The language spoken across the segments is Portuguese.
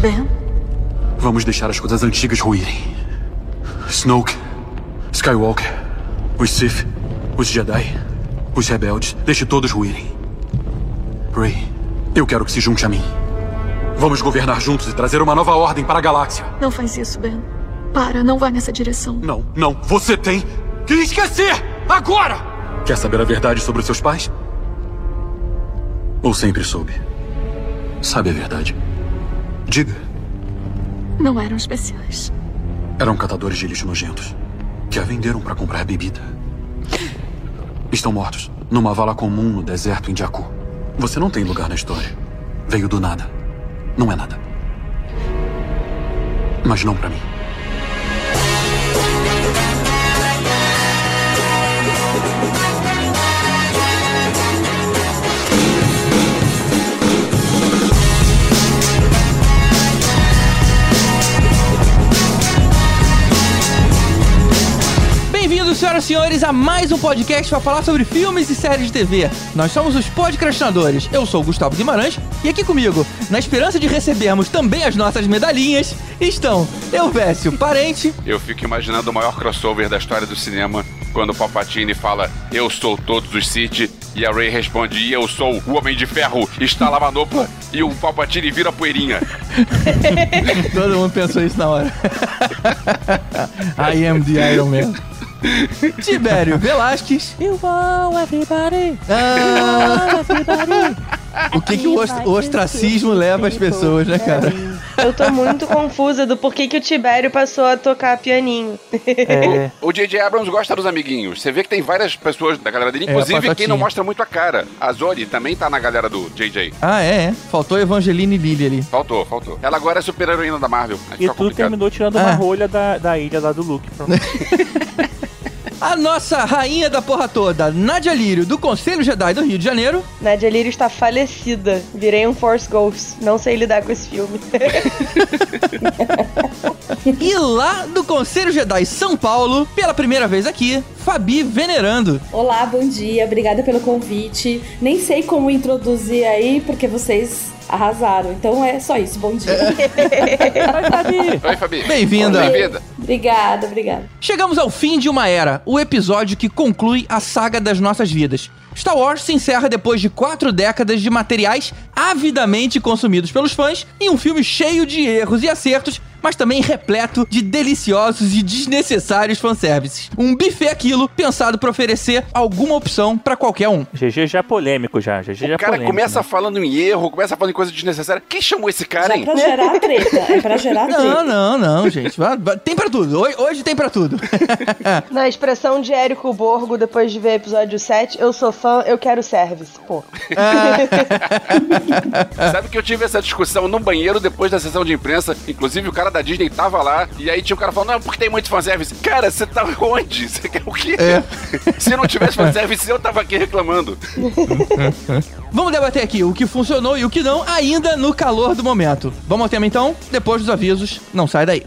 Ben? Vamos deixar as coisas antigas ruírem. Snoke, Skywalker, os Sith, os Jedi, os rebeldes. Deixe todos ruírem. Rey, eu quero que se junte a mim. Vamos governar juntos e trazer uma nova ordem para a galáxia. Não faz isso, Ben. Para, não vá nessa direção. Não, não. Você tem que esquecer! Agora! Quer saber a verdade sobre os seus pais? Ou sempre soube? Sabe a verdade? Diga. Não eram especiais. Eram catadores de lixo nojentos que a venderam para comprar bebida. Estão mortos numa vala comum no deserto em Jakku. Você não tem lugar na história. Veio do nada. Não é nada. Mas não para mim. Senhoras e senhores, a mais um podcast para falar sobre filmes e séries de TV. Nós somos os podcastinadores. Eu sou o Gustavo Guimarães e aqui comigo, na esperança de recebermos também as nossas medalhinhas, estão Elvésio Parente. Eu fico imaginando o maior crossover da história do cinema quando o Palpatine fala Eu sou todos os Sith e a Rey responde e eu sou o Homem de Ferro, está lá a manopla e o Palpatine vira poeirinha. Todo mundo pensou isso na hora. I am the Iron Man. Tibério Velasquez. You want everybody. Ah, everybody. o que, que o, ost- o ostracismo leva as pessoas, né, cara? Eu tô muito confusa do porquê que o Tibério passou a tocar pianinho. É, O J.J. Abrams gosta dos amiguinhos. Você vê que tem várias pessoas da galera dele, É, inclusive quem Patotinha. não mostra muito a cara. A Zori também tá na galera do J.J. Ah, é, é. Faltou Evangeline Lilly ali. Faltou, faltou. Ela agora é super heroína da Marvel. Aí e tudo complicado. terminou tirando Ah. uma rolha da, da ilha lá do Luke. A nossa rainha da porra toda, Nadia Lírio, do Conselho Jedi do Rio de Janeiro. Nadia Lírio está falecida. Virei um Force Ghost. Não sei lidar com esse filme. E lá do Conselho Jedi São Paulo, pela primeira vez aqui, Fabi Venerando. Olá, bom dia, obrigada pelo convite. Nem sei como introduzir aí, porque vocês arrasaram. Então é só isso, bom dia. Vai, Fabi. Oi, Fabi. Bem-vinda. Bem-vinda. obrigada, obrigada. Chegamos ao fim de uma era, o episódio que conclui a saga das nossas vidas. Star Wars se encerra depois de quatro décadas de materiais avidamente consumidos pelos fãs em um filme cheio de erros e acertos, mas também repleto de deliciosos e desnecessários fanservices. Um buffet aquilo pensado para oferecer alguma opção para qualquer um. GG já polêmico já. GG já O cara polêmico, começa né? falando em erro, começa falando em coisa desnecessária. Quem chamou esse cara, hein? pra gerar treta, é pra gerar Não, treta. não, não, gente. Vai- vai- Tem pra tudo. Hoje, hoje tem pra tudo. Na expressão de Érico Borgo, depois de ver episódio 7, eu sou fã, eu quero service. Pô. Sabe que eu tive essa discussão no banheiro depois da sessão de imprensa. Inclusive, o cara da Disney tava lá. E aí tinha um cara falando: Não, porque tem muito fanservice. Cara, você tá onde? Você quer o quê? É. Se não tivesse fanservice, eu tava aqui reclamando. Vamos debater aqui o que funcionou e o que não, ainda no calor do momento. Vamos ao tema então? Depois dos avisos, não sai daí.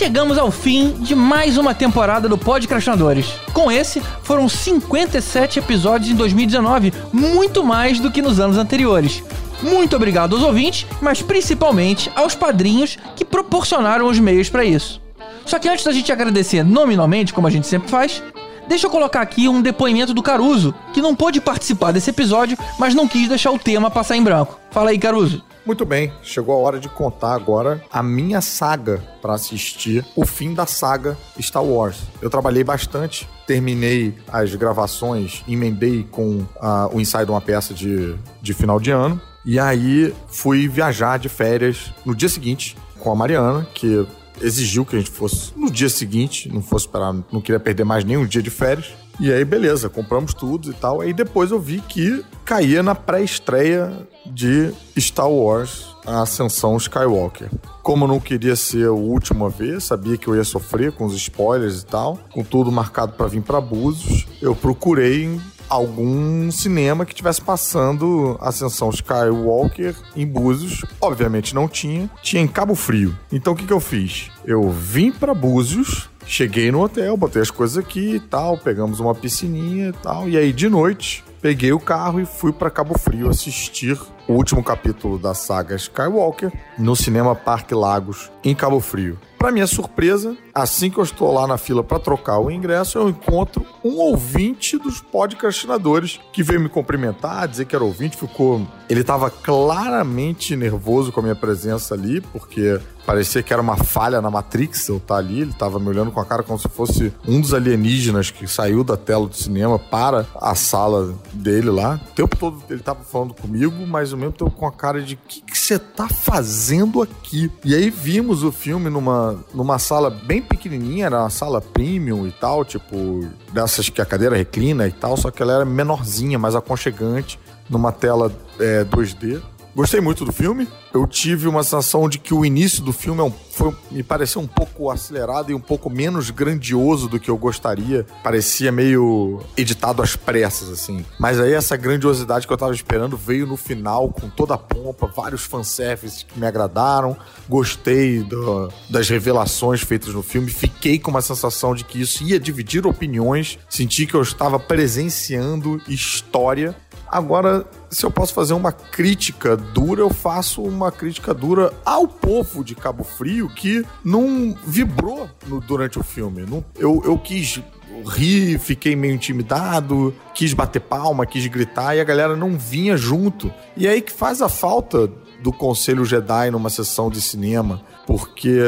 Chegamos ao fim de mais uma temporada do Podcrastinadores. Com esse, foram 57 episódios em 2019, muito mais do que nos anos anteriores. Muito obrigado aos ouvintes, mas principalmente aos padrinhos que proporcionaram os meios para isso. Só que antes da gente agradecer nominalmente, como a gente sempre faz, deixa eu colocar aqui um depoimento do Caruso, que não pôde participar desse episódio, mas não quis deixar o tema passar em branco. Fala aí, Caruso. Muito bem, chegou a hora de contar agora a minha saga para assistir o fim da saga Star Wars. Eu trabalhei bastante, terminei as gravações, emendei com ah, o ensaio de uma peça de, de final de ano, e aí fui viajar de férias no dia seguinte com a Mariana, que exigiu que a gente fosse no dia seguinte, não fosse esperar, não queria perder mais nenhum dia de férias. E aí, beleza, compramos tudo e tal. Aí depois eu vi que caía na pré-estreia de Star Wars, a Ascensão Skywalker. Como eu não queria ser o último a ver, sabia que eu ia sofrer com os spoilers e tal, com tudo marcado para vir para Búzios, eu procurei algum cinema que tivesse passando Ascensão Skywalker em Búzios. Obviamente não tinha. Tinha em Cabo Frio. Então o que, que eu fiz? Eu vim para Búzios, cheguei no hotel, botei as coisas aqui e tal, pegamos uma piscininha e tal. E aí, de noite, peguei o carro e fui para Cabo Frio assistir o último capítulo da saga Skywalker no cinema Parque Lagos, em Cabo Frio. Para minha surpresa, assim que eu estou lá na fila para trocar o ingresso, eu encontro um ouvinte dos podcastinadores que veio me cumprimentar, dizer que era ouvinte, ficou. Ele estava claramente nervoso com a minha presença ali, porque parecia que era uma falha na Matrix eu estar ali. Ele estava me olhando com a cara como se fosse um dos alienígenas que saiu da tela do cinema para a sala dele lá. O tempo todo ele estava falando comigo, mas ao mesmo tempo com a cara de: o que você tá fazendo aqui? E aí vimos o filme numa, numa sala bem pequenininha, era uma sala premium e tal, tipo, dessas que a cadeira reclina e tal, só que ela era menorzinha, mais aconchegante, numa tela é, 2D. Gostei muito do filme. Eu tive uma sensação de que o início do filme é um, foi, me pareceu um pouco acelerado e um pouco menos grandioso do que eu gostaria. Parecia meio editado às pressas, assim. Mas aí essa grandiosidade que eu tava esperando veio no final, com toda a pompa, vários fanservices que me agradaram. Gostei do, das revelações feitas no filme. Fiquei com uma sensação de que isso ia dividir opiniões. Senti que eu estava presenciando história Agora, se eu posso fazer uma crítica dura, eu faço uma crítica dura ao povo de Cabo Frio que não vibrou no, durante o filme. Não, eu, eu quis rir, fiquei meio intimidado, quis bater palma, quis gritar e a galera não vinha junto. E aí que faz a falta do Conselho Jedi numa sessão de cinema, porque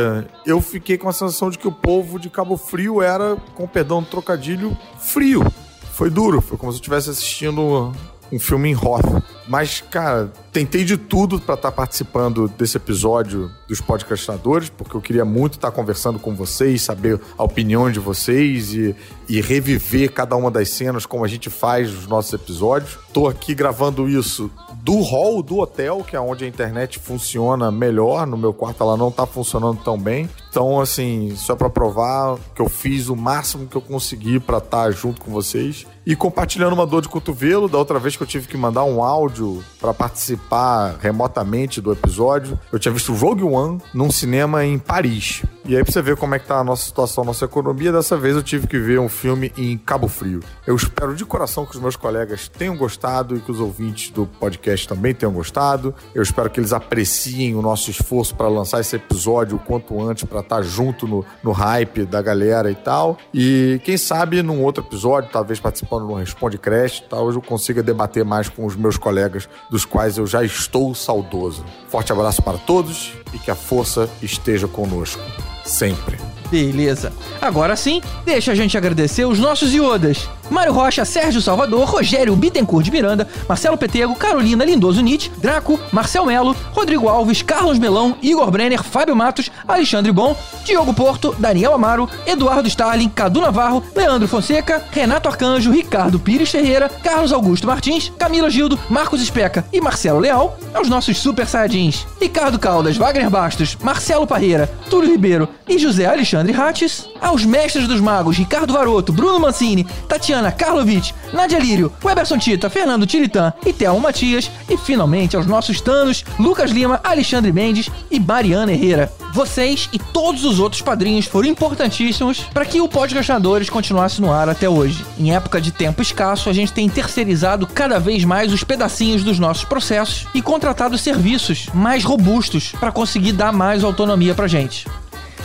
eu fiquei com a sensação de que o povo de Cabo Frio era, com perdão do trocadilho, frio. Foi duro, foi como se eu estivesse assistindo um filme em Hoth. Mas, cara, tentei de tudo para estar tá participando desse episódio dos podcastinadores, porque eu queria muito estar tá conversando com vocês, saber a opinião de vocês e, e reviver cada uma das cenas como a gente faz nos nossos episódios. Tô aqui gravando isso do hall do hotel, que é onde a internet funciona melhor. No meu quarto ela não tá funcionando tão bem. Então, assim, só para provar que eu fiz o máximo que eu consegui para estar tá junto com vocês e compartilhando uma dor de cotovelo da outra vez que eu tive que mandar um áudio para participar remotamente do episódio. Eu tinha visto Rogue One num cinema em Paris. E aí pra você ver como é que tá a nossa situação, a nossa economia, dessa vez eu tive que ver um filme em Cabo Frio. Eu espero de coração que os meus colegas tenham gostado e que os ouvintes do podcast também tenham gostado. Eu espero que eles apreciem o nosso esforço para lançar esse episódio o quanto antes para estar tá junto no, no hype da galera e tal. E quem sabe num outro episódio, talvez participando no Responde Crash, tal, eu consiga debater mais com os meus colegas, dos quais eu já estou saudoso. Forte abraço para todos e que a força esteja conosco sempre. Beleza. Agora sim, deixa a gente agradecer os nossos iodas. Mário Rocha, Sérgio Salvador, Rogério Bittencourt de Miranda, Marcelo Petego, Carolina Lindoso Nietzsche, Draco, Marcel Melo, Rodrigo Alves, Carlos Melão, Igor Brenner, Fábio Matos, Alexandre Bom, Diogo Porto, Daniel Amaro, Eduardo Starling, Cadu Navarro, Leandro Fonseca, Renato Arcanjo, Ricardo Pires Ferreira, Carlos Augusto Martins, Camila Gildo, Marcos Especa e Marcelo Leal, aos nossos super saiyajins, Ricardo Caldas, Wagner Bastos, Marcelo Parreira, Túlio Ribeiro e José Alexandre Rates, aos mestres dos magos Ricardo Varoto, Bruno Mancini, Tatiana Karlovic, Nadia Lírio, Weberson Tita, Fernando Tiritan e Thelma Matias, e finalmente aos nossos Tanos, Lucas Lima, Alexandre Mendes e Mariana Herrera. Vocês e todos os outros padrinhos foram importantíssimos para que o Podcastinadores continuasse no ar até hoje. Em época de tempo escasso, a gente tem terceirizado cada vez mais os pedacinhos dos nossos processos e contratado serviços mais robustos para conseguir dar mais autonomia pra gente.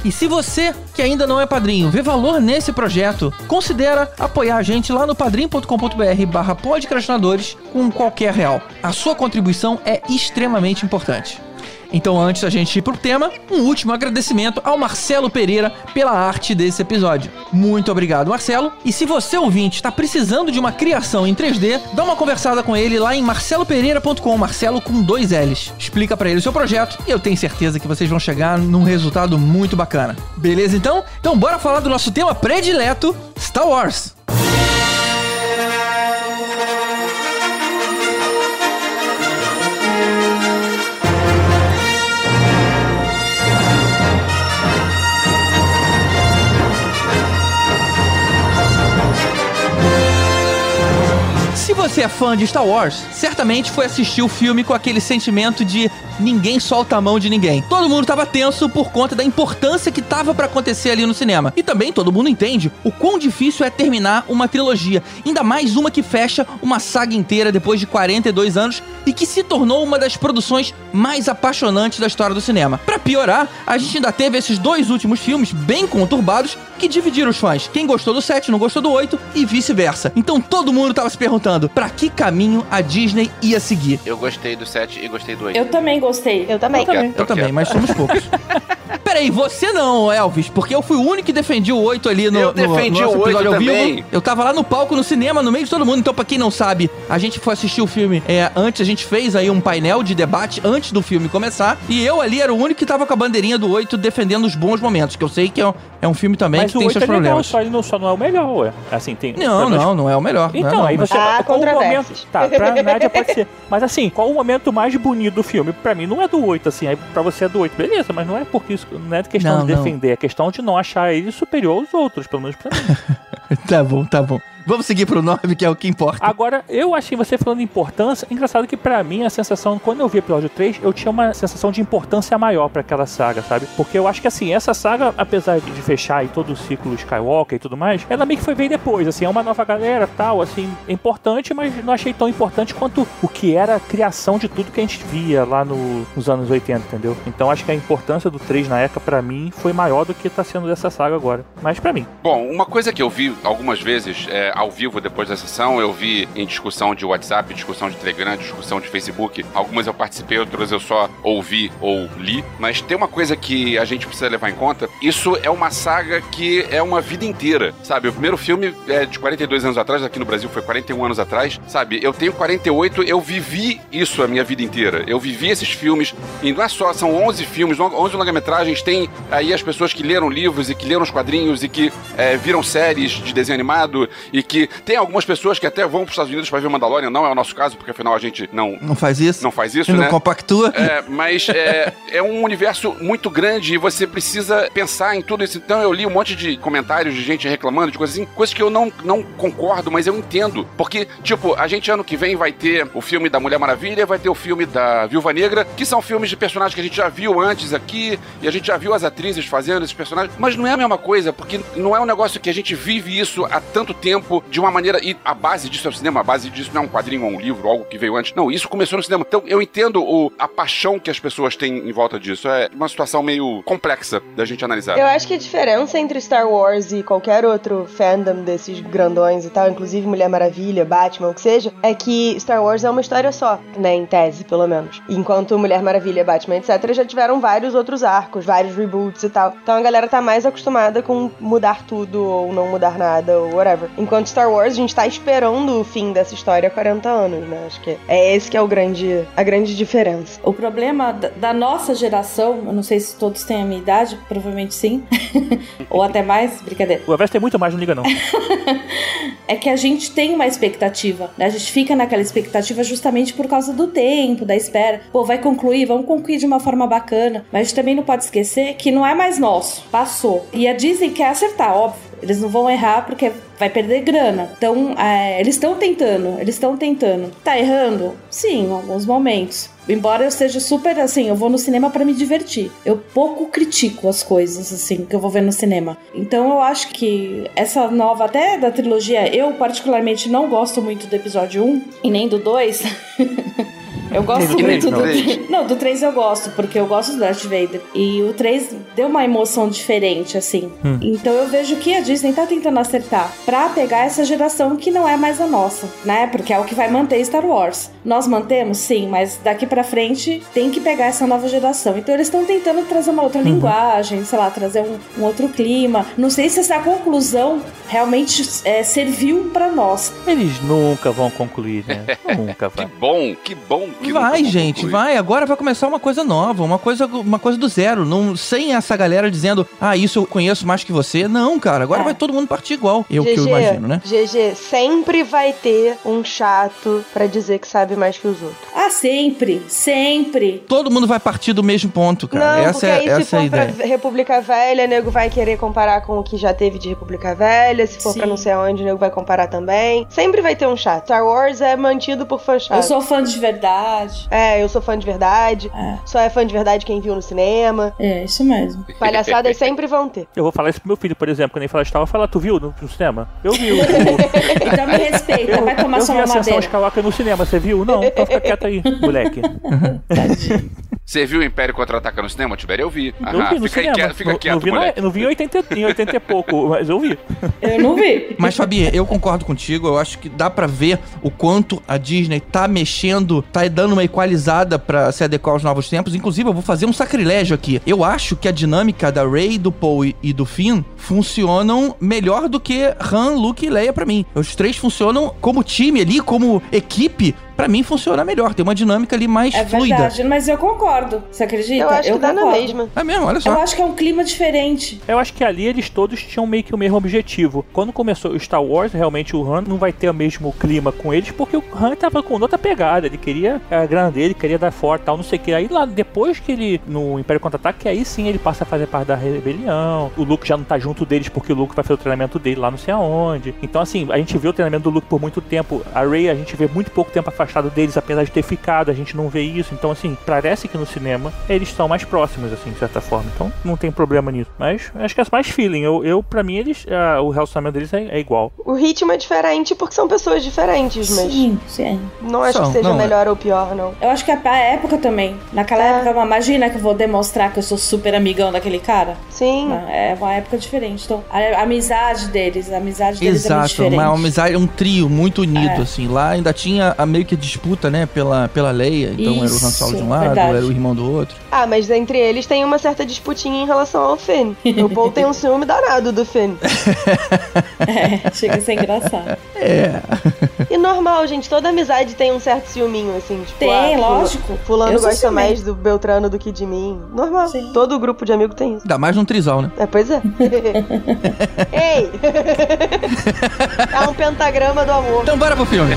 E se você, que ainda não é padrinho, vê valor nesse projeto, considera apoiar a gente lá no padrim.com.br barra podcastinadores com qualquer real. A sua contribuição é extremamente importante. Então, antes da gente ir pro tema, um último agradecimento ao Marcelo Pereira pela arte desse episódio. Muito obrigado, Marcelo. E se você ouvinte está precisando de uma criação em 3D, dá uma conversada com ele lá em marcelopereira.com, Marcelo com dois L's. Explica para ele o seu projeto e eu tenho certeza que vocês vão chegar num resultado muito bacana. Beleza então? Então bora falar do nosso tema predileto, Star Wars. Se você é fã de Star Wars, certamente foi assistir o filme com aquele sentimento de ninguém solta a mão de ninguém. Todo mundo tava tenso por conta da importância que tava pra acontecer ali no cinema. E também todo mundo entende o quão difícil é terminar uma trilogia, ainda mais uma que fecha uma saga inteira depois de 42 anos e que se tornou uma das produções mais apaixonantes da história do cinema. Pra piorar, a gente ainda teve esses dois últimos filmes bem conturbados que dividiram os fãs. Quem gostou do 7 não gostou do 8 e vice-versa. Então todo mundo tava se perguntando pra que caminho a Disney ia seguir. Eu gostei do 7 e gostei do 8. Eu também gostei. Eu também. Eu também. Eu também, mas somos poucos. Peraí, você não, Elvis, porque eu fui o único que defendi o 8 ali no, Eu no- defendi no nosso o 8 episódio ao também. vivo. Eu tava lá no palco, no cinema, no meio de todo mundo. Então, pra quem não sabe, a gente foi assistir o filme é, antes, a gente fez aí um painel de debate antes do filme começar. E eu ali era o único que tava com a bandeirinha do 8 defendendo os bons momentos, que eu sei que é um, é um filme também Mas que o tem 8 seus é legal, problemas. só, ele não, só não é o melhor, ué. Assim, tem... Não, menos- não, não é o melhor. não é Então, não, aí mas- você. Há qual o momento. Tá, pra média pode ser. Mas assim, qual o momento mais bonito do filme? Pra mim não é do 8, assim. Aí pra você é do 8, beleza, mas não é porque isso. Não é questão Não, de não. defender, é questão de não achar ele superior aos outros, pelo menos pra mim. tá bom, tá bom. Vamos seguir pro 9, que é o que importa. Agora, eu achei você falando de importância. Engraçado que pra mim a sensação, quando eu vi o episódio 3, eu tinha uma sensação de importância maior pra aquela saga, sabe? Porque eu acho que assim, essa saga, apesar de fechar aí todo o ciclo Skywalker e tudo mais, ela meio que foi veio depois, assim, é uma nova galera tal, assim, é importante, mas não achei tão importante quanto o que era a criação de tudo que a gente via lá no- nos anos 80, entendeu? Então acho que a importância do 3 na época, pra mim, foi maior do que tá sendo dessa saga agora. Mas pra mim. Bom, uma coisa que eu vi algumas vezes é, ao vivo depois da sessão, eu vi em discussão de WhatsApp, discussão de Telegram, discussão de Facebook. Algumas eu participei, outras eu só ouvi ou li. Mas tem uma coisa que a gente precisa levar em conta: isso é uma saga que é uma vida inteira, sabe? O primeiro filme é de 42 anos atrás, aqui no Brasil foi 41 anos atrás, sabe? Eu tenho 48, eu vivi isso a minha vida inteira. Eu vivi esses filmes, e não é só, são 11 filmes, 11 longa-metragens. Tem aí as pessoas que leram livros e que leram os quadrinhos e que é, viram séries de desenho animado e que tem algumas pessoas que até vão para os Estados Unidos para ver Mandalorian. Não é o nosso caso, porque afinal a gente não, Não faz isso? não faz isso, não né? compactua? É, mas é, é um universo muito grande e você precisa pensar em tudo isso. Então eu li um monte de comentários de gente reclamando de coisas assim, coisas que eu não, não concordo, mas eu entendo. Porque, tipo, a gente ano que vem vai ter o filme da Mulher Maravilha, vai ter o filme da Viúva Negra, que são filmes de personagens que a gente já viu antes aqui, e a gente já viu as atrizes fazendo esses personagens, mas não é a mesma coisa, porque não é um negócio que a gente vive isso há tanto tempo de uma maneira. E a base disso é o cinema, a base disso não é um quadrinho um livro, algo que veio antes. Não, isso começou no cinema. Então eu entendo o, a paixão que as pessoas têm em volta disso. É uma situação meio complexa da gente analisar. Eu acho que a diferença entre Star Wars e qualquer outro fandom desses grandões e tal, inclusive Mulher Maravilha, Batman, o que seja, é que Star Wars é uma história só, né? Em tese, pelo menos. Enquanto Mulher Maravilha, Batman, etc., já tiveram vários outros arcos, vários reboots e tal. Então a galera tá mais acostumada com mudar tudo ou não mudar nada ou whatever. Enquanto Star Wars, a gente tá esperando o fim dessa história há 40 anos, né? Acho que é esse que é o grande, a grande diferença. O problema da, da nossa geração, eu não sei se todos têm a minha idade, provavelmente sim, ou até mais, brincadeira, O Everest tem muito mais, não liga não. é que a gente tem uma expectativa, né? A gente fica naquela expectativa justamente por causa do tempo, da espera. Pô, vai concluir, vamos concluir de uma forma bacana. Mas a gente também não pode esquecer que não é mais nosso, passou. E a Disney quer acertar, óbvio. Eles não vão errar porque vai perder grana. Então, é, eles estão tentando, eles estão tentando. Tá errando? Sim, em alguns momentos. Embora eu seja super assim, eu vou no cinema pra me divertir. Eu pouco critico as coisas assim que eu vou ver no cinema. Então eu acho que essa nova até da trilogia, eu particularmente não gosto muito do episódio 1 e nem do 2. Eu gosto do muito do não. 3. Não, do 3 eu gosto, porque eu gosto do Darth Vader. E o 3 deu uma emoção diferente, assim. Hum. Então eu vejo que a Disney tá tentando acertar pra pegar essa geração que não é mais a nossa, né? Porque é o que vai manter Star Wars. Nós mantemos, sim, mas daqui pra frente tem que pegar essa nova geração. Então eles estão tentando trazer uma outra linguagem, sei lá, trazer um, um outro clima. Não sei se essa conclusão realmente é, serviu pra nós. Eles nunca vão concluir, né? Nunca Que vai. bom, que bom, que Vai, gente, concluir. vai. Agora vai começar uma coisa nova, uma coisa, uma coisa do zero. Não, sem essa galera dizendo, ah, isso eu conheço mais que você. Não, cara. Agora É. vai todo mundo partir igual. Eu que eu GG, imagino, né? GG, sempre vai ter um chato pra dizer que sabe mais que os outros. Ah, sempre, sempre. Todo mundo vai partir do mesmo ponto, cara. não, essa porque é, aí se essa é a for pra ideia. República Velha, nego vai querer comparar com o que já teve de República Velha. Se for Sim. pra não sei aonde, nego vai comparar também. Sempre vai ter um chato. Star Wars é mantido por fã chato. Eu sou fã de verdade. É, eu sou fã de verdade. É. Só é fã de verdade quem viu no cinema. É, isso mesmo. Palhaçadas sempre vão ter. Eu vou falar isso pro meu filho, por exemplo, quando ele fala Star Wars, eu falo, tu viu no, no cinema? Eu vi. Então me respeita, vai tomar eu sua vi a Ascensão mamadeira. Skywalker no cinema, você viu? Não, então fica quieto aí, moleque. Você viu o Império Contra-Ataca no cinema, Tibério? Eu vi. Eu Aham, vi no fica cinema. quieto, fica não, quieto, não vi, na- moleque. não vi em 80, em 80 e pouco, mas eu vi. Eu não vi. Mas, Fabi, eu concordo contigo. Eu acho que dá pra ver o quanto a Disney tá mexendo, tá dando uma equalizada pra se adequar aos novos tempos. Inclusive, eu vou fazer um sacrilégio aqui. Eu acho que a dinâmica da Rey, do Poe e do Finn funcionam melhor do que Han, Luke e Leia pra mim. Os três funcionam como time ali, como equipe. Pra mim funciona melhor. Tem uma dinâmica ali mais É fluida. verdade, mas eu concordo. Você acredita? Eu acho que dá na concordo. mesma. É mesmo, olha Eu só. acho que é um clima diferente. Eu acho que ali eles todos tinham meio que o mesmo objetivo. Quando começou o Star Wars, realmente o Han não vai ter o mesmo clima com eles, porque o Han tava com outra pegada. Ele queria a grana dele, queria dar forte tal, não sei o que. Aí lá, depois que ele, no Império Contra-Ataque, aí sim ele passa a fazer parte da rebelião. O Luke já não tá junto deles, porque o Luke vai fazer o treinamento dele lá não sei aonde. Então, assim, a gente vê o treinamento do Luke por muito tempo. A Rey, a gente vê muito pouco tempo afastado deles, apesar de ter ficado, a gente não vê isso. Então, assim, parece que no cinema eles estão mais próximos, assim, de certa forma. Então, não tem problema nisso. Mas acho que é mais feeling. Eu, eu pra mim, eles, ah, o relacionamento deles é, é igual. O ritmo é diferente porque são pessoas diferentes, mas Sim, sim. não acho São, que seja não, é. melhor ou pior, não. Eu acho que é a época também. Naquela É. época, imagina que eu vou demonstrar que eu sou super amigão daquele cara. Sim. Não, é uma época diferente. Então, a, a amizade deles, a amizade deles é muito Exato, diferente. uma amizade, um trio muito unido, É. assim. Lá ainda tinha a meio que disputa, né, pela, pela Leia. Então era o Han Solo de um Isso, lado, verdade. era o irmão do outro. Ah, mas entre eles tem uma certa disputinha em relação ao Finn. O Paul tem um ciúme danado do Finn. É, chega a ser engraçado. É. E normal, gente, toda amizade tem um certo ciúminho, assim. Tipo, Tem, ah, lógico. Fulano gosta ciumenta. mais do Beltrano do que de mim. Normal. Sim. Todo grupo de amigo tem isso. Ainda mais num trisal, né? É, pois é. Ei! é um pentagrama do amor. Então bora pro filme.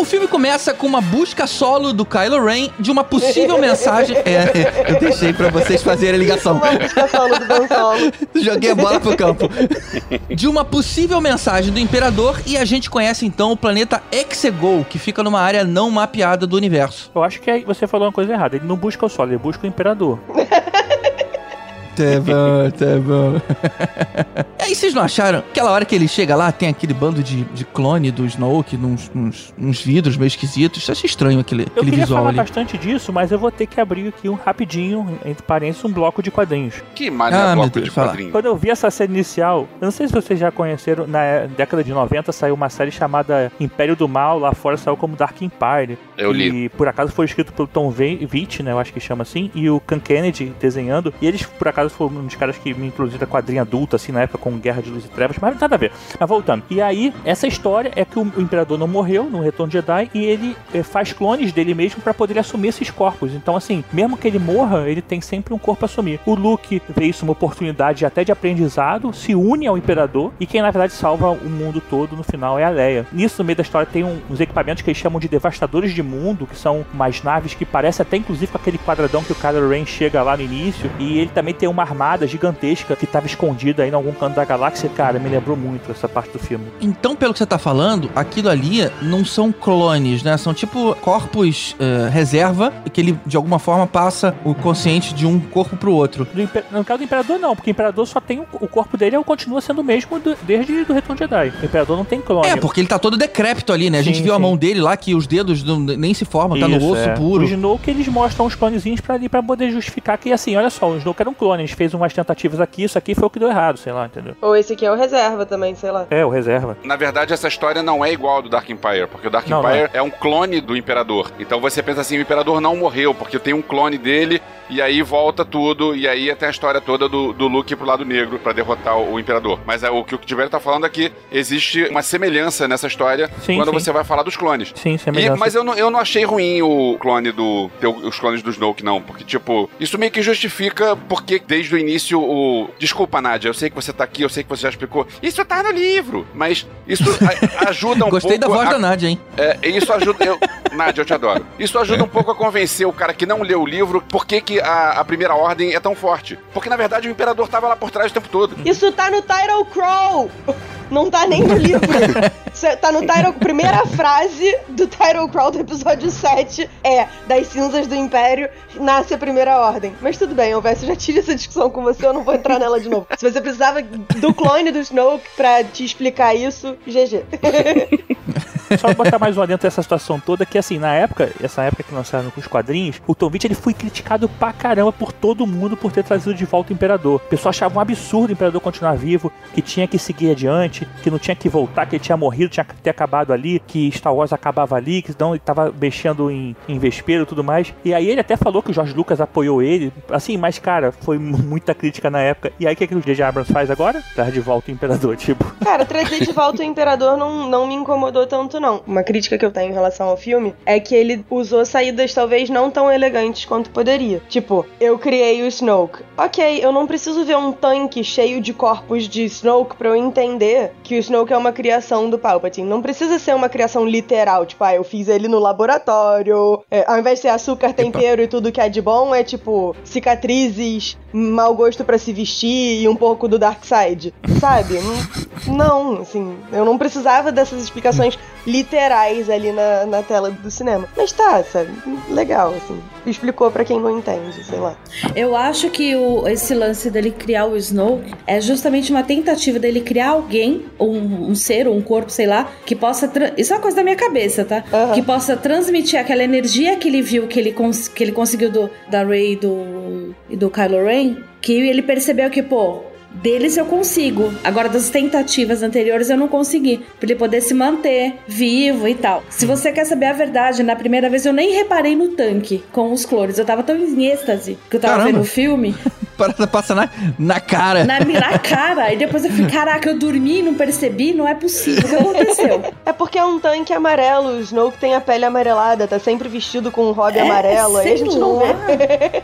O filme começa com uma busca solo do Kylo Ren de uma possível mensagem. É, eu deixei pra vocês fazerem a ligação. Uma música solo do Dan Solo. Joguei a bola pro campo. De uma possível mensagem do Imperador e a gente conhece então o planeta Exegol, que fica numa área não mapeada do universo. Eu acho que aí você falou uma coisa errada. Ele não busca o solo, ele busca o imperador. Tá bom, tá bom. E aí, vocês não acharam? Aquela hora que ele chega lá, tem aquele bando de, de clone do Snoke, nos, nos, uns vidros meio esquisitos. Eu achei estranho aquele, Eu aquele queria visual falar ali. bastante disso, mas eu vou ter que abrir aqui um rapidinho, entre parênteses, um bloco de quadrinhos. Que malha Ah, meu bloco Deus, de fala. quadrinho. Quando eu vi essa série inicial, eu não sei se vocês já conheceram, na década de 90 saiu uma série chamada Império do Mal, lá fora saiu como Dark Empire. Eu li. E por acaso foi escrito pelo Tom Witt, né, eu acho que chama assim, e o Ken Kennedy desenhando. E eles, por acaso, foram um dos caras que me introduziram a quadrinha adulta, assim, na época com Guerra de Luz e Trevas, mas nada a ver. Mas voltando. E aí, essa história é que o Imperador não morreu no Retorno de Jedi e ele eh, faz clones dele mesmo pra poder assumir esses corpos. Então, assim, mesmo que ele morra, ele tem sempre um corpo a assumir. O Luke vê isso uma oportunidade até de aprendizado, se une ao Imperador e quem na verdade salva o mundo todo no final é a Leia. Nisso, no meio da história, tem um- uns equipamentos que eles chamam de devastadores de mundo, que são umas naves que parecem até inclusive com aquele quadradão que o Kylo Ren chega lá no início. E ele também tem uma armada gigantesca que estava escondida aí em algum canto da galáxia. Cara, me lembrou muito essa parte do filme. Então, pelo que você tá falando, aquilo ali não são clones, né? São tipo corpos eh, reserva que ele, de alguma forma, passa o consciente de um corpo pro outro. Imper- No caso do Imperador, não, porque o Imperador só tem o, o corpo dele, ele continua sendo o mesmo do- desde o Retorno de Jedi. O Imperador não tem clone. É, porque ele tá todo decrépito ali, né? A gente Sim, viu a sim. mão dele lá, que os dedos não- nem se formam, tá no Isso, osso é. puro. O Snoke, eles mostram os clonezinhos pra ali, pra poder justificar que, assim, olha só, o Snoke era um clone, a gente fez umas tentativas aqui, isso aqui foi o que deu errado, sei lá, entendeu? Ou esse aqui é o reserva também, sei lá. É, o reserva. Na verdade, essa história não é igual ao do Dark Empire, porque o Dark Não, Empire é um clone do Imperador. Então você pensa assim, o Imperador não morreu, porque tem um clone dele, e aí volta tudo, e aí tem a história toda do, do Luke pro lado negro pra derrotar o, o Imperador. Mas é, o que o Tiverio tá falando aqui, existe uma semelhança nessa história Sim, quando sim. você vai falar dos clones. Sim, E- semelhança. mas eu não, eu não achei ruim o clone do. ter os clones do Snoke, não. Porque, tipo, isso meio que justifica porque desde o início o. Desculpa, Nádia, eu sei que você tá aqui, eu sei que você já explicou. Isso tá no livro. Mas isso a- ajuda um Gostei da pouco. voz a- da Nádia, hein? é, isso ajuda. Eu, Nádia, eu te adoro. Isso ajuda um pouco a convencer o cara que não leu o livro por que, que a, a primeira ordem é tão forte. Porque, na verdade, o imperador tava lá por trás o tempo todo. Isso tá no Title Crow! Não tá nem no livro. É- tá no Title... Primeira frase do Title Crow do episódio 7 é Das cinzas do Império nasce a primeira ordem. Mas tudo bem, Alves, eu já tive essa discussão com você, eu não vou entrar nela de novo. Se você precisava do clone do Snoke pra te explicar isso, GG. Só botar mais um adentro dessa situação toda, que assim, na época, essa época que lançaram os quadrinhos, o Tom Witt ele foi criticado pra caramba por todo mundo por ter trazido de volta o Imperador. O pessoal achava um absurdo o Imperador continuar vivo, que tinha que seguir adiante, que não tinha que voltar, que ele tinha morrido, tinha que ter acabado ali, que Star Wars acabava ali, que não ele tava mexendo em, em vespeiro e tudo mais. E aí ele até falou que o George Lucas apoiou ele, assim, mas cara, foi muita crítica na época. E aí o que, que o J.J. Abrams faz agora? Traz de volta o Imperador, tipo. Cara, trazer de volta o Imperador não, não me incomodou tanto, não. Uma crítica que eu tenho em relação ao filme é que ele usou saídas talvez não tão elegantes quanto poderia. Tipo, eu criei o Snoke. Ok, eu não preciso ver um tanque cheio de corpos de Snoke pra eu entender que o Snoke é uma criação do Palpatine. Não precisa ser uma criação literal, tipo, ah, eu fiz ele no laboratório. É, ao invés de ser açúcar, tempero e tudo que é de bom, é tipo cicatrizes, mau gosto pra se vestir e um pouco do Dark Side. Sabe? Não- Não, assim, eu não precisava dessas explicações literais ali na, na tela do cinema. Mas tá, sabe? Legal, assim. Explicou pra quem não entende, sei lá. Eu acho que o, esse lance dele criar o Snoke é justamente uma tentativa dele criar alguém, um, um ser, ou um corpo, sei lá, que possa. Isso é uma coisa da minha cabeça, tá? Aham. Que possa transmitir aquela energia que ele viu, que ele, que ele conseguiu do, da Rey e do, e do Kylo Ren, que ele percebeu que, pô. Deles eu consigo. Agora, das tentativas anteriores eu não consegui. Pra ele poder se manter vivo e tal. Se você quer saber a verdade, na primeira vez eu nem reparei no tanque com os clones. Eu tava tão em êxtase que eu tava Caramba. vendo o filme Parada passa na, na cara. na, na cara. E depois eu falei, caraca, eu dormi e não percebi, não é possível. O que aconteceu? É porque é um tanque amarelo, o Snoke tem a pele amarelada, tá sempre vestido com um hobby É, amarelo, aí a gente não vê.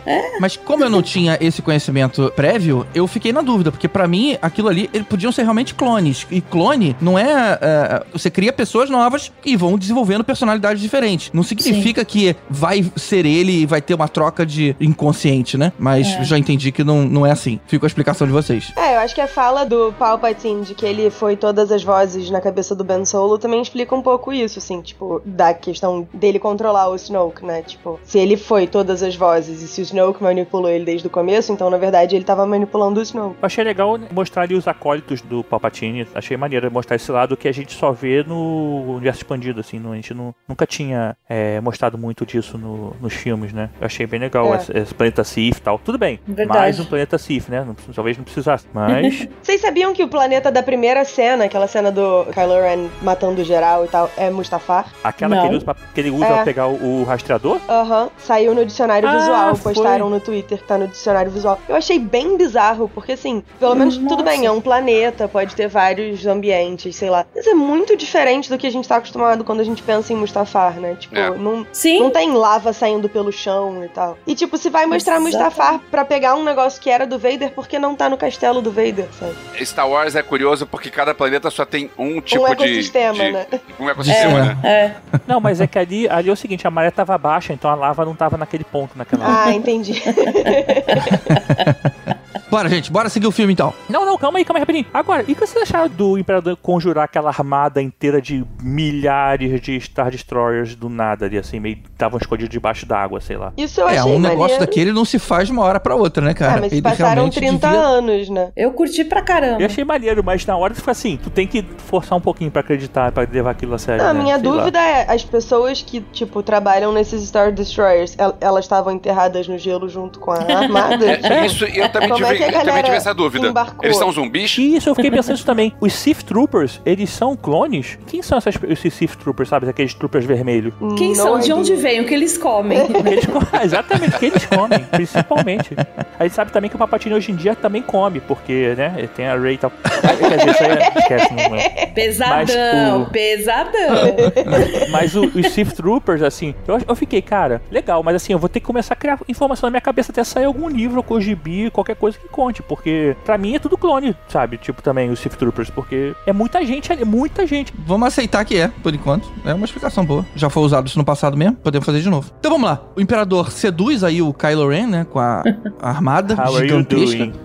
Mas como eu não tinha esse conhecimento prévio, eu fiquei na dúvida, porque pra mim aquilo ali, eles podiam ser realmente clones. E clone não é, é, Você cria pessoas novas e vão desenvolvendo personalidades diferentes. Não significa que vai ser ele e vai ter uma troca de inconsciente, né? Mas É. já entendi que não, não é assim. Fico a explicação de vocês. É, eu acho que a fala do Palpatine de que ele foi todas as vozes na cabeça do Ben Solo também explica um pouco isso, assim, tipo, da questão dele controlar o Snoke, né? Tipo, se ele foi todas as vozes e se o Snoke manipulou ele desde o começo, então na verdade ele tava manipulando o Snoke. Eu achei legal mostrar ali os acólitos do Palpatine. Achei maneiro mostrar esse lado que a gente só vê no universo expandido, assim. a gente não, nunca tinha é, mostrado muito disso no- nos filmes, né? Eu achei bem legal É. esse, esse planeta Sith e tal. Tudo bem, Verdade. mais um planeta Sith, né? Não- talvez não precisasse. Mas Vocês sabiam que o planeta da primeira cena, aquela cena do Kylo Ren matando geral e tal, é Mustafar? aquela Não. que ele usa, pra, que ele usa É. pra pegar o, o rastreador, Aham, saiu no dicionário Ah, visual, foi. postaram no Twitter, tá no dicionário visual. Eu achei bem bizarro, porque assim, pelo menos Nossa. tudo bem, é um planeta, pode ter vários ambientes, sei lá. Mas é muito diferente do que a gente tá acostumado quando a gente pensa em Mustafar, né? Tipo, É. não, Sim. não tem lava saindo pelo chão e tal. E tipo, se vai mostrar Exatamente. Mustafar pra pegar um negócio que era do Vader, por que não tá no castelo do Vader, sabe? Star Wars é curioso porque cada planeta só tem um tipo de- ecossistema, de, né? Um ecossistema, né? É. Não, mas é que ali, ali é o seguinte, a maré tava baixa, então a lava não tava naquele ponto naquela hora. Ah, entendi. Bora, gente, bora seguir o filme então. Não, não, calma aí, calma aí rapidinho. Agora, e o que vocês acharam do Imperador conjurar aquela armada inteira de milhares de Star Destroyers do nada ali, assim, meio estavam escondidos debaixo d'água, sei lá. Isso eu É, achei um negócio maneiro. daquele não se faz de uma hora pra outra, né, cara? Ah, mas Ele passaram realmente 30 devia- anos, né? Eu curti pra caramba. Eu achei maneiro, mas na hora tu fica assim, tu tem que forçar um pouquinho pra acreditar, pra levar aquilo a sério. Não, a né? minha Sei lá. dúvida é, as pessoas que, tipo, trabalham nesses Star Destroyers, el- elas estavam enterradas no gelo junto com a armada? É, isso, eu também, Como tive, é que a eu também galera tive essa dúvida. embarcou? Eles são zumbis? Isso, eu fiquei pensando isso também. Os Sith Troopers, eles são clones? Quem são essas, esses Sith Troopers, sabe? Aqueles Troopers vermelhos. Quem Não são? De idea. onde vem? O que eles comem? Eles exatamente, o que eles comem, principalmente. A gente sabe também que o Papatini hoje em dia também come, porque, né, ele tem a Rey e tal. Quer dizer, isso aí é- esquece, não é. Pesadão, Mas o- pesadão. Mas o- os Sith Troopers, assim, eu, eu fiquei, cara, legal, mas assim, eu vou ter que começar a criar informação na minha cabeça até sair algum livro, ou gibi, qualquer coisa que conte, porque pra mim é tudo clone, sabe? Tipo, também os Sith Troopers, porque é muita gente ali, muita gente. Vamos aceitar que é, por enquanto. É uma explicação boa. Já foi usado isso no passado mesmo, podemos fazer de novo. Então vamos lá. O Imperador seduz aí o Kylo Ren, né? Com a armada How are you gigantesca. doing?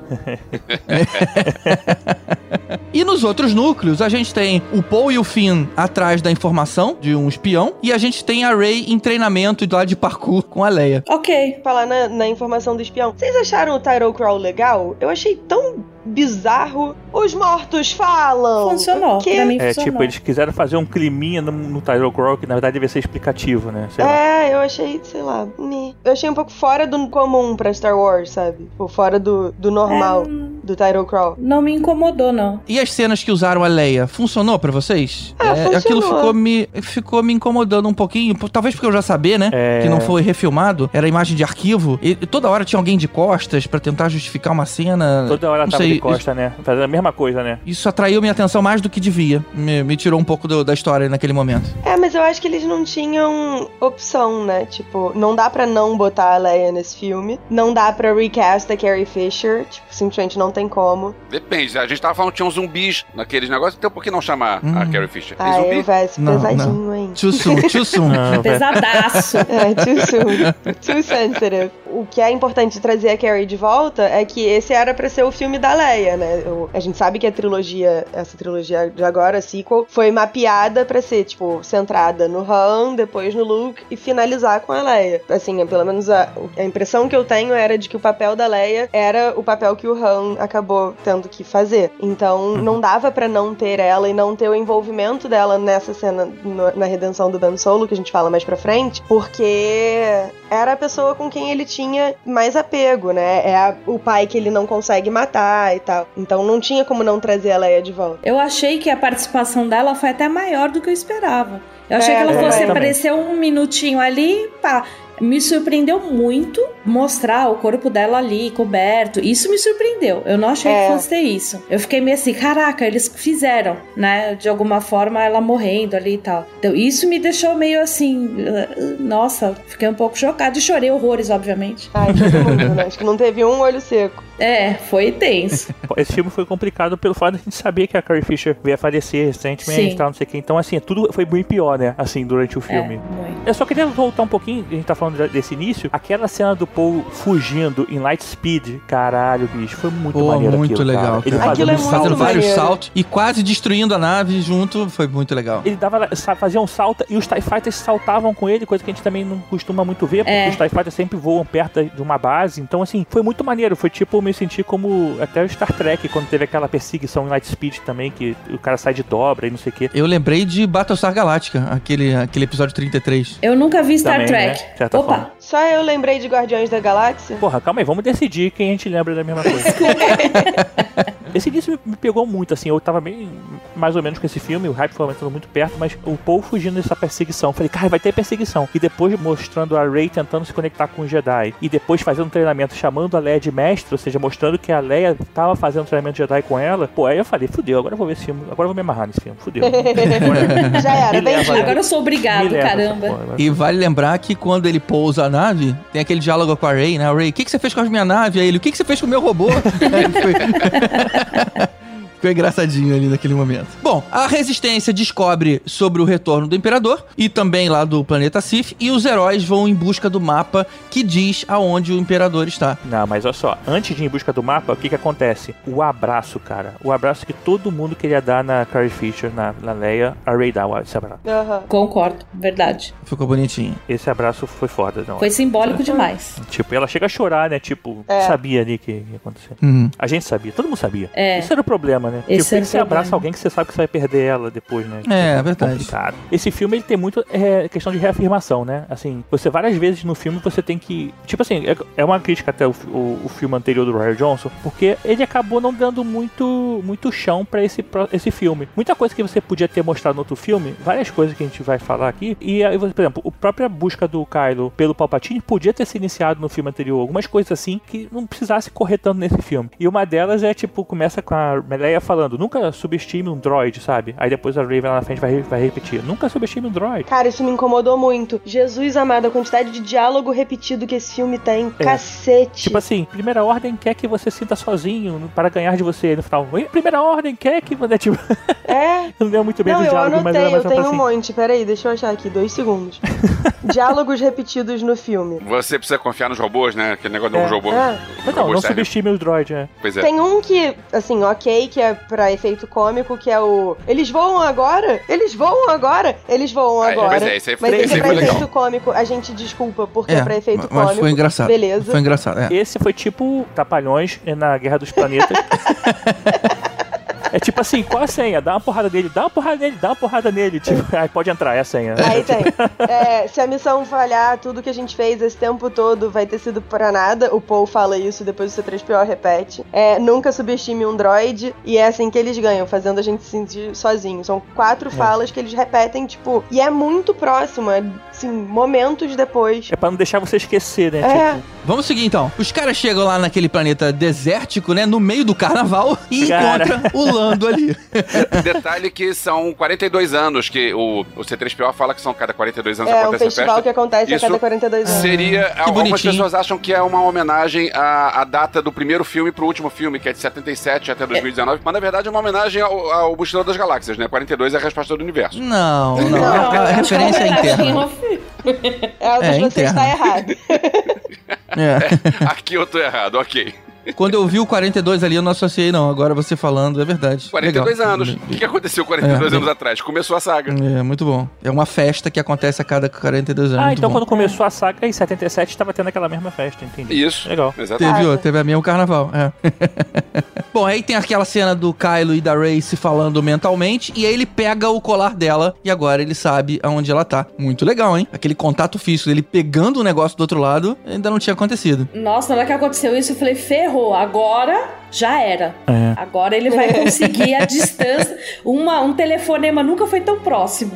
E nos outros núcleos, a gente tem o Paul e o Finn atrás da informação de um espião. E a gente tem a Rey em treinamento lá de parkour com a Leia. ok. Falar na, na informação do espião. Vocês acharam o Tyrell Crow legal? Eu achei tão bizarro. Os mortos falam. Funcionou. Que? Pra mim É, funcionou. tipo, eles quiseram fazer um climinha no, no Tyrell Crow, que na verdade devia ser explicativo, né? Sei lá. É, eu achei, sei lá, me... eu achei um pouco fora do comum pra Star Wars, sabe? Tipo, fora do, do normal É, do Tyrell Crow. não me incomodou, não. E as cenas que usaram a Leia, funcionou pra vocês? Ah, funcionou. Aquilo ficou me, ficou me incomodando um pouquinho. Talvez porque eu já sabia, né? É. Que não foi refilmado. Era imagem de arquivo. E toda hora tinha alguém de costas pra tentar justificar uma cena. Toda hora não tava sei, costa, né? Fazendo a mesma coisa, né? Isso atraiu minha atenção mais do que devia. Me, me tirou um pouco do- da história naquele momento. É, mas eu acho que eles não tinham opção, né? Tipo, não dá pra não botar a Leia nesse filme. Não dá pra recast a Carrie Fisher. Tipo, simplesmente não tem como. Depende, a gente tava falando que tinham zumbis naqueles negócios, então por que não chamar a Hum. Carrie Fisher? Tem Ah, eu zumbi? vai Não, pesadinho, hein? Too soon, too soon. Não. Pesadaço. É, too soon. Too sensitive. O que é importante trazer a Carrie de volta é que esse era pra ser o filme da Leia, né? A gente sabe que a trilogia, essa trilogia de agora, a sequel, foi mapeada pra ser, tipo, centrada no Han, depois no Luke e finalizar com a Leia. Assim, é, pelo menos a, a impressão que eu tenho era de que o papel da Leia era o papel que o Han acabou tendo que fazer. Então, não dava pra não ter ela e não ter o envolvimento dela nessa cena no- na redenção do Ben Solo, que a gente fala mais pra frente, porque era a pessoa com quem ele tinha mais apego, né? É a- o pai que ele não consegue matar e tal. Então não tinha como não trazer a Leia de volta. Eu achei que a participação dela foi até maior do que eu esperava. Eu achei É, que ela eu fosse também. aparecer um minutinho ali, pá. Me surpreendeu muito mostrar o corpo dela ali, coberto. Isso me surpreendeu. Eu não achei É. que fosse ter isso. Eu fiquei meio assim, caraca, eles fizeram, né? De alguma forma ela morrendo ali e tal. Então isso me deixou meio assim, uh, nossa, fiquei um pouco chocada e chorei horrores, obviamente. Ai, todo mundo, né? Acho que não teve um olho seco. É, foi tenso. Esse filme foi complicado pelo fato de a gente saber que a Carrie Fisher veio a falecer recentemente e tal, não sei o que. Então, assim, tudo foi bem pior, né? Assim, durante o É, filme. muito. Eu só queria voltar um pouquinho, a gente tá falando desse início, aquela cena do Paul fugindo em light speed, caralho, bicho, foi muito Pô, maneiro muito aquilo, legal. cara. Ele cara. Aquilo é fazendo, muito fazendo vários saltos e quase destruindo a nave junto. Foi muito legal. ele dava, fazia um salto e os TIE Fighters saltavam com ele, coisa que a gente também não costuma muito ver, porque É. os TIE Fighters sempre voam perto de uma base. Então, assim, foi muito maneiro. Foi tipo, eu me senti como até o Star Trek, quando teve aquela perseguição em Light Speed também, que o cara sai de dobra e não sei o quê. Eu lembrei de Battlestar Galactica, aquele, aquele episódio 33. Eu nunca vi Star Também, Trek. né? Opa, forma. Só eu lembrei de Guardiões da Galáxia. Porra, calma aí, vamos decidir quem a gente lembra da mesma coisa. esse início me, pegou muito, assim, eu tava bem mais ou menos com esse filme, o hype foi aumentando muito perto, mas o Paul fugindo dessa perseguição. Falei, cara, vai ter perseguição. E depois mostrando a Rey tentando se conectar com o Jedi. E depois fazendo um treinamento, chamando a Leia de mestre, ou seja, mostrando que a Leia tava fazendo treinamento Jedi com ela. Pô, aí eu falei, fudeu, agora eu vou ver esse filme, agora eu vou me amarrar nesse filme, fudeu. Já era, bem leva, agora eu sou obrigado, caramba. porra, agora. E vale lembrar que quando ele pousa nave, tem aquele diálogo com a Ray, né? Ray, o que, que você fez com a minha nave? Aí ele, o que, que você fez com o meu robô? Ficou engraçadinho ali naquele momento. Bom, a Resistência descobre sobre o retorno do Imperador e também lá do planeta Sif, e os heróis vão em busca do mapa que diz aonde o Imperador está. Não, mas olha só, antes de ir em busca do mapa, o que que acontece? O abraço, cara. O abraço que todo mundo queria dar na Carrie Fisher, na, na Leia, a Ray dá esse abraço. Concordo, verdade. Ficou bonitinho. Esse abraço foi foda, não. Foi simbólico demais. Tipo, ela chega a chorar, né? Tipo, É. sabia ali que ia acontecer. Uhum. A gente sabia, todo mundo sabia. É. Isso era o problema, né? Esse tipo, era que você abraça problema. alguém que você sabe que você vai perder ela depois, né? É, é verdade. complicado. Esse filme ele tem muito é, questão de reafirmação, né? Assim, você várias vezes no filme você tem que. Tipo assim, é, é uma crítica até o, o, o filme anterior do Ryan Johnson, porque ele acabou não dando muito, muito chão pra esse, pro- esse filme. Muita coisa que você podia ter mostrado no outro filme, várias coisas que a gente vai falar aqui. E, por exemplo, a própria busca do Kylo pelo Palpatine podia ter se iniciado no filme anterior. Algumas coisas assim que não precisasse correr tanto nesse filme. E uma delas é, tipo, começa com a Leia falando: nunca subestime um droid, sabe? Aí depois a Raven lá na frente vai, vai repetir: nunca subestime um droid. Cara, isso me incomodou muito. Jesus amado, a quantidade de diálogo repetido que esse filme tem. É. Cacete. Tipo assim, primeira ordem quer que você sinta sozinho para ganhar de você. No final, "Oi, primeira ordem quer que você. Tipo, é. não deu muito bem Não, do eu diálogo, mas anotei, era eu mais ou tenho menos um assim. monte. Peraí, deixa eu achar aqui, dois segundos. Diálogos repetidos no filme. Você precisa confiar nos robôs, né? Aquele negócio É. do robô. É. Mas não, robô não serve. subestime os droids, né? Pois é. Tem um que, assim, ok, que é pra efeito cômico, que é o. Eles voam agora? Eles voam agora? Eles voam Ah, é, agora. pois é, esse foi- Mas esse é pra efeito cômico. A gente desculpa, porque é, É, pra efeito mas cômico. foi engraçado. Beleza. Foi engraçado, é. Esse foi tipo Tapalhões na Guerra dos Planetas. É tipo assim, qual a senha? Dá uma porrada nele, dá uma porrada nele, dá uma porrada nele. Tipo, aí pode entrar, é a senha. Aí tem. É, se a missão falhar, tudo que a gente fez esse tempo todo vai ter sido pra nada. O Paul fala isso, depois o C3PO repete. É, nunca subestime um droid. E é assim que eles ganham, fazendo a gente se sentir sozinho. São quatro falas que eles repetem, tipo. E é muito próximo, é, assim, momentos depois. É pra não deixar você esquecer, né? É. Tipo, Vamos seguir então. Os caras chegam lá naquele planeta desértico, né? No meio do carnaval e Cara. encontram o Lando ali. Detalhe que são 42 anos que o, o C3PO fala que são cada 42 anos É um acontece a festival festa. que acontece Isso a cada 42 anos. Seria. algumas bonitinho. pessoas acham que é uma homenagem à, à data do primeiro filme pro último filme, que é de 77 até 2019. Mas na verdade é uma homenagem ao, ao Mochileiro das Galáxias, né? 42 é a resposta do universo. Não, não. Não, a, a referência é interna. É, É, você está errado. É. Aqui eu tô errado, ok. Quando eu vi o 42 ali, eu não associei, não. Agora você falando, é verdade. 42 Legal. anos. O que, aconteceu 42 É, anos atrás? Começou a saga. É, muito bom. É uma festa que acontece a cada 42 anos. ah, então bom. quando começou a saga, em 77 tava tendo aquela mesma festa, entendi. Isso. Legal. Exatamente. Teve, ó, teve a mesma carnaval, é. Bom, aí tem aquela cena do Kylo e da Rey se falando mentalmente, e aí ele pega o colar dela, e agora ele sabe aonde ela tá. Muito legal, hein? Aquele contato físico dele pegando o negócio do outro lado, ainda não tinha acontecido. Nossa, na hora que aconteceu isso, eu falei, ferrou, agora já era. É. Agora ele vai conseguir a distância. Uma, um telefonema nunca foi tão próximo.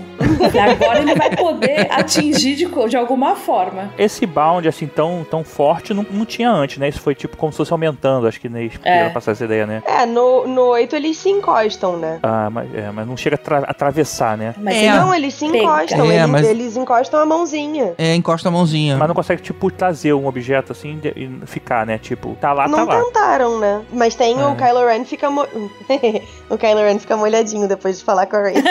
E agora ele vai poder atingir de, de alguma forma. Esse bound, assim, tão, tão forte, não, não tinha antes, né? Isso foi tipo como se fosse aumentando, acho que né, É. passar essa ideia, né? É, no, no 8 eles se encostam, né? Ah, mas, é, mas não chega a tra- atravessar, né? Mas É. Não, eles se encostam. É, eles, mas- eles encostam a mãozinha. É, encosta a mãozinha. Mas não consegue, tipo, trazer um objeto assim e ficar, né? Tipo, tá lá, não tá lá. tentaram, né? Mas tem o É. Kylo Ren fica mo... o Kylo Ren fica molhadinho depois de falar com a Rey.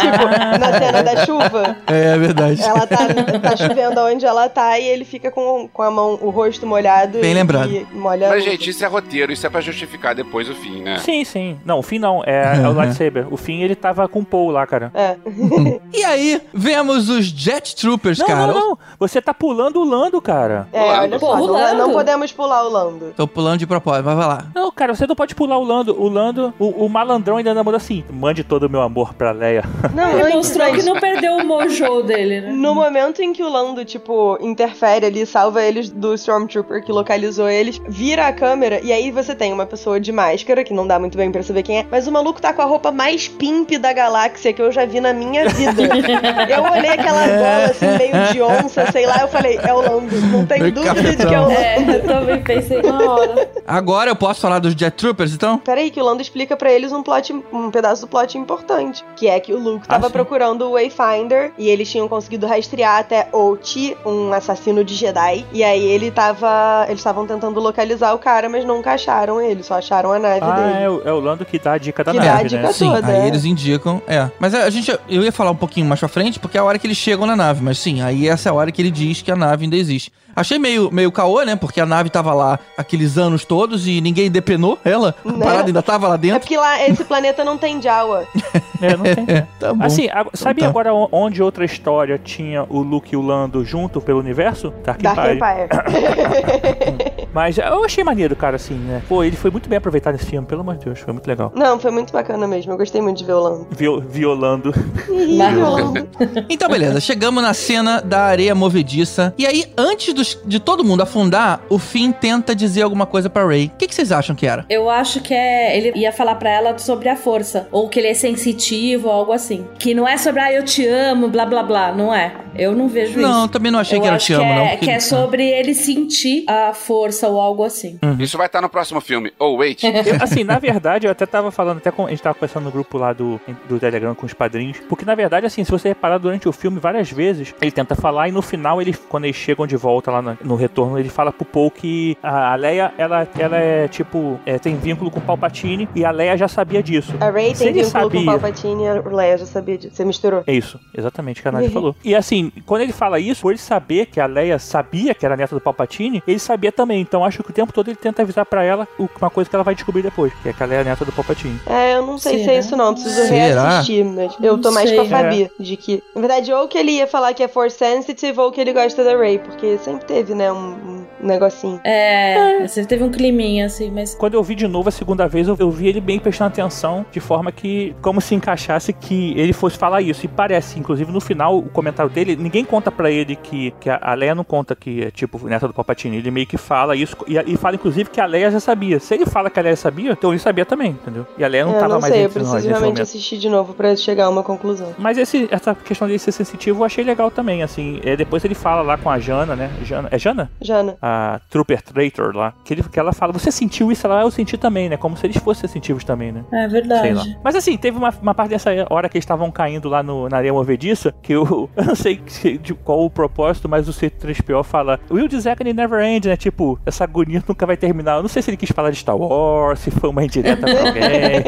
tipo, na cena da chuva, É, é verdade. ela tá, tá chovendo onde ela tá e ele fica com, com a mão, o rosto molhado Bem e, lembrado. e molha Mas, gente, isso é roteiro, isso é pra justificar depois o fim, né? Sim, sim. Não, o fim não. É, é o lightsaber. O fim ele tava com o Paul lá, cara. É. E aí, vemos os Jet Troopers, Não, cara. não, não. Você tá pulando o Lando, cara. É, olha Pô, só, não, não podemos pular o Lando. Tô pulando de propósito, mas vai lá. Não, cara, você não pode pular o Lando. O Lando, o, o malandrão ainda namora assim. Mande todo o meu amor pra Leia. Não, Ele mostrou que não perdeu o mojo dele, né? no momento em que o Lando, tipo, interfere ali, salva eles do Stormtrooper que localizou eles, vira a câmera e aí você tem uma pessoa de máscara, que não dá muito bem pra saber quem é, mas o maluco tá com a roupa mais pimp da galáxia que eu já vi na minha vida. eu olhei aquela gola assim, meio de onça, sei lá, eu falei, é o Lando. Não tenho É dúvida de que é o Lando. É, eu também pensei na hora. Agora eu posso falar dos Jet Troopers, então? Peraí, que o Lando explica pra eles um plot, um pedaço do plot importante, que é que o Luke tava sim. procurando o Wayfinder e eles tinham conseguido rastrear até Oti, um assassino de Jedi. E aí ele tava. Eles estavam tentando localizar o cara, mas nunca acharam ele, só acharam a nave Ah, dele. é o, é o Lando que dá a dica da Que dá nave, a dica né? Sim, toda, aí é. eles indicam, é. Mas a gente, eu ia falar um pouquinho mais pra frente, porque é a hora que eles chegam na nave, mas sim, aí essa é a hora que ele diz que a nave ainda existe. Achei meio, meio caô, né? Porque a nave tava lá aqueles anos todos e ninguém depenou ela. A Né? parada ainda tava lá É dentro. porque lá esse planeta não tem Jawa. É, não tem. É, tá bom. Assim, a- sabe Então tá. agora onde outra história tinha o Luke e o Lando junto pelo universo? Dark, Dark Empire. Empire. Mas eu achei maneiro, cara, assim, né? Pô, ele foi muito bem aproveitado nesse filme, pelo amor de Deus, foi muito legal. não, foi muito bacana mesmo. Eu gostei muito de ver o Lando. Viol- violando. Ih, Mas- Lando. Então, beleza, chegamos na cena da areia movediça. E aí, antes dos- de todo mundo afundar, o Finn tenta dizer alguma coisa pra Ray. O que, que vocês acham que era? Eu acho que é. Ele ia falar pra ela sobre a força. Ou que ele é sensitivo, ou algo assim. Que não é sobre, ah, eu te amo, blá blá blá. Não é. Eu não vejo isso. Não, também não achei eu que era te amo, é, não. porque- Que é sobre ele sentir a força ou algo assim. Isso vai estar no próximo filme. Oh, wait. Eu, assim, na verdade, eu até tava falando, até com, a gente tava conversando no grupo lá do, do Telegram com os padrinhos, porque na verdade, assim, se você reparar durante o filme, várias vezes, ele tenta falar e no final, ele, quando eles chegam de volta lá no, no retorno, ele fala pro Paul que a, Leia, ela, ela é, tipo, é, tem vínculo com o Palpatine e a Leia já sabia disso. A Ray Se tem vínculo com o sabia- Palpatine e a Leia já sabia disso. Você misturou. É isso, exatamente o que a Nath falou. E assim, quando ele fala isso, por ele saber que a Leia sabia que era neta do Palpatine, ele sabia também. Então acho que o tempo todo ele tenta avisar pra ela uma coisa que ela vai descobrir depois, que é que a Leia é neta do Palpatine. É, eu não sei se é Será? isso não, preciso Será? reassistir, mas eu tô mais com a Fabi, de que, na verdade, ou que ele ia falar que é force sensitive ou que ele gosta da Ray, porque sempre teve, né, um, um negocinho. É, você teve um climinha assim, mas. Quando eu vi de novo a segunda vez, eu, eu vi ele bem prestando atenção, de forma que, como se encaixasse que ele fosse falar isso. E parece, inclusive no final, o comentário dele, ninguém conta pra ele que, que a, Leia não conta que é tipo neta do Palpatine. Ele meio que fala isso e, e fala, inclusive, que a Leia já sabia. Se ele fala que a Leia sabia, então ele sabia também, entendeu? E a Leia não eu tava não mais sei, eu entre nós preciso nesse realmente momento. assistir de novo pra chegar a uma conclusão. Mas esse, essa questão dele ser sensitivo eu achei legal também, assim. É, depois ele fala lá com a Jana, né? Jana, é Jana? Jana. A Trooper Traitor lá. Que, ele, que ela fala, você sentiu isso? Ela, "Ah, eu senti também, né? Como se eles fossem sensitivos também, né? É Sei lá. verdade. Mas assim, teve uma, uma parte dessa hora que eles estavam caindo lá no, na areia movediça, que eu, eu não sei de qual o propósito, mas o C3PO fala Will this agony never end, né? Tipo, essa agonia nunca vai terminar. Eu não sei se ele quis falar de Star Wars, se foi uma indireta pra alguém.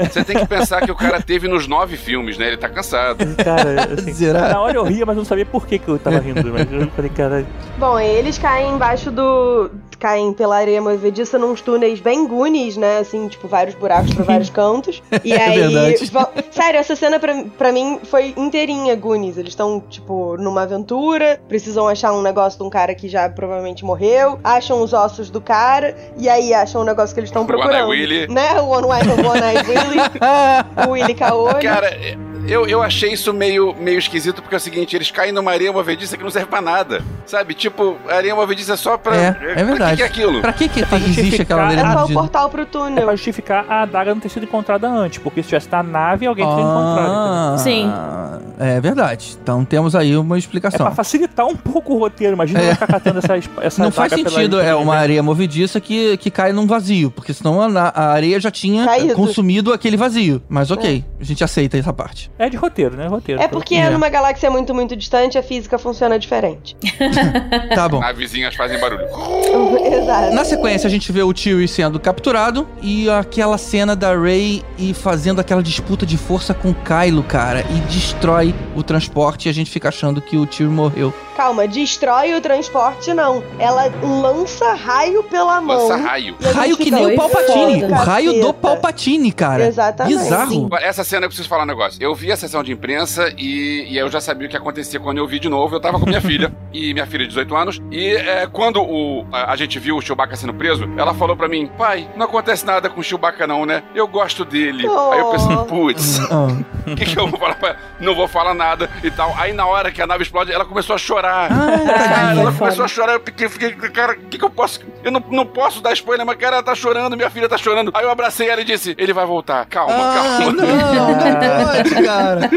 Você tem que pensar que o cara teve nos nove filmes, né? Ele tá cansado. Cara, assim, Será? na hora eu ria, mas eu não sabia por que, que eu tava rindo. Mas eu falei, cara, Bom, eles caem embaixo do. Caem pela areia movediça nos túneis bem Goonies, né? Assim, tipo, vários buracos pra vários cantos. E É aí. verdade. vão- Sério, essa cena pra, pra mim foi inteirinha Goonies. Eles estão, tipo, numa aventura, precisam achar um negócio de um cara que já provavelmente morreu, acham os ossos do cara, e aí acham o negócio que eles estão O One procurando. Willy. Né? O One Eye, o One Eye Willy, o Willy Caolho. Cara, eu, eu achei isso meio, meio esquisito, porque é o seguinte, eles caem numa areia movediça que não serve pra nada. Sabe? Tipo, a areia movediça é só pra. É, é Pra que verdade. que é aquilo? Pra que, que tem- existe justificar- aquela É areia só o movediça? portal pro é túnel. pra justificar a adaga não ter sido encontrada antes, porque se tivesse na nave, alguém teria encontrado. Ah, Sim. É verdade. Então temos aí uma É explicação. pra facilitar um pouco o roteiro. Imagina É. ficar catando essa, essa Não faz sentido, é uma areia movediça que, que cai num vazio, porque senão a, a areia já tinha Caído. consumido aquele vazio. Mas ok, a gente aceita essa parte. É de roteiro, né? Roteiro. É porque É. numa galáxia muito, muito distante a física funciona diferente. Tá bom. Navezinhas fazem barulho. Exato. Na sequência, a gente vê o Chewie sendo capturado e aquela cena da Rey e fazendo aquela disputa de força com o Kylo, cara, e destrói o transporte e a gente fica achando que o Chewie morreu. Calma, destrói o transporte, não. Ela lança raio pela mão. Lança raio. Raio que nem o Palpatine, foda. o raio do. Palpatine, cara. Exatamente. Bizarro. Agora, Essa cena eu preciso falar um negócio. Eu vi a sessão de imprensa e, e eu já sabia o que acontecia quando eu vi de novo. Eu tava com minha filha, e minha filha de 18 anos, e é, quando o, a, a gente viu o Chewbacca sendo preso, ela falou pra mim, pai, não acontece nada com o Chewbacca não, né? Eu gosto dele. Oh. Aí eu pensei, putz, Ah, o que, que eu vou falar pra ela? Não vou falar nada e tal. Aí na hora que a nave explode, ela começou a chorar. Chorar. Ai, Cara, tadinha. ela começou a chorar, eu fiquei, fiquei cara, o que, que eu posso. Eu não, não posso dar spoiler, mas cara, ela tá chorando, minha filha tá chorando. Aí eu abracei ela e disse: ele vai voltar. Calma, Ah, calma. não, não pode, cara.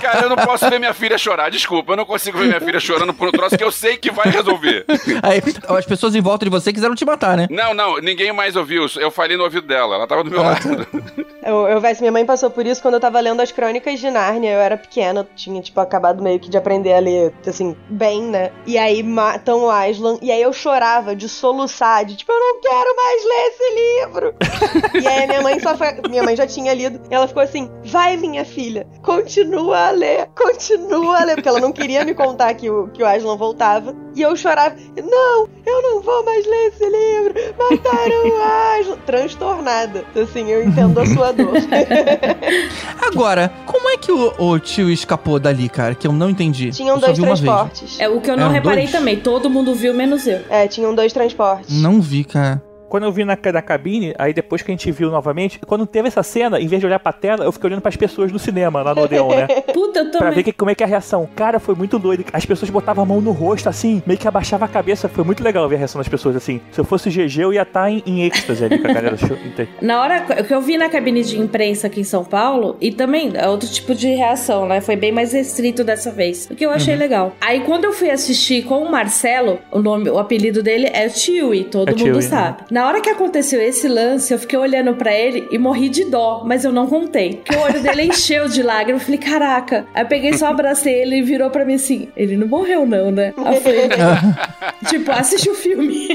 Cara, eu não posso ver minha filha chorar. Desculpa, eu não consigo ver minha filha chorando por um troço que eu sei que vai resolver. Aí as pessoas em volta de você quiseram te matar, né? Não, não, ninguém mais ouviu. Eu falei no ouvido dela, ela tava do meu Ah, lado. Eu, eu minha mãe passou por isso quando eu tava lendo as crônicas de Nárnia. Eu era pequena, eu tinha, tipo, acabado meio que de aprender a ler, assim, bem, né? E aí matam o Aslan. E aí eu chorava de soluçar, de tipo, eu não quero mais ler esse livro. e aí minha mãe só foi. Minha mãe já tinha lido. E ela ficou assim: vai, minha filha, continua a ler, continua a ler. Porque ela não queria me contar que o, que o Aslan voltava. E eu chorava: não, eu não vou mais ler esse livro. Mataram o Aslan. Transtornada. Assim, eu entendo a sua dor. Agora, como é que o, o tio escapou dali, cara? Que eu não entendi. Tinham eu dois. Transportes. É o que eu não Eram reparei dois? também. Todo mundo viu, menos eu. É, tinham dois transportes. Não vi, cara. Quando eu vi na, na cabine, aí depois que a gente viu novamente, quando teve essa cena, em vez de olhar pra tela, eu fiquei olhando pras pessoas no cinema, lá no Odeon, né? Puta, eu Pra também. ver que- como é que é a reação. Cara, foi muito doido. As pessoas botavam a mão no rosto, assim, meio que abaixava a cabeça. Foi muito legal ver a reação das pessoas, assim. Se eu fosse GG, eu ia estar em, em êxtase ali com a galera. Na hora que eu vi na cabine de imprensa aqui em São Paulo, e também é outro tipo de reação, né? Foi bem mais restrito dessa vez. O que eu achei Uhum. legal. Aí quando eu fui assistir com o Marcelo, o nome, o apelido dele é Chewie, todo É mundo Chewie, sabe. Na hora que aconteceu esse lance, eu fiquei olhando pra ele e morri de dó, mas eu não contei. Porque o olho dele encheu de lágrimas. Eu falei, caraca. Aí eu peguei só abracei ele e virou pra mim assim: ele não morreu, não, né? Aí eu falei, Tipo, assiste o filme.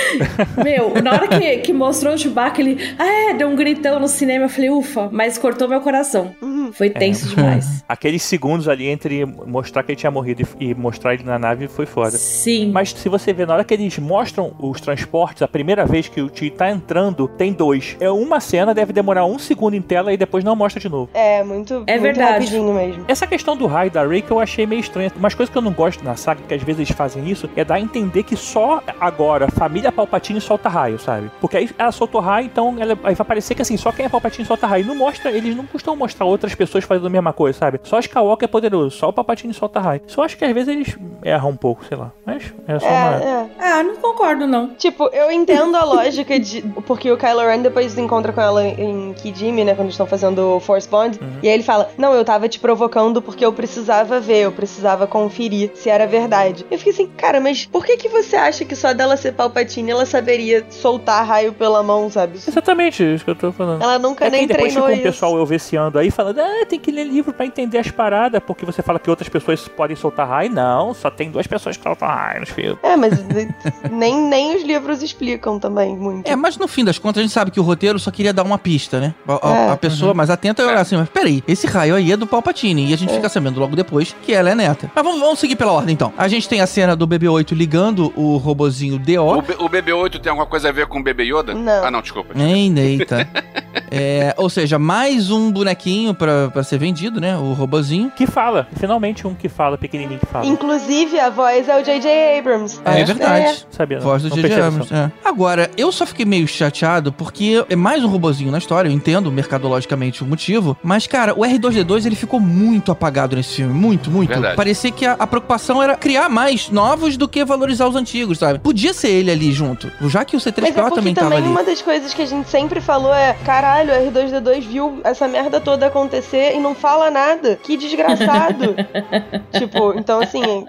meu, na hora que, que mostrou o Chewbacca, ele ah, é, deu um gritão no cinema. Eu falei, ufa, mas cortou meu coração. Foi tenso demais. Aqueles segundos ali entre mostrar que ele tinha morrido e, e mostrar ele na nave foi foda. Sim. Mas se você ver, na hora que eles mostram os transportes, a primeira vez que o Tio tá entrando, tem dois. É uma cena, deve demorar um segundo em tela e depois não mostra de novo. É, muito, É muito verdade. rapidinho mesmo. Essa questão do raio da Rey que eu achei meio estranha. Umas coisas que eu não gosto na saga, que às vezes eles fazem isso, é dar a entender que só agora a família Palpatine solta raio, sabe? Porque aí ela soltou raio, então ela, aí vai parecer que assim, só quem é Palpatine solta raio. Não mostra, eles não costumam mostrar outras pessoas fazendo a mesma coisa, sabe? Só Skywalker é poderoso, só o Palpatine solta raio. Eu acho que às vezes eles erram um pouco, sei lá. Mas é só uma. É, é. Ah, não concordo, não. Tipo, eu entendo a lógica de. Porque o Kylo Ren depois encontra com ela em Kijimi, né? Quando estão fazendo o Force Bond. E aí ele fala: Não, eu tava te provocando porque eu precisava ver, eu precisava conferir se era verdade. Eu fiquei assim, cara, mas por que que você acha que só dela ser Palpatine ela saberia soltar raio pela mão, sabe? Exatamente isso que eu tô falando. Ela nunca É nem depois treinou um isso. pessoal elveciando aí, falando, ah, tem que ler livro pra entender as paradas, porque você fala que outras pessoas podem soltar raio. Não, só tem duas pessoas que soltam raio nos filmes. É, mas nem, nem os livros explicam também muito. É, mas no fim das contas a gente sabe que o roteiro só queria dar uma pista, né? A, a- É. a pessoa mais atenta vai olhar assim, mas peraí, esse raio aí é do Palpatine. E a gente fica sabendo logo depois que ela é neta. Mas vamos, vamos seguir pela ordem então. A gente tem a cena do BB-8 ligando o robozinho O, DO. B- o BB-8 tem alguma coisa a ver com o BB Yoda? Não. Ah, não, desculpa. Nem neita. É, ou seja, mais um bonequinho pra, pra ser vendido, né? O robozinho. Que fala, finalmente um que fala, pequenininho que fala. Inclusive, a voz é o J.J. Abrams. É, verdade. Sabia, não. Voz do J.J. Abrams. é. Agora, eu só fiquei meio chateado porque é mais um robozinho na história, eu entendo mercadologicamente o motivo, mas, cara, o R2D2 ele ficou muito apagado nesse filme, muito, muito. Verdade. Parecia que a, a preocupação era criar mais novos do que valorizar os antigos, sabe? Podia ser ele ali junto, já que o Mas é C3PO porque também também, tava ali. uma das coisas que a gente sempre falou é: caralho, o R2D2 viu essa merda toda acontecer e não fala nada. Que desgraçado. tipo, então assim,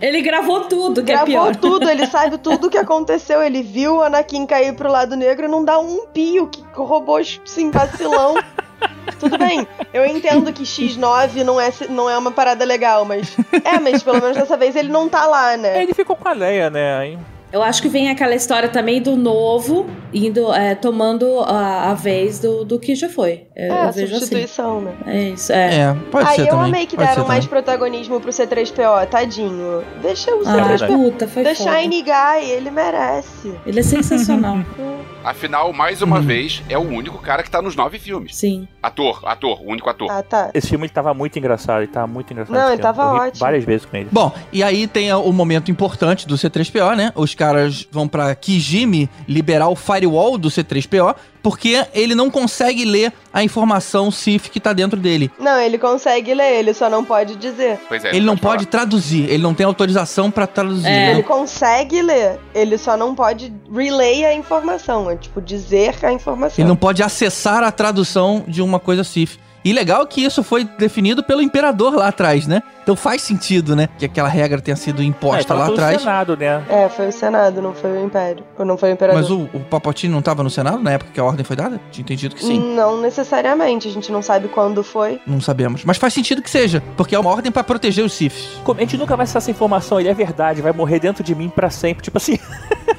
Ele gravou tudo, que é gravou pior. tudo, ele sabe tudo o que aconteceu. Ele viu o Anakin cair pro lado negro não dá um pio. Que robô, sim, vacilão. Tudo bem, eu entendo que X9 não é, não é uma parada legal, mas. É, mas pelo menos dessa vez ele não tá lá, É, né? ele ficou com a Leia, né? Aí, Eu acho que vem aquela história também do novo indo, é, tomando a, a vez do, do que já foi. Eu, É, eu a assim. substituição, né? É isso, é. É, pode Aí ser eu também. amei que pode deram mais também. protagonismo pro C3PO, tadinho. Deixa o Ah, C3PO. puta, foi The foda. Shiny Guy, ele merece. Ele é sensacional. Afinal, mais uma vez, é o único cara que tá nos nove filmes. Sim. Ator, ator, o único ator. Ah, tá. esse filme ele tava muito engraçado, ele tava muito engraçado. Não, ele tava ótimo. Várias vezes com ele. Bom, e aí tem o momento importante do C3PO, né? Os caras vão pra Kijimi liberar o firewall do C3PO porque ele não consegue ler a informação Sif que tá dentro dele. Não, ele consegue ler, ele só não pode dizer. Pois é. Ele não falar. pode traduzir, ele não tem autorização pra traduzir. É. né? Ele consegue ler, ele só não pode relay a informação, é tipo dizer a informação. Ele não pode acessar a tradução de uma coisa Sif. E legal que isso foi definido pelo imperador lá atrás, né? Então faz sentido, né? Que aquela regra tenha sido É, imposta tava lá pelo atrás. Senado, né? É, foi o Senado, não foi o Império. Ou não foi o Imperador. Mas o, o Palpatine não tava no Senado na época que a ordem foi dada? Tinha entendido que sim. Não necessariamente, a gente não sabe quando foi. Não sabemos. Mas faz sentido que seja, porque é uma ordem pra proteger os Siths. Como- A gente nunca vai acessar essa informação, ele é verdade, vai morrer dentro de mim pra sempre. Tipo assim,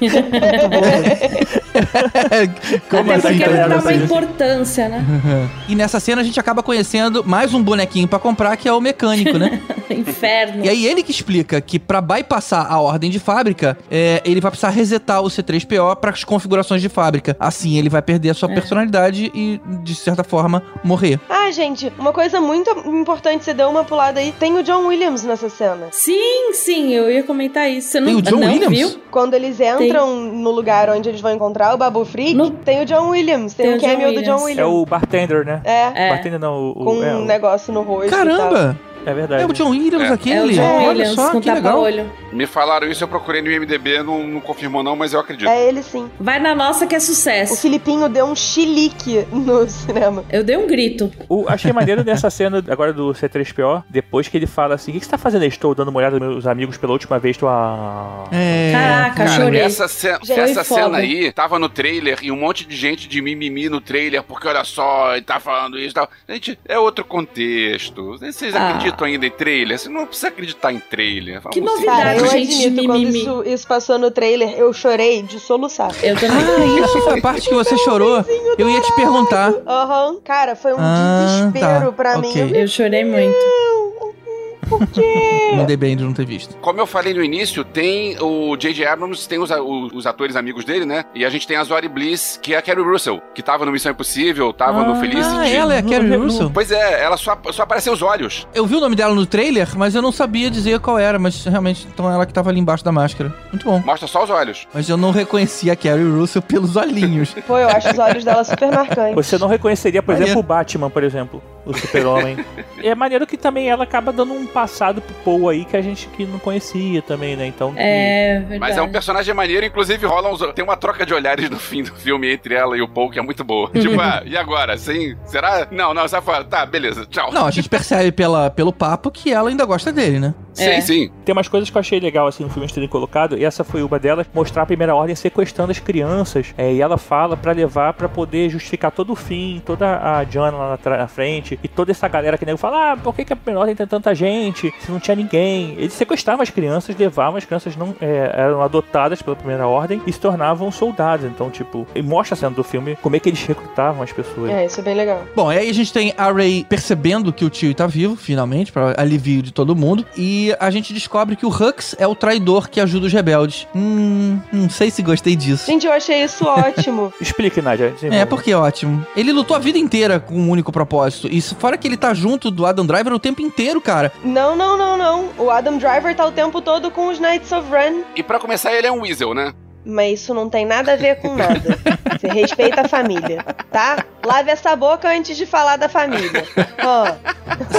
Como Até assim, porque tá não dá uma importância, né? E nessa cena a gente acaba conhecendo mais um bonequinho pra comprar, que é o mecânico, né? Inferno. E aí ele que explica que pra bypassar a ordem de fábrica, é, ele vai precisar resetar o C3PO para as configurações de fábrica. Assim ele vai perder a sua personalidade e, de certa forma, morrer. Ah, gente, uma coisa muito importante, você deu uma pulada aí. Tem o John Williams nessa cena. Sim, sim, eu ia comentar isso. Você não, Tem o John não Williams? viu? Quando eles entram no lugar onde eles vão encontrar o Babu Freak, No- tem o John Williams, tem, Tem o cameo do John Williams. É o bartender, né? É, É. Bartender não, o, o- com é, um o- negócio no rosto e tal. Caramba! É verdade. É o John Williams É. É o aquele. John Olha Williams só, com que legal. tapa-olho. Me falaram isso, eu procurei no IMDB, não, não confirmou não, mas eu acredito. É ele sim. Vai na nossa que é O sucesso. Filipinho deu um chilique no cinema. Eu dei um grito. O, achei maneiro nessa cena agora do C3PO, depois que ele fala assim: O que, que você tá fazendo? aí? Estou dando uma olhada nos meus amigos pela última vez. Tô a. É. Caraca, Cara, chorei. essa, ce- essa cena aí tava no trailer e um monte de gente de mimimi no trailer, porque olha só, ele tá falando isso e tal. Gente, é outro contexto. Vocês Ah. acreditam ainda em trailer? Você não precisa acreditar em trailer. Que Vamos novidade. Cara, eu gente admito, quando isso, isso passou no trailer, eu chorei de soluçar. Eu também. Ah, isso foi a parte que você chorou. Eu ia te perguntar. Aham, cara, foi um Ah, desespero tá, pra ok. mim. Eu chorei muito. Por quê? Me dei bem de não ter visto. Como eu falei no início, tem o J.J. Abrams, tem os, os atores amigos dele, né? E a gente tem a Zori Bliss, que é a Carrie Russell, que tava no Missão Impossível, tava no Felicity. Ah, ela é a Carrie no- Russell? Pois é, ela só, só apareceu os olhos. Eu vi o nome dela no trailer, mas eu não sabia dizer qual era. Mas realmente, então ela que tava ali embaixo da máscara. Muito bom. Mostra só os olhos. Mas eu não reconheci a Carrie Russell pelos olhinhos. Pô, eu acho os olhos dela super marcantes. Você não reconheceria, por Maneiro. exemplo, o Batman, por exemplo, o Super-Homem. e é maneiro que também ela acaba dando um passado pro Paul aí que a gente que não conhecia também, né? Então. É, verdade. Mas é um personagem maneiro, inclusive rola uns, tem uma troca de olhares no fim do filme entre ela e o Paul que é muito boa. tipo, ah, e agora? Sim? Será? Não, não, sai fora. Tá, beleza, tchau. Não, a gente percebe pela, pelo papo que ela ainda gosta dele, né? Sim, É. sim. Tem umas coisas que eu achei legal assim no filme terem colocado, e essa foi uma delas, mostrar a primeira ordem sequestrando as crianças. É, e ela fala pra levar pra poder justificar todo o fim, toda a Diana lá na, na frente, e toda essa galera que nego fala: ah, por que, que a primeira ordem tem tanta gente? Se não tinha ninguém. Eles sequestravam as crianças, levavam as crianças não é, eram adotadas pela primeira ordem e se tornavam soldados. Então, tipo, e mostra a cena do filme como é que eles recrutavam as pessoas. É, isso é bem legal. Bom, e aí a gente tem a Ray percebendo que o tio tá vivo, finalmente, pra alivio de todo mundo. E a gente descobre que o Hux é o traidor que ajuda os rebeldes. Hum, não sei se gostei disso. Gente, eu achei isso ótimo. Explique, desenvolva. É, porque é ótimo. Ele lutou a vida inteira com um único propósito. E fora que ele tá junto do Adam Driver o tempo inteiro, cara. Não, não, não, não. O Adam Driver tá o tempo todo com os Knights of Ren. E pra começar, ele é um Weasel, né? Mas isso não tem nada a ver com nada. Você respeita a família, tá? Lave essa boca antes de falar da família. Ó,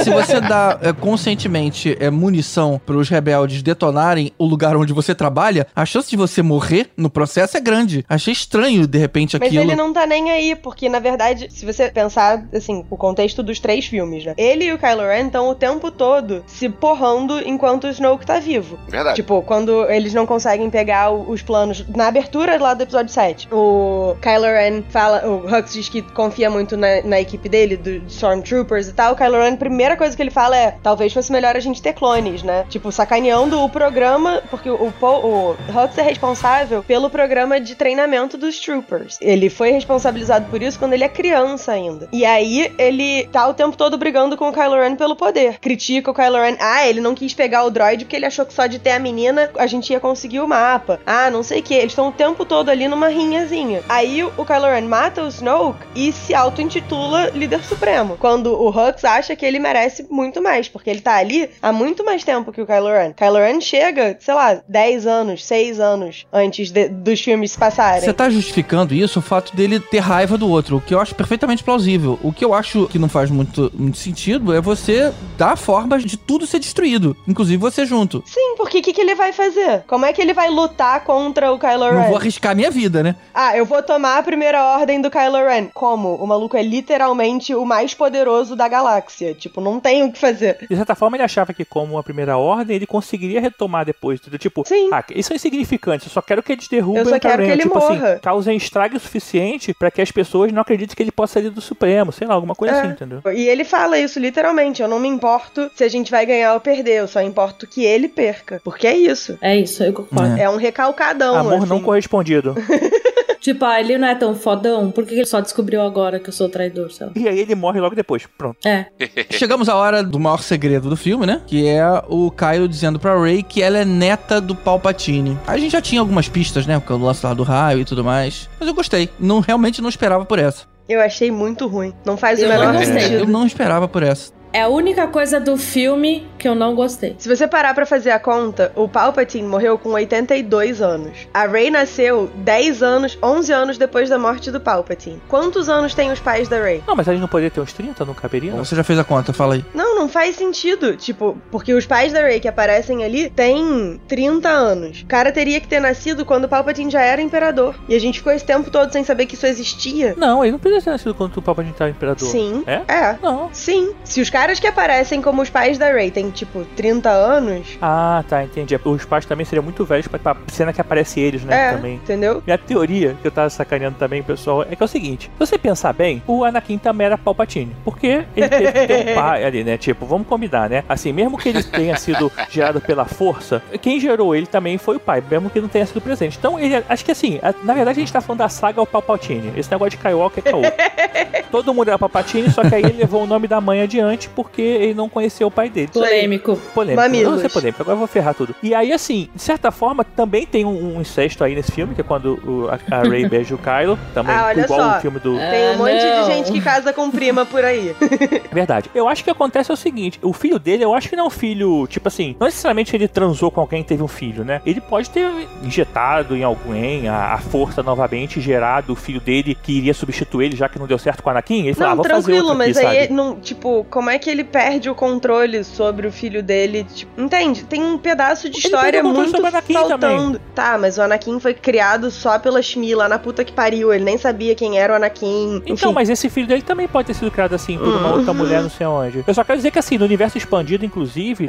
Se você dá é, conscientemente é, munição pros rebeldes detonarem o lugar onde você trabalha, a chance de você morrer no processo é grande. Achei estranho, de repente, Mas aquilo. ele não tá nem aí, porque na verdade, se você pensar, assim, o contexto dos três filmes, né? Ele e o Kylo Ren estão o tempo todo se porrando enquanto o Snoke tá vivo. Verdade. Tipo, quando eles não conseguem pegar os planos. Na abertura lá do episódio 7, o Kylo Ren fala. O Hux diz que confia muito na, na equipe dele, do de Stormtroopers e tal. O Kylo Ren, a primeira coisa que ele fala é: talvez fosse melhor a gente ter clones, né? Tipo, sacaneando o programa, porque o, o Hux é responsável pelo programa de treinamento dos Troopers. Ele foi responsabilizado por isso quando ele é criança ainda. E aí ele tá o tempo todo brigando com o Kylo Ren pelo poder. Critica o Kylo Ren. Ah, ele não quis pegar o droid porque ele achou que só de ter a menina a gente ia conseguir o mapa. Ah, não sei o que. Eles estão o tempo todo ali numa rinhazinha. Aí o Kylo Ren mata o Snoke e se auto-intitula líder supremo. Quando o Hux acha que ele merece muito mais, porque ele tá ali há muito mais tempo que o Kylo Ren. Kylo Ren chega, sei lá, 10 anos, 6 anos antes de- dos filmes se passarem. Você tá justificando isso, o fato dele ter raiva do outro, o que eu acho perfeitamente plausível. O que eu acho que não faz muito, muito sentido é você dar formas de tudo ser destruído, inclusive você junto. Sim, porque o que, que ele vai fazer? Como é que ele vai lutar contra o Kylo Não Ren? vou arriscar minha vida, né? Ah, eu vou tomar a primeira ordem do Kylo Ren. Como? O maluco é literalmente o mais poderoso da galáxia. Tipo, não tem o que fazer. De certa forma, ele achava que, como a primeira ordem, ele conseguiria retomar depois. entendeu? Tipo, Sim. ah, isso é insignificante, eu só quero que eles derrubem Eu só o Kylo quero que Ren. ele tipo morra. assim, causem estrago o suficiente pra que as pessoas não acreditem que ele possa sair do Supremo, sei lá, alguma coisa É. assim, entendeu? E ele fala isso literalmente. Eu não me importo se a gente vai ganhar ou perder. Eu só importo que ele perca. Porque é isso. É isso, eu concordo. É um recalcadão. Amor não correspondido. Tipo, ah, ele não é tão fodão, por que ele só descobriu agora que eu sou traidor, sei lá? e aí ele morre logo depois. Pronto. É. Chegamos à hora do maior segredo do filme, né? Que é o Kylo dizendo pra Rey que ela é neta do Palpatine. A gente já tinha algumas pistas, né? Com o lance lá do raio e tudo mais. Mas eu gostei. Não, realmente não esperava por essa. Eu achei muito ruim. Não faz Eu o menor não sentido. Eu não esperava por essa. É a única coisa do filme que eu não gostei. Se você parar pra fazer a conta, o Palpatine morreu com 82 anos. A Rey nasceu 10 anos, 11 anos depois da morte do Palpatine. Quantos anos tem os pais da Rey? Não, mas a gente não poderia ter uns 30, não caberia? Não. Você já fez a conta, fala aí. Não, não faz sentido. Tipo, porque os pais da Rey que aparecem ali têm 30 anos. O cara teria que ter nascido quando o Palpatine já era imperador. E a gente ficou esse tempo todo sem saber que isso existia. Não, ele não poderia ter nascido quando o Palpatine estava imperador. Sim. É? É. Não. Sim. Se os caras que aparecem como os pais da Rey têm, tipo, 30 anos. Ah, tá, entendi. Os pais também seriam muito velhos pra, pra cena que aparece eles, né? é, Também. entendeu? Minha teoria, que eu tava sacaneando também, pessoal, é que é o seguinte: se você pensar bem, o Anakin também era Palpatine. Porque ele teve que ter um pai ali, né? Tipo, vamos combinar, né? Assim, mesmo que ele tenha sido gerado pela força, quem gerou ele também foi o pai, mesmo que não tenha sido presente. Então, ele, acho que assim, na verdade a gente tá falando da saga ao Palpatine. Esse negócio de Skywalker é caô. Todo mundo era Palpatine, só que aí ele levou o nome da mãe adiante porque ele não conheceu o pai dele. Polêmico. Polêmico. Mamilos. Não polêmico, agora eu vou ferrar tudo. E aí, assim, de certa forma, também tem um, um incesto aí nesse filme, que é quando o- a, a Ray beija o Kylo. Também Ah, olha igual só. o filme do. Tem um Ah, monte não. de gente que casa com prima por aí. Verdade. Eu acho que acontece é o seguinte: o filho dele, eu acho que não é um filho, tipo assim, não necessariamente ele transou com alguém e teve um filho, né? Ele pode ter injetado em alguém a, a força novamente, gerado o filho dele que iria substituir ele, já que não deu certo com o Anakin. Ele falou, ah, Não, vou fazer tranquilo, outro aqui, mas aí, sabe? não, tipo, como é que ele perde o controle sobre o filho dele? Tipo, entende? Tem um pedaço de Ele história muito faltando. Tá, mas o Anakin foi criado só pela Shmi lá na puta que pariu. Ele nem sabia quem era o Anakin. Então, Enfim. mas esse filho dele também pode ter sido criado assim por uma outra mulher, não sei onde. Eu só quero dizer que assim, no universo expandido, inclusive,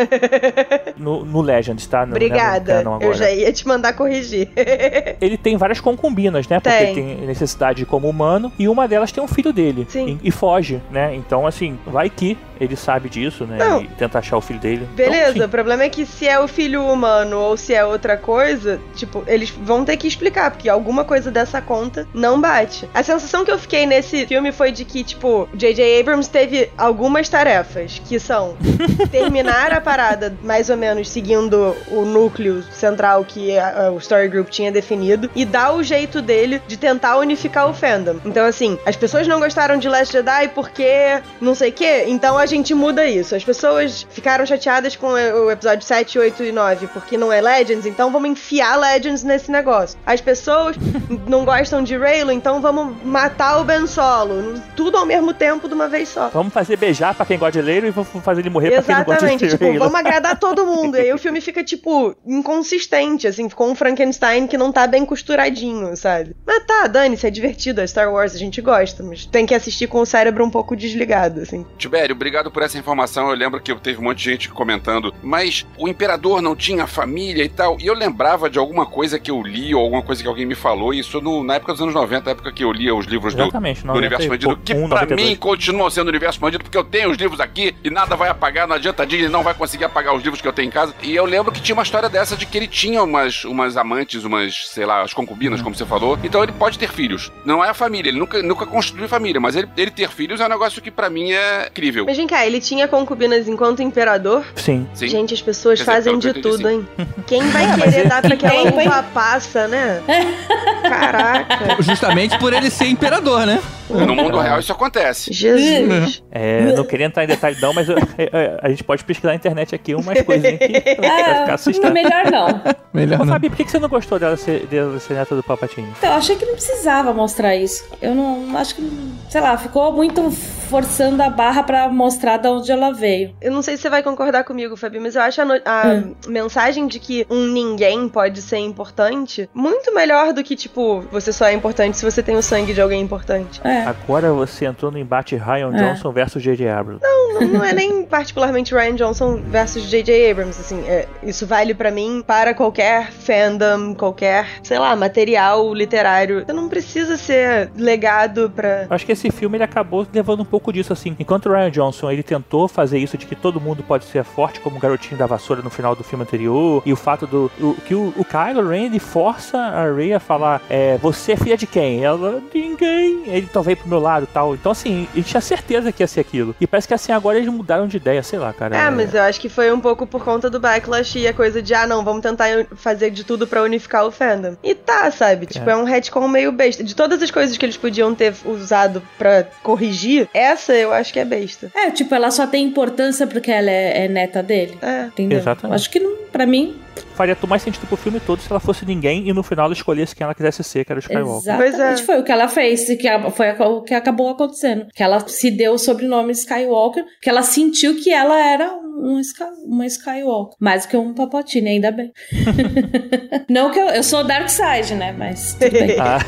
no, no Legends, tá? No, Obrigada. Né, no Eu já ia te mandar corrigir. Ele tem várias concubinas, né? Porque Tem. tem necessidade como humano e uma delas tem um filho dele. Sim. E, e foge, né? Então, assim, vai que ele sabe disso, né? Não. E tenta achar o filho dele. Beleza, Então, o problema é que se é o filho humano ou se é outra coisa, tipo, eles vão ter que explicar, porque alguma coisa dessa conta não bate. A sensação que eu fiquei nesse filme foi de que, tipo, J.J. Abrams teve algumas tarefas, que são terminar a parada mais ou menos seguindo o núcleo central que a- a- o Story Group tinha definido e dar o jeito dele de tentar unificar o fandom. Então, assim, as pessoas não gostaram de Last Jedi porque não sei o que, então a gente muda isso. As pessoas ficaram chateadas com o episódio 7, 8 e 9 porque não é Legends, então vamos enfiar Legends nesse negócio. As pessoas não gostam de Raylo, então vamos matar o Ben Solo. Tudo ao mesmo tempo de uma vez só. Vamos fazer beijar pra quem gosta de Leiro e vamos fazer ele morrer pra quem não gosta Exatamente, de tipo, vamos agradar todo mundo. E aí o filme fica, tipo, inconsistente, assim, ficou um Frankenstein que não tá bem costuradinho, sabe? Mas tá, dane-se, é divertido, é Star Wars, a gente gosta, mas tem que assistir com o cérebro um pouco desligado, assim. Tibério, obrigado por essa informação. Eu lembro que teve um monte de gente comentando, mas o imperador não tinha família e tal. E eu lembrava de alguma coisa que eu li ou alguma coisa que alguém me falou, isso no- na época dos anos 90, na época que eu lia os livros do, do Universo Expandido, que um, pra 92. mim continuam sendo Universo Expandido, porque eu tenho os livros aqui e nada vai apagar, não adianta a Disney não vai conseguir apagar os livros que eu tenho em casa. E eu lembro que tinha uma história dessa de que ele tinha umas, umas amantes, umas, sei lá, as concubinas, como você falou. Então ele pode ter filhos. Não é a família, ele nunca, nunca construiu família, mas ele, ele ter filhos é um negócio que pra mim é incrível. Mas vem cá, ele tinha concubinas enquanto imperador? Sim. Sim. Gente, as pessoas Quer dizer, fazem que de tudo, hein? Quem vai É, querer ele- dar pra aquela hein? uva passa, né? Caraca. Justamente por ele ser imperador, né? No mundo real isso acontece. Jesus. É, não queria entrar em detalhe não, mas eu- é, é, a gente pode pesquisar na internet aqui umas coisinhas que vai ficar assustado. melhor não. Melhor Ô, não. Fabi, por que que você não gostou dela ser, dela ser neta do Papatinho? Então, eu achei que não precisava mostrar isso. Eu não acho que, sei lá, ficou muito forçando a barra pra mostrar de onde ela veio. Eu não sei se você vai concordar comigo, Fabi, mas eu acho a, no- a Hum. mensagem de que um ninguém pode ser importante muito melhor do que, tipo, você só é importante se você tem o sangue de alguém importante. É. Agora você entrou no embate Ryan É. Johnson versus J.J. Abrams. Não, não é nem particularmente Ryan Johnson versus J.J. Abrams, assim, é, isso vale pra mim para qualquer fandom, qualquer, sei lá, material literário. Você não precisa ser legado pra... Eu acho que esse filme ele acabou levando um pouco disso assim. Enquanto o Ryan Johnson ele tentou fazer isso de que todo mundo pode ser forte como o garotinho da vassoura no final do filme anterior e o fato do o- que o, o Kylo Ren ele força a Rey a falar é, você é filha de quem? Ela de ninguém. Ele talvez pro meu lado e tal. Então assim, gente tinha certeza que ia ser aquilo. E parece que assim agora eles mudaram de ideia, sei lá, cara. É, mas eu acho que foi um pouco por conta do backlash e a coisa de, ah, não, vamos tentar fazer de tudo pra unificar o fandom. E tá, sabe? Tipo, é, um retcon meio besta. De todas as coisas que eles podiam ter usado pra corrigir, essa eu acho que é besta. É, tipo, ela só tem importância porque ela é, é neta dele. É. Entendeu? Exatamente. Acho que, não, pra mim, faria mais sentido pro filme todo se ela fosse ninguém e no final ela escolhesse quem ela quisesse ser, que era o Skywalker. Pois é. exatamente foi o que ela fez. Que a- foi o que acabou acontecendo. Que ela se deu o sobrenome Skywalker, que ela sentiu que ela era um, Sky- uma Skywalker. Mais do que um Papotine, ainda bem. não que eu, eu sou Dark Side, né? Mas tudo bem. Ah,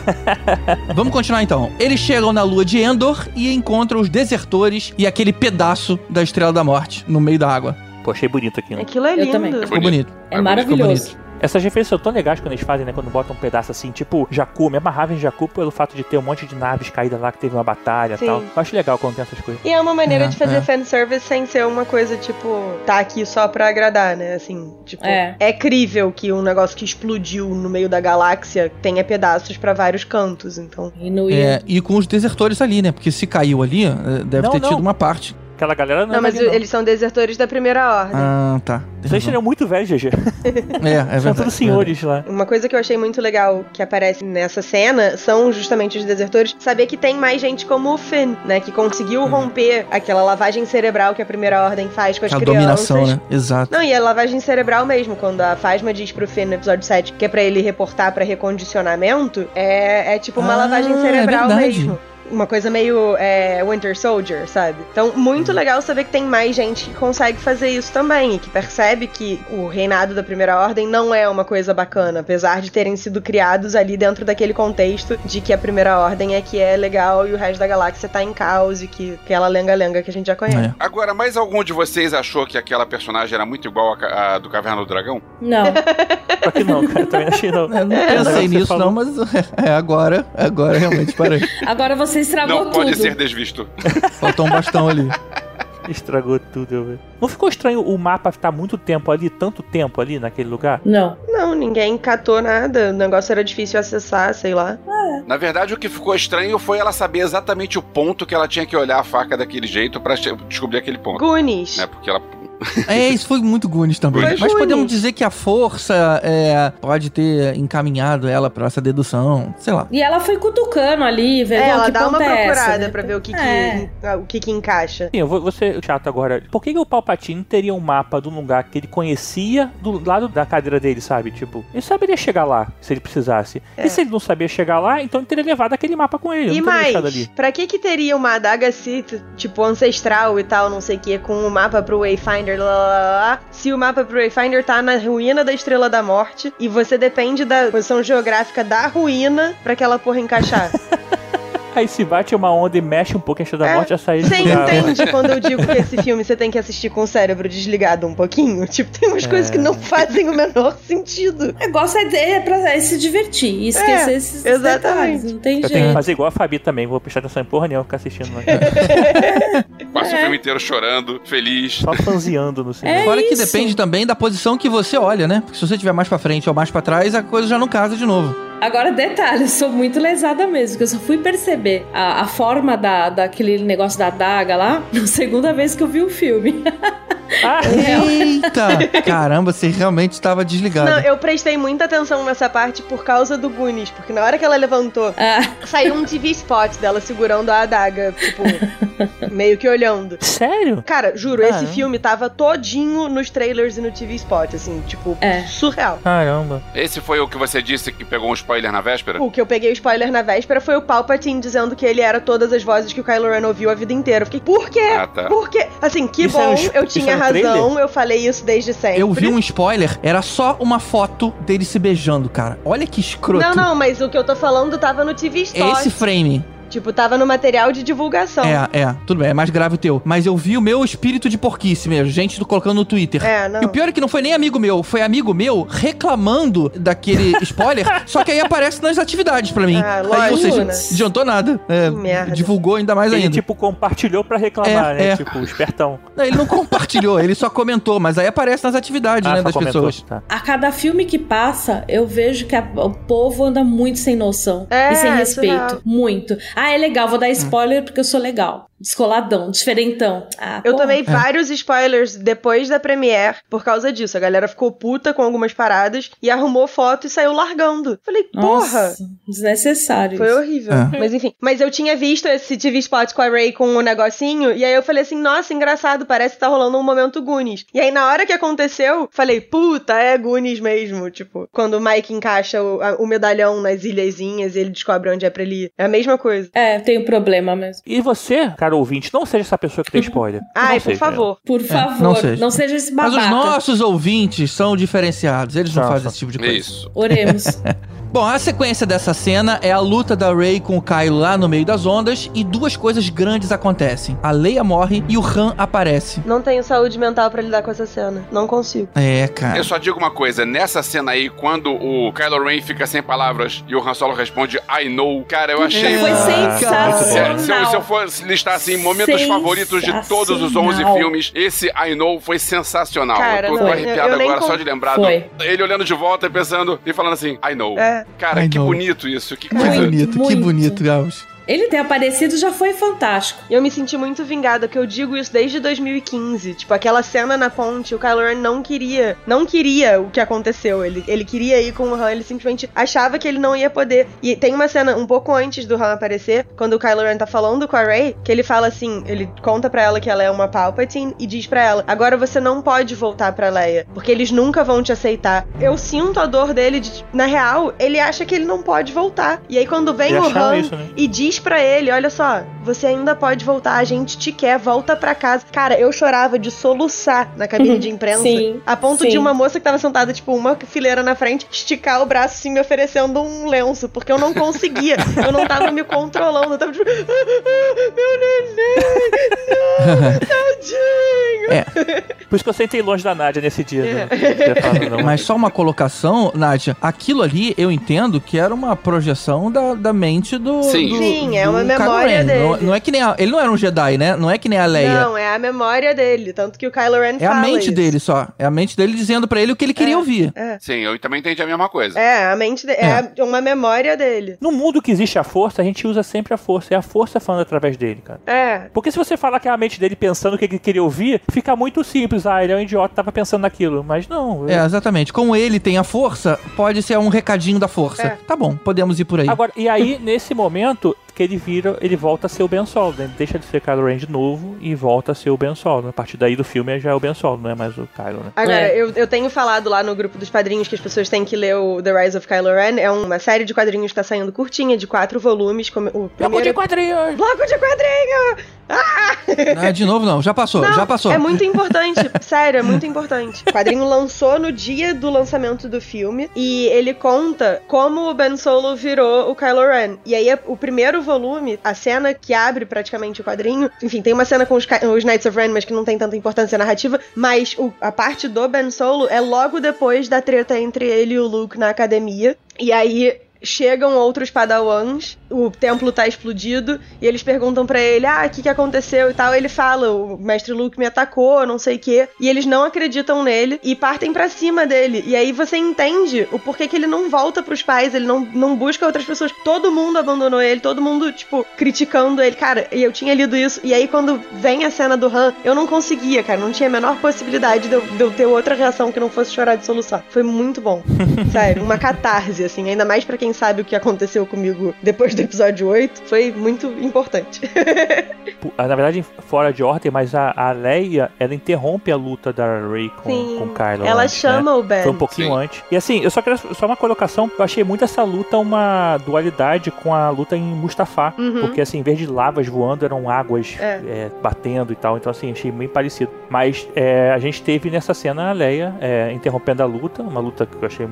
Vamos continuar então. Eles chegam na lua de Endor e encontram os desertores e aquele pedaço da Estrela da Morte no meio da água. pô, achei bonito aqui. Né? Aquilo é Eu lindo. também. Ficou bonito. É maravilhoso. Essas referências são tão legais quando eles fazem, né? Quando botam um pedaço assim, tipo Jakku, me amarrava em Jakku pelo fato de ter um monte de naves caídas lá que teve uma batalha e tal. Eu acho legal quando tem essas coisas. E é uma maneira É, de fazer é. fanservice sem ser uma coisa, tipo, tá aqui só pra agradar, né? Assim, tipo, É. é crível que um negócio que explodiu no meio da galáxia tenha pedaços pra vários cantos, então. E no É, e com os desertores ali, né? Porque se caiu ali, eh, deve Não, ter não. tido uma parte. Aquela galera não, Não, mas é não. eles são desertores da primeira ordem. Ah, tá. Vocês seriam muito velhos, GG. É, é verdade. São todos senhores lá. Uma coisa que eu achei muito legal que aparece nessa cena são justamente os desertores. Saber que tem mais gente como o Finn, né? Que conseguiu romper aquela lavagem cerebral que a primeira ordem faz com as A crianças. dominação, né? Exato. Não, e a lavagem cerebral mesmo, quando a Fasma diz pro Finn no episódio 7 que é pra ele reportar pra recondicionamento, é, é tipo uma Ah, lavagem é cerebral verdade. mesmo. Uma coisa meio é, Winter Soldier, sabe? Então, muito legal saber que tem mais gente que consegue fazer isso também e que percebe que o reinado da Primeira Ordem não é uma coisa bacana, apesar de terem sido criados ali dentro daquele contexto de que a Primeira Ordem é que é legal e o resto da galáxia tá em caos e que aquela lenga-lenga que a gente já conhece. É. Agora, mais algum de vocês achou que aquela personagem era muito igual a, a do Caverna do Dragão? Não. Só que não, cara, também achei não. Eu não pensei nisso, falou. não, mas é agora, agora realmente parei. Agora você estragou Não pode tudo. ser desvisto. Faltou um bastão ali. Estragou tudo, velho. Não ficou estranho o mapa estar muito tempo ali, tanto tempo ali naquele lugar? Não. Não, ninguém catou nada, o negócio era difícil acessar, sei lá. Na verdade, o que ficou estranho foi ela saber exatamente o ponto que ela tinha que olhar a faca daquele jeito pra che- descobrir aquele ponto. Goonies. Né? Porque ela. É, isso foi muito Goonies também. Foi Mas podemos dizer que a força é, pode ter encaminhado ela pra essa dedução, sei lá. E ela foi cutucando ali, vendo É, ela que dá uma procurada essa, né? pra ver o que, É. que, o que, que encaixa. Sim, eu vou, vou ser chato agora. Por que, que o Palpatine teria um mapa de um lugar que ele conhecia do lado da cadeira dele, sabe? Tipo, ele saberia chegar lá se ele precisasse. É. E se ele não sabia chegar lá, então ele teria levado aquele mapa com ele. E mais, ali. pra que que teria uma adaga Sith, tipo, ancestral e tal, não sei o que, com o mapa pro Wayfinder, lá, lá, lá, lá, se o mapa pro Wayfinder tá na ruína da Estrela da Morte e você depende da posição geográfica da ruína pra aquela porra encaixar? Aí se bate uma onda e mexe um pouco a da É, Morte, já sai Você entende quando eu digo que esse filme você tem que assistir com o cérebro desligado um pouquinho? Tipo, tem umas coisas que não fazem o menor sentido. O negócio é, de- é pra é se divertir e esquecer É, esses exatamente. detalhes. Não tem Eu tenho que jeito. fazer igual a Fabi também, vou prestar atenção em porra nenhuma, ficar assistindo lá. Passa o É. filme inteiro chorando, feliz. Só fanzeando no cinema. É Fora que depende também da posição que você olha, né? Porque se você estiver mais pra frente ou mais pra trás, a coisa já não casa de novo. Agora, detalhe, eu sou muito lesada mesmo, que eu só fui perceber a, a forma da, daquele negócio da adaga lá na segunda vez que eu vi o filme. Ah, Eita! Caramba, você realmente estava desligado. Não, eu prestei muita atenção nessa parte por causa do Goonies, porque na hora que ela levantou, Ah, saiu um TV spot dela segurando a adaga, tipo, meio que olhando. sério? Cara, juro, esse filme tava todinho nos trailers e no TV spot, assim, tipo, É. surreal. Caramba. Esse foi o que você disse que pegou um spoiler na véspera? O que eu peguei o spoiler na véspera foi o Palpatine dizendo que ele era todas as vozes que o Kylo Ren ouviu a vida inteira. Eu fiquei, por quê? Ah, tá. Por quê? Assim, que Isso bom, era um- eu tinha era um razão, trailer? eu falei isso desde sempre. Eu vi um spoiler, era só uma foto dele se beijando, cara. Olha que escroto. Não, não, mas o que eu tô falando tava no TV É spot. esse frame. Tipo, tava no material de divulgação. É, é, tudo bem, é mais grave o teu. Mas eu vi o meu espírito de porquice mesmo, gente colocando no Twitter. É, não. E o pior é que não foi nem amigo meu, foi amigo meu reclamando daquele spoiler, só que aí aparece nas atividades pra mim. Ah, aí, ou lógico, seja, né? adiantou nada. É, Que merda. divulgou ainda mais Ele, ainda. tipo, compartilhou pra reclamar, É, né? é. Tipo, espertão. Não, ele não compartilhou, ele só comentou, mas aí aparece nas atividades, Ah, né, das comentou. pessoas. Tá. a cada filme que passa, eu vejo que a- o povo anda muito sem noção É, e sem respeito. Muito. Ah, é legal, vou dar spoiler porque eu sou legal. Descoladão, diferentão. Ah, Eu porra. tomei vários spoilers depois da Premiere por causa disso. A galera ficou puta com algumas paradas e arrumou foto e saiu largando. Falei, porra! Nossa, desnecessário. Foi horrível. É. Mas enfim. Mas eu tinha visto esse TV spot com a Ray com o negocinho. E aí eu falei assim: nossa, engraçado, parece que tá rolando um momento Goonies. E aí na hora que aconteceu, falei: puta, é Goonies mesmo. Tipo, quando o Mike encaixa o, a- o medalhão nas ilhazinhas e ele descobre onde é pra ele ir. É a mesma coisa. É, tem um problema mesmo. E você, cara ouvinte, não seja essa pessoa que tem spoiler. Ai, Não por seja. favor. Por favor, não não seja. seja, esse Mas babaca. os nossos ouvintes são diferenciados, eles não fazem esse tipo de coisa. Isso. Oremos. Bom, a sequência dessa cena é a luta da Rey com o Kylo lá no meio das ondas e duas coisas grandes acontecem. A Leia morre e o Han aparece. Não tenho saúde mental pra lidar com essa cena. Não consigo. É, cara. Eu só digo uma coisa, nessa cena aí, quando o Kylo Ren fica sem palavras e o Han Solo responde I know, cara, eu achei... Foi Ah, sensacional. Se, se eu, se eu fosse listar assim, momentos favoritos de todos os 11 Sensacional. filmes, esse I Know foi sensacional. Cara, eu tô, tô não, arrepiado eu- eu agora só de lembrar. Ele olhando de volta e pensando e falando assim, I know. É. Cara, I que know. bonito isso, que Que coisa. Muito, bonito, que muito. bonito, Gauss. Ele ter aparecido já foi fantástico. Eu me senti muito vingada, que eu digo isso desde 2015. Tipo, aquela cena na ponte, o Kylo Ren não queria, não queria o que aconteceu. Ele, ele queria ir com o Han, ele simplesmente achava que ele não ia poder. E tem uma cena um pouco antes do Han aparecer, quando o Kylo Ren tá falando com a Rey, que ele fala assim, ele conta pra ela que ela é uma Palpatine e diz pra ela: "Agora você não pode voltar pra Leia, porque eles nunca vão te aceitar". Eu sinto a dor dele de, na real, ele acha que ele não pode voltar. E aí quando vem Ele o Han isso, né? e diz pra ele: Olha só, você ainda pode voltar, a gente te quer, volta pra casa. Cara, eu chorava de soluçar na cabine de imprensa. Sim, a ponto sim. de uma moça que tava sentada, tipo, uma fileira na frente, esticar o braço assim, me oferecendo um lenço, porque eu não conseguia. eu não tava me controlando. Eu tava tipo, "Ah, meu neném, não, tadinho. É, Por isso que eu sentei longe da Nádia nesse dia. É. né? Fala, não. mas só uma colocação, Nádia. Aquilo ali eu entendo que era uma projeção da, da mente do. Sim. do- Sim, é do uma memória Ren. dele. Não, não é que nem a, ele não era um Jedi, né? Não é que nem a Leia. Não, é a memória dele. Tanto que o Kylo Ren é a mente isso. dele só. É a mente dele dizendo pra ele o que ele queria É. ouvir. Sim, eu também entendi a mesma coisa. É, a mente dele. É. uma memória dele. No mundo que existe a força, a gente usa sempre a força. É a força falando através dele, cara. É. Porque se você falar que é a mente dele pensando o que ele queria ouvir, fica muito simples. Ah, ele é um idiota, tava pensando naquilo. Mas não. É, exatamente. Como ele tem a força, pode ser um recadinho da força. É. Tá bom, podemos ir por aí. Agora, e aí, nesse momento que ele vira, ele volta a ser o Ben Solo, né? Ele deixa de ser Kylo Ren de novo e volta a ser o Ben Solo. A partir daí do filme já é o Ben Solo, não é mais o Kylo, né? Agora, É. eu, eu tenho falado lá no grupo dos padrinhos que as pessoas têm que ler o The Rise of Kylo Ren. É uma série de quadrinhos que tá saindo curtinha, de quatro volumes. Como o Bloco primeiro... de quadrinhos! Bloco de quadrinho! Ah! Ah, de novo, não. Já passou, Não, já passou. É muito importante, sério, é muito importante. O quadrinho lançou no dia do lançamento do filme e ele conta como o Ben Solo virou o Kylo Ren. E aí o primeiro volume, a cena que abre praticamente o quadrinho, enfim, tem uma cena com os, os Knights of Ren, mas que não tem tanta importância narrativa, mas o- a parte do Ben Solo é logo depois da treta entre ele e o Luke na academia. E aí chegam outros padawans, o templo tá explodido, e eles perguntam pra ele, ah, o que que aconteceu e tal. Ele fala, o mestre Luke me atacou, não sei o quê. E eles não acreditam nele e partem pra cima dele. E aí você entende o porquê que ele não volta pros pais, ele não, não busca outras pessoas. Todo mundo abandonou ele, todo mundo, tipo, criticando ele. Cara, e eu tinha lido isso. E aí quando vem a cena do Han, eu não conseguia, cara. Não tinha a menor possibilidade de eu, de eu ter outra reação que não fosse chorar de soluçar. Foi muito bom. Sério, uma catarse, assim. Ainda mais pra quem sabe o que aconteceu comigo depois do episódio 8. Foi muito importante. Pu- Na verdade, fora de ordem, mas a, a Leia, ela interrompe a luta da Rey com, Sim. com Kylo. Ela antes, chama né? o Ben. Foi um pouquinho Sim. antes. E assim, eu só queria só uma colocação. Eu achei muito essa luta uma dualidade com a luta em Mustafá. Uhum. Porque assim, em vez de lavas voando, eram águas É. é, batendo e tal. Então assim, achei bem parecido. Mas é, a gente teve nessa cena a Leia é, interrompendo a luta. Uma luta que eu achei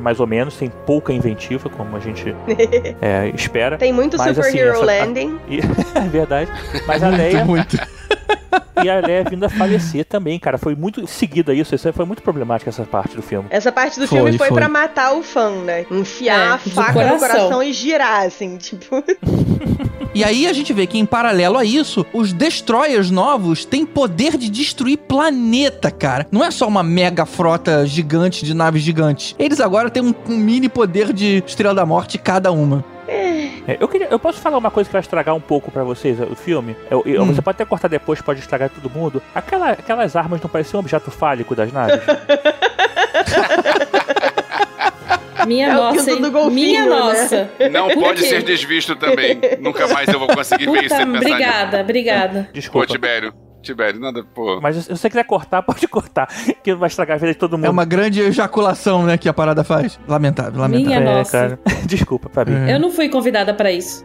mais ou menos, sem pouca inventiva, como a gente é, espera. Tem muito Mas, assim, superhero essa- landing. É verdade. Mas a Leia Muito. e a Leia vindo a falecer também, cara. Foi muito seguida isso. Isso foi muito problemático essa parte do filme. Essa parte do Foi, filme foi, foi. pra matar o fã, né? Enfiar É, a faca no coração. coração e girar, assim, tipo. E aí a gente vê que, em paralelo a isso, os destroyers novos têm poder de destruir planeta, cara. Não é só uma mega frota gigante de naves gigantes. Eles agora têm um, um mini poder de Estrela da Morte cada uma. É, eu, queria, eu posso falar uma coisa que vai estragar um pouco pra vocês o filme? Eu- eu- Hum. Você pode até cortar depois, pode estragar todo mundo. Aquela, aquelas armas não pareciam um objeto fálico das naves? Minha É nossa, golfinho, Minha né? nossa. Não Por pode quê? ser desvisto também. Nunca mais eu vou conseguir ver isso Puta, sem pensar nisso. obrigada, obrigada. Pô, Desculpa. Tibério. Tibério, nada, pô. Mas se você quiser cortar, pode cortar. Que vai estragar a vida de todo mundo. É uma grande ejaculação, né, que a parada faz. Lamentável, lamentável. Minha É, nossa. cara. Desculpa, Fabi. É. Eu não fui convidada pra isso.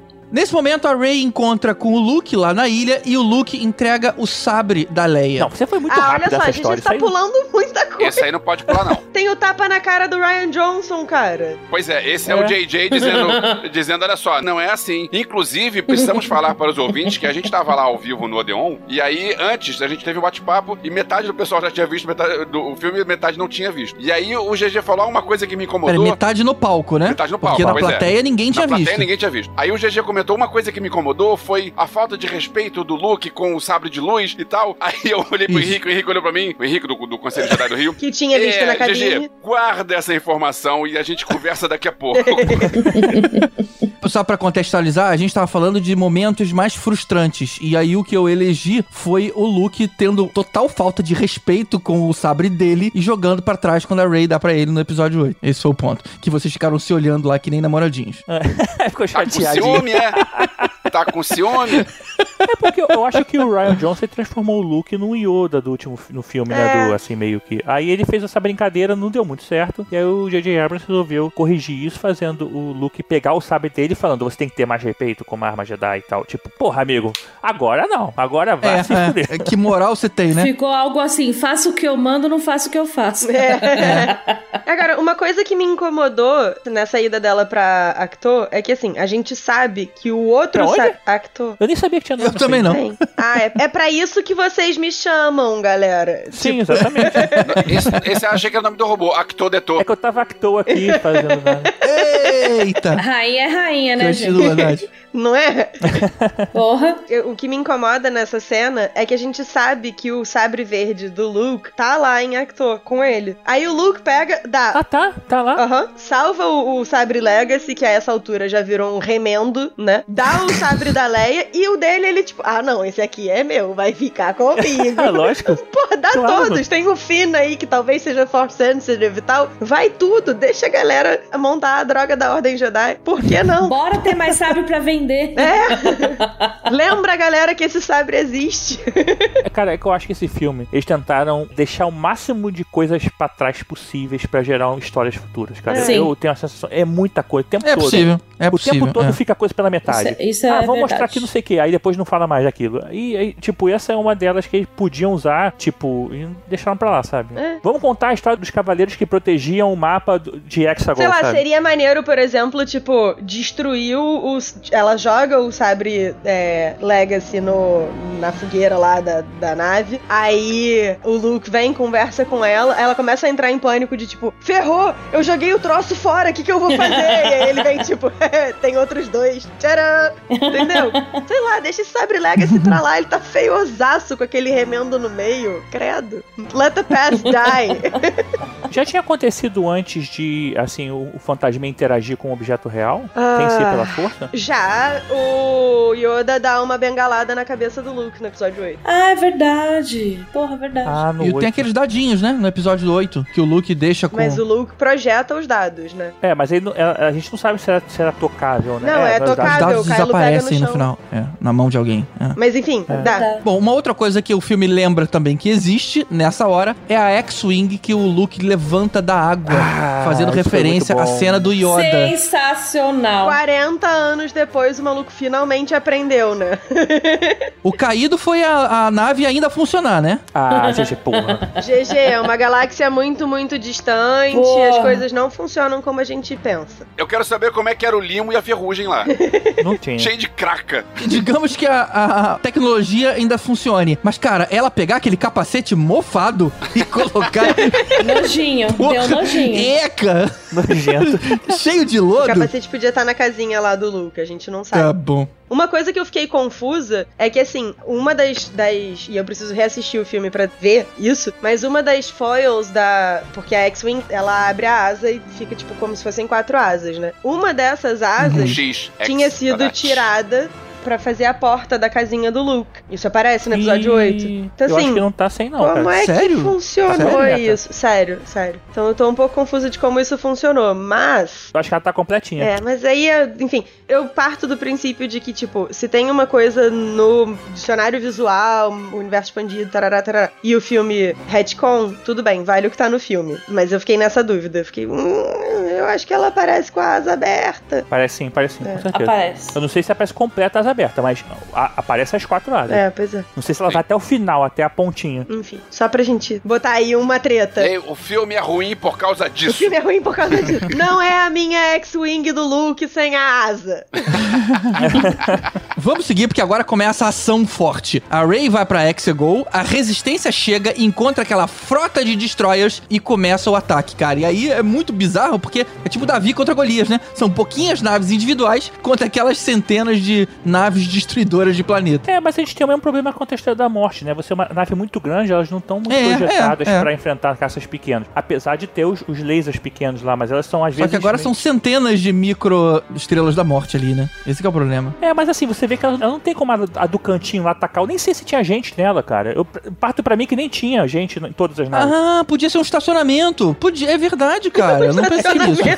Nesse momento, a Rey encontra com o Luke lá na ilha e o Luke entrega o sabre da Leia. Não, você foi muito ah, olha rápido só, nessa a gente história. tá pulando muita coisa. Esse aí não pode pular, não. Tem o tapa na cara do Ryan Johnson, cara. Pois é, esse é, É. o JJ dizendo, dizendo, olha só, não é assim. Inclusive, precisamos falar para os ouvintes que a gente tava lá ao vivo no Odeon, e aí, antes, a gente teve um bate-papo, e metade do pessoal já tinha visto metade do o filme e metade não tinha visto. E aí, o GG falou uma coisa que me Pera, incomodou. metade no palco, né? Metade no palco, Porque na pois é. plateia ninguém Na tinha plateia visto. ninguém tinha visto. Aí o GG comentou uma coisa que me incomodou foi a falta de respeito do Luke com o sabre de luz e tal. Aí eu olhei pro Isso. Henrique, o Henrique olhou pra mim, o Henrique do, do Conselho Jedi do Rio. Que tinha visto é, na cabine. GG, guarda essa informação e a gente conversa daqui a pouco. Só pra contextualizar, a gente tava falando de momentos mais frustrantes. E aí o que eu elegi foi o Luke tendo total falta de respeito com o sabre dele e jogando pra trás quando a Rey dá pra ele no episódio 8. Esse foi o ponto. Que vocês ficaram se olhando lá que nem namoradinhos. Ficou Tá com ciúme, é? Tá com ciúme? É porque eu, acho que o Ryan Johnson transformou o Luke no Yoda do último no filme, né? É. Do, assim, meio que. Aí ele fez essa brincadeira, não deu muito certo. E aí o J.J. Abrams resolveu corrigir isso, fazendo o Luke pegar o sabre dele e falando: você tem que ter mais respeito como arma Jedi e tal. Tipo, porra, amigo, agora não. Agora vai É, se fuder. é, que moral você tem, né? Ficou algo assim, faço o que eu mando, não faço o que eu faço. É. Agora, uma coisa que me incomodou nessa ida dela pra Actor é que, assim, a gente sabe que o outro. Actor. Eu nem sabia que tinha nome Eu também não. Bem. Ah, é, é pra isso que vocês me chamam, galera. Sim, Tipo, exatamente. Esse, esse eu achei que era o nome do robô, Actor Detor. É que eu tava toa aqui fazendo nada. Eita! Rainha é rainha, né, gente? Continua, Nath. não é? Porra. O que me incomoda nessa cena é que a gente sabe que o sabre verde do Luke tá lá em Actor com ele. Aí o Luke pega, dá. Ah, tá, tá lá. Aham. Salva o, o sabre Legacy, que a essa altura já virou um remendo, né? Dá o sabre da Leia e o dele, ele tipo, ah, não, esse aqui é meu, vai ficar comigo. Ah, lógico. Porra, dá Claro. todos. Tem o Finn aí, que talvez seja Force Sensitive e tal. Vai tudo. Deixa a galera montar a droga da Ordem Jedi. Por que não? Bora ter mais sábio pra vender. É. Lembra, galera, que esse sabre existe. É, Cara, é que eu acho que esse filme, eles tentaram deixar o máximo de coisas pra trás possíveis pra gerar histórias futuras, cara. Sim. Eu tenho a sensação, é muita coisa, o tempo É todo. possível, é o possível. tempo todo é. fica coisa pela metade. Isso é- isso é ah, vamos mostrar verdade. que não sei o que, aí depois não fala mais daquilo. E, aí, tipo, essa é uma delas que eles podiam usar, tipo, e deixaram pra lá, sabe? É. Vamos contar a história dos cavaleiros que protegiam o mapa de Hexagon, Sei lá, sabe? seria maneiro, por exemplo, tipo, destruiu os. Ela ela joga o sabre é, Legacy no, na fogueira lá da, da nave. Aí o Luke vem, conversa com ela. Ela começa a entrar em pânico de tipo, ferrou! Eu joguei o troço fora, o que, que eu vou fazer? e aí ele vem tipo, tem outros dois. Tcharam! Entendeu? Sei lá, deixa esse sabre Legacy pra lá. Ele tá feiosaço com aquele remendo no meio. Credo. Let the past die. Já tinha acontecido antes de, assim, o, o fantasma interagir com o objeto real? Ah. Sem ser pela força? Já o Yoda dá uma bengalada na cabeça do Luke no episódio 8. Ah, é verdade. Porra, é verdade. Ah, no E tem oito. aqueles dadinhos, né? No episódio 8, que o Luke deixa com. Mas o Luke projeta os dados, né? É, mas aí não- a, gente não sabe se era, se era tocável, né? Não, é mas- Os tocável. dados o Kylo pega desaparecem no no, final. É, na mão de alguém. é. Mas enfim, É. dá. Tá. Bom, uma outra coisa que o filme lembra também que existe nessa hora é a X-Wing que o Luke levanta da água, Ah, fazendo referência à cena do Yoda. Sensacional. 40 anos depois, o maluco finalmente aprendeu, né? O caído foi a, a nave ainda funcionar, né? Ah, gente, porra. GG, é uma galáxia muito, muito distante. Boa. As coisas não funcionam como a gente pensa. Eu quero saber como é que era o limo e a ferrugem lá. Não tinha. Cheio de craca. Digamos que a, a tecnologia ainda funcione. Mas, cara, ela pegar aquele capacete mofado e colocar. Nojinho. Deu nojinho. Eca! Nojento. Cheio de O lodo. capacete podia estar na casinha lá do Luke, a gente não sabe. Tá bom. Uma coisa que eu fiquei confusa é que, assim, uma das. das e eu preciso reassistir o filme pra ver isso, mas uma das foils da. Porque a X-Wing, ela abre a asa e fica, tipo, como se fossem quatro asas, né? Uma dessas asas X. X, tinha sido tirada pra fazer a porta da casinha do Luke. Isso aparece no episódio E- 8. Então, eu acho assim, que não tá sem, não, como cara. é Sério? que funcionou Sério, isso? Sério, sério. Então eu tô um pouco confusa de como isso funcionou, mas. Eu acho que ela tá completinha. É, mas aí, enfim, eu parto do princípio de que, tipo, se tem uma coisa no dicionário visual, universo expandido, tarará, tarará, e o filme retcon, tudo bem, vale o que tá no filme. Mas eu fiquei nessa dúvida. Eu fiquei, hum, eu acho que ela aparece com a asa aberta. Parece sim, parece sim, É. com certeza. Aparece. Eu não sei se aparece completa as abertas, mas a- aparece as quatro asas. É, pois é. Não sei se ela vai até o final, até a pontinha. Enfim, só pra gente botar aí uma treta. Ei, o filme é ruim por causa O disso. filme é ruim por causa disso. Não é a minha X-Wing do Luke sem a asa. Vamos seguir porque agora começa a ação forte. A Rey vai pra Exegol, a Resistência chega, encontra aquela frota de destroyers e começa o ataque, cara. E aí é muito bizarro porque é tipo Davi contra Golias, né? São pouquinhas naves individuais contra aquelas centenas de naves destruidoras de planeta. É, mas a gente tem o mesmo problema com a Estrela da Morte, né? Você é uma nave muito grande, elas não estão muito É, projetadas é, é. pra enfrentar caças pequenas. Apesar de ter os, os lasers pequenos lá, mas elas são às Só vezes. que agora meio- são centenas de micro estrelas da morte ali, né? Esse que é o problema. É, mas assim, você vê que ela, ela não tem como a, a do cantinho lá atacar. Eu nem sei se tinha gente nela, cara. Eu parto pra mim que nem tinha gente em todas as naves. Ah, podia ser um estacionamento. Podia, é verdade, cara. Eu não pensei nisso.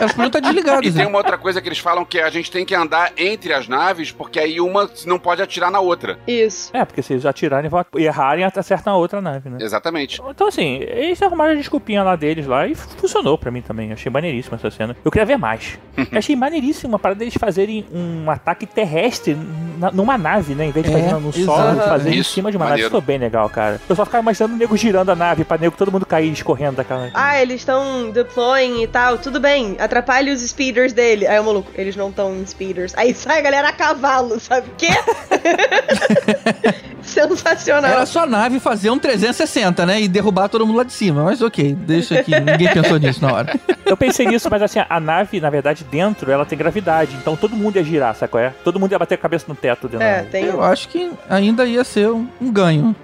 Elas podiam estar E desligadas. tem né? uma outra coisa que eles falam que a gente tem que andar entre as naves, porque aí uma não pode atirar na outra. Isso. É, porque se eles atirarem vão e errarem, acertam a outra nave, né? Exatamente. Então, assim, eles arrumaram a desculpinha lá deles lá e funcionou pra mim também. Achei maneiríssima essa cena. Eu queria ver mais. Eu achei maneiríssima a parada deles fazerem um ataque terrestre na- numa nave, né? Em vez de É, fazer no exato. solo, fazer em cima de uma maneiro. nave. Isso foi bem legal, cara. Eu só ficava imaginando o nego girando a nave pra nego todo mundo cair escorrendo daquela. Ah, eles estão deploying e tal, tudo bem, atrapalhe os speeders dele. Aí o maluco, eles não estão em speeders. Aí sai a galera a cavalo, sabe o quê? Sensacional. Era só a nave fazer um 360, né? E derrubar todo mundo lá de cima. Mas ok, deixa aqui. Ninguém pensou nisso na hora. Eu pensei nisso, mas assim, a nave, na verdade, dentro, ela tem gravidade. Então todo mundo ia girar, sabe qual é? Todo mundo ia bater a cabeça no teto dentro da É, nave. tem. Eu acho que ainda ia ser um, um ganho.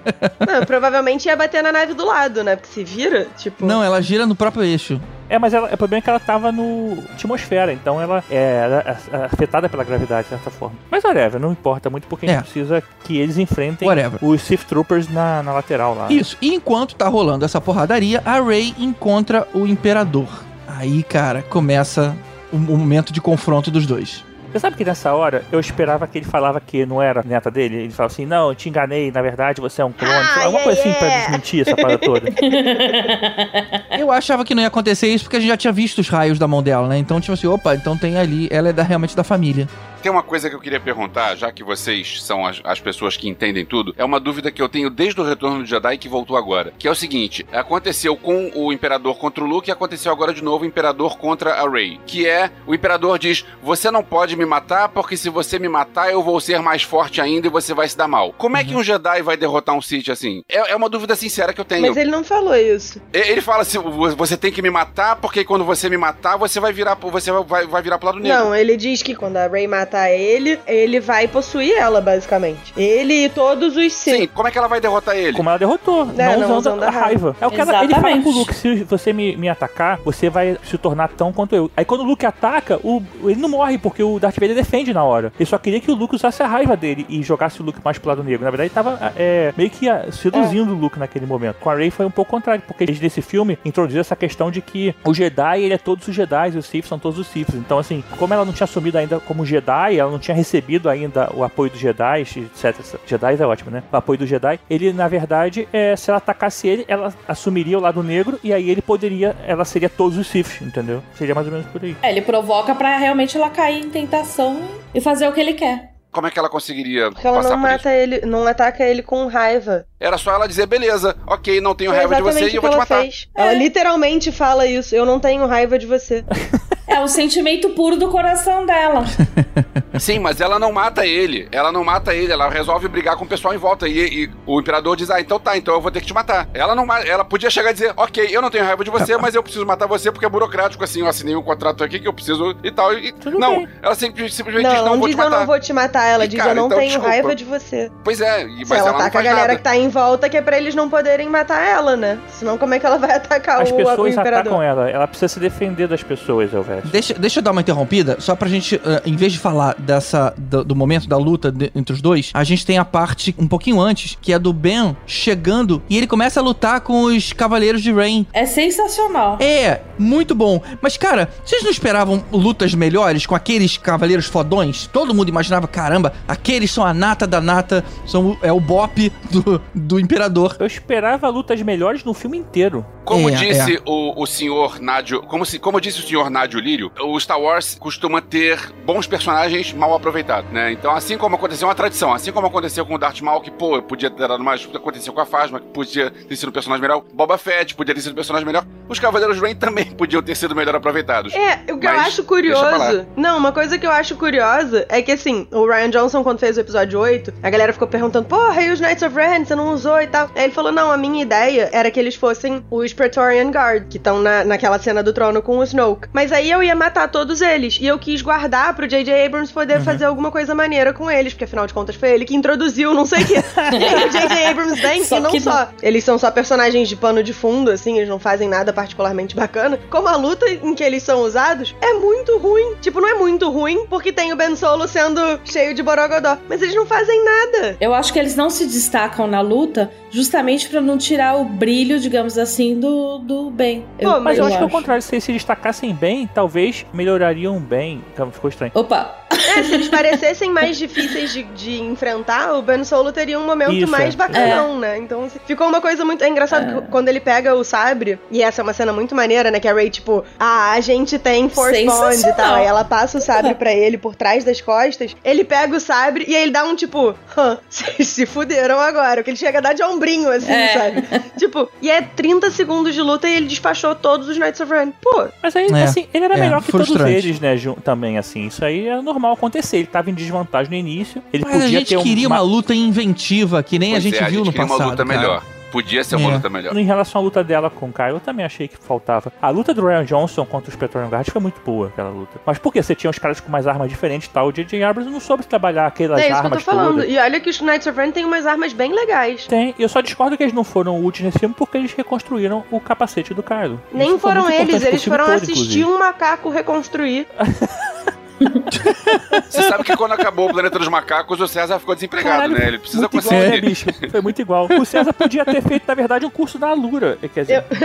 Não, provavelmente ia bater na nave do lado, né? Porque se vira, tipo. Não, ela gira no próprio eixo. É, mas ela, o problema é que ela tava no atmosfera, então ela é, é afetada pela gravidade, de certa forma. Mas whatever, não importa muito, porque a gente É. precisa que eles enfrentem Whatever. os Sith Troopers na, na lateral lá. Isso. E enquanto tá rolando essa porradaria, a Rey encontra o Imperador. Aí, cara, começa o momento de confronto dos dois. Você sabe que nessa hora eu esperava que ele falava que não era neta dele? Ele falava assim: Não, eu te enganei, na verdade você é um clone. Ah, Alguma yeah, coisa assim pra yeah. desmentir essa parada toda. Eu achava que não ia acontecer isso porque a gente já tinha visto os raios da mão dela, né? Então, tipo assim, opa, então tem ali, ela é da- realmente da família. Tem uma coisa que eu queria perguntar, já que vocês são as, as pessoas que entendem tudo, é uma dúvida que eu tenho desde o retorno do Jedi que voltou agora. Que é o seguinte: aconteceu com o Imperador contra o Luke e aconteceu agora de novo o Imperador contra a Rey. Que é o Imperador diz: Você não pode me matar, porque se você me matar, eu vou ser mais forte ainda e você vai se dar mal. Como é que um Jedi vai derrotar um Sith assim? É, é uma dúvida sincera que eu tenho. Mas ele não falou isso. Ele fala assim: você tem que me matar, porque quando você me matar, você vai virar, pro- você vai, vai virar pro lado negro. Não, ele diz que quando a Rey matar ele, ele vai possuir ela, basicamente. Ele e todos os Sith. Sim, como é que ela vai derrotar ele? Como ela derrotou, É, não, usando, a raiva. É o que ela, ele fala pro Luke, se você me, me atacar, você vai se tornar tão quanto eu. Aí quando o Luke ataca, o, ele não morre, porque o Darth Vader defende na hora. Ele só queria que o Luke usasse a raiva dele e jogasse o Luke mais pro lado negro. Na verdade, ele tava é, meio que ah, seduzindo o Luke naquele momento. Com a Rey foi um pouco contrário, porque eles nesse filme introduziram essa questão de que o Jedi, ele é todos os Jedi e os Sith são todos os Sith. Então, assim, como ela não tinha assumido ainda como Jedi, ela não tinha recebido ainda o apoio dos Jedi, etc. Jedi é ótimo, né? O apoio do Jedi. Ele, na verdade, é, se ela atacasse ele, ela assumiria o lado negro e aí ele poderia, ela seria todos os Sith, entendeu? Seria mais ou menos por aí. É, ele provoca pra realmente ela cair em tentação e fazer o que ele quer. Como é que ela conseguiria Porque ela passar não por mata ele, não ataca ele com raiva. isso? Era só ela dizer, beleza, ok, não tenho Foi raiva de você e eu vou te matar. fez. Ela literalmente fala isso. Eu não tenho raiva de você. É o sentimento puro do coração dela. Sim, mas ela não mata ele. Ela não mata ele, ela resolve brigar com o pessoal em volta. E, e o imperador diz: Ah, então tá, então eu vou ter que te matar. Ela não ela podia chegar e dizer, ok, eu não tenho raiva de você, mas eu preciso matar você porque é burocrático, assim, eu assinei um contrato aqui que eu preciso e tal. E, Tudo não, bem. ela simplesmente, simplesmente Não, diz, não, não vou diz te eu matar. não vou te matar. Ela E, diz cara, eu não então, tenho desculpa. raiva de você. Pois é, e- Se mas ela ela, não ataca a faz galera nada. que tá em volta, que é pra eles não poderem matar ela, né? Senão como é que ela vai atacar As o, o pessoas imperador? atacam ela, ela precisa se defender das pessoas, Elvete. Deixa, deixa eu dar uma interrompida, só pra gente, eh, em vez de falar dessa do, do momento da luta de- entre os dois, a gente tem a parte um pouquinho antes, que é do Ben chegando e ele começa a lutar com os Cavaleiros de Rain. É sensacional. É, muito bom. Mas, cara, vocês não esperavam lutas melhores com aqueles cavaleiros fodões? Todo mundo imaginava, caramba, aqueles são a nata da nata, são é o bop do, do imperador. Eu esperava lutas melhores no filme inteiro. Como É, disse O, o senhor Nádio, como, se, como disse o senhor Nádio Lírio, o Star Wars costuma ter bons personagens mal aproveitados, né? Então, assim como aconteceu uma tradição, assim como aconteceu com o Darth Maul, que, pô, podia ter dado mais, aconteceu com a Phasma, que podia ter sido um personagem melhor, Boba Fett podia ter sido um personagem melhor, os Cavaleiros Rain também podiam ter sido melhor aproveitados. É, o que eu Mas acho pra lá. curioso. Não, uma coisa que eu acho curiosa é que assim, o Ryan Johnson, quando fez o episódio 8, a galera ficou perguntando, porra, e os Knights of Ren, você não usou e tal. Aí ele falou: não, a minha ideia era que eles fossem os Praetorian Guard, que estão na, naquela cena do trono com o Snoke. Mas aí eu ia matar todos eles. E eu quis guardar pro J.J. Abrams poder fazer alguma coisa maneira com eles, porque afinal de contas foi ele que introduziu, não sei o quê. e o J.J. Abrams vem, Só e não que não. só eles são só personagens de pano de fundo, assim, eles não fazem nada particularmente bacana. Como a luta em que eles são usados é muito ruim. Tipo, não é muito ruim porque tem o Ben Solo sendo cheio de borogodó. Mas eles não fazem nada. Eu acho que eles não se destacam na luta justamente pra não tirar o brilho, digamos assim, do, do bem. Pô, Mas eu acho que ao contrário, se eles se destacassem bem, talvez melhorariam bem. Então ficou estranho. Opa! É, se eles parecessem mais difíceis de, de enfrentar, o Ben Solo teria um momento Isso, mais é. bacanão, né? Então assim, ficou uma coisa muito. É engraçado que quando ele pega o sabre, e essa é uma cena muito maneira, né? Que a Ray, tipo, ah, a gente tem Force Bond e tal. Aí ela passa o sabre pra ele por trás das costas, ele pega o sabre e aí ele dá um tipo, hã, vocês se fuderam agora. Que ele chega a dar de ombrinho, assim, É. sabe? tipo, e é 30 segundos de luta e ele despachou todos os Knights of Ren. Pô, Mas aí, É, assim, ele era é, melhor que todos frustrante. eles, né, também, assim. Isso aí é normal acontecer. Ele tava em desvantagem no início. Ele Mas a podia gente ter um- queria uma luta inventiva, que nem a Pois gente é, viu no queria passado. uma luta cara. melhor. Podia ser uma É. luta melhor. Em relação à luta dela com o Kyle, eu também achei que faltava. A luta do Ryan Johnson contra os Praetorian Guards foi muito boa, aquela luta. Mas por quê? Você tinha os caras com mais armas diferentes e tal. O J.J. Abrams não soube trabalhar aquelas é isso que eu tô armas falando. todas. E olha que os Knights of Ren têm umas armas bem legais. Tem, eu só discordo que eles não foram úteis nesse filme porque eles reconstruíram o capacete do Kylo. Nem Isso foram eles, eles foram todo, assistir inclusive. um macaco reconstruir. Você sabe que quando acabou o Planeta dos Macacos, o César ficou desempregado, Caralho, né? Ele precisa muito igual, né, conseguir. bicho? Foi muito igual. O César podia ter feito, na verdade, um curso da Alura. Quer dizer,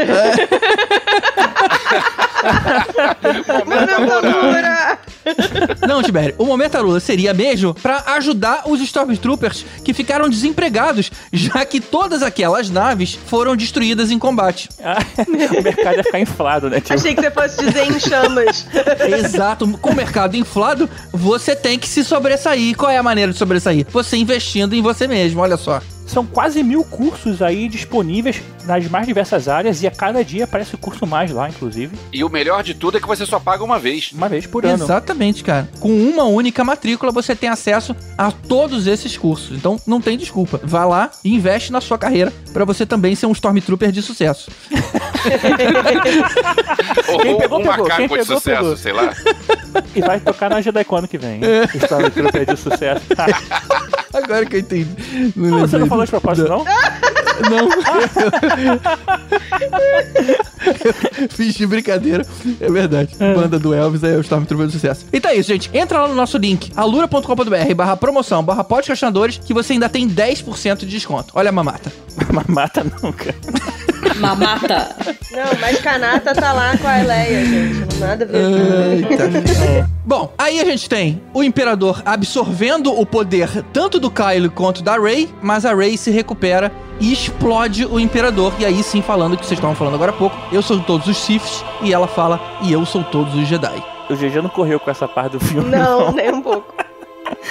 Momento Momento Alura. Não, Tibério, o momento Arula seria mesmo pra ajudar os Stormtroopers que ficaram desempregados, já que todas aquelas naves foram destruídas em combate. Ah, o mercado ia ficar inflado, né? Tipo, Achei que você fosse dizer em chamas. Exato, com o mercado inflado, você tem que se sobressair. Qual é a maneira de sobressair? Você investindo em você mesmo, olha só. são quase mil cursos aí disponíveis nas mais diversas áreas e a cada dia aparece curso mais lá, inclusive. E o melhor de tudo é que você só paga uma vez. Uma vez por ano. Exatamente, cara. Com uma única matrícula, você tem acesso a todos esses cursos. Então, não tem desculpa. Vá lá e investe na sua carreira pra você também ser um Stormtrooper de sucesso. Quem Ou pegou, um pegou. macaco Quem de pegou, sucesso, pegou. sei lá. E vai tocar na JediCon ano que vem. O Stormtrooper de sucesso. Agora que eu entendi. Ah, você lembrei não falou de propósito, não? Não. Fiz de brincadeira. É verdade. Banda do Elvis é o Stormtrooper do sucesso. Então é isso, gente. Entra lá no nosso link, alura.com.br barra promoção, barra podcastinadores, que você ainda tem 10% de desconto. Olha a mamata. Mata nunca. Mamata. Não, mas Kanata tá lá com a Leia, gente. Não nada a ver. Eita. Bom, aí a gente tem o Imperador absorvendo o poder tanto do Kylo quanto da Rey, mas a Rey se recupera e explode o Imperador. E aí sim, falando o que vocês estavam falando agora há pouco, eu sou todos os Siths, e ela fala, e eu sou todos os Jedi. O GG não correu com essa parte do filme. Não, nem um pouco.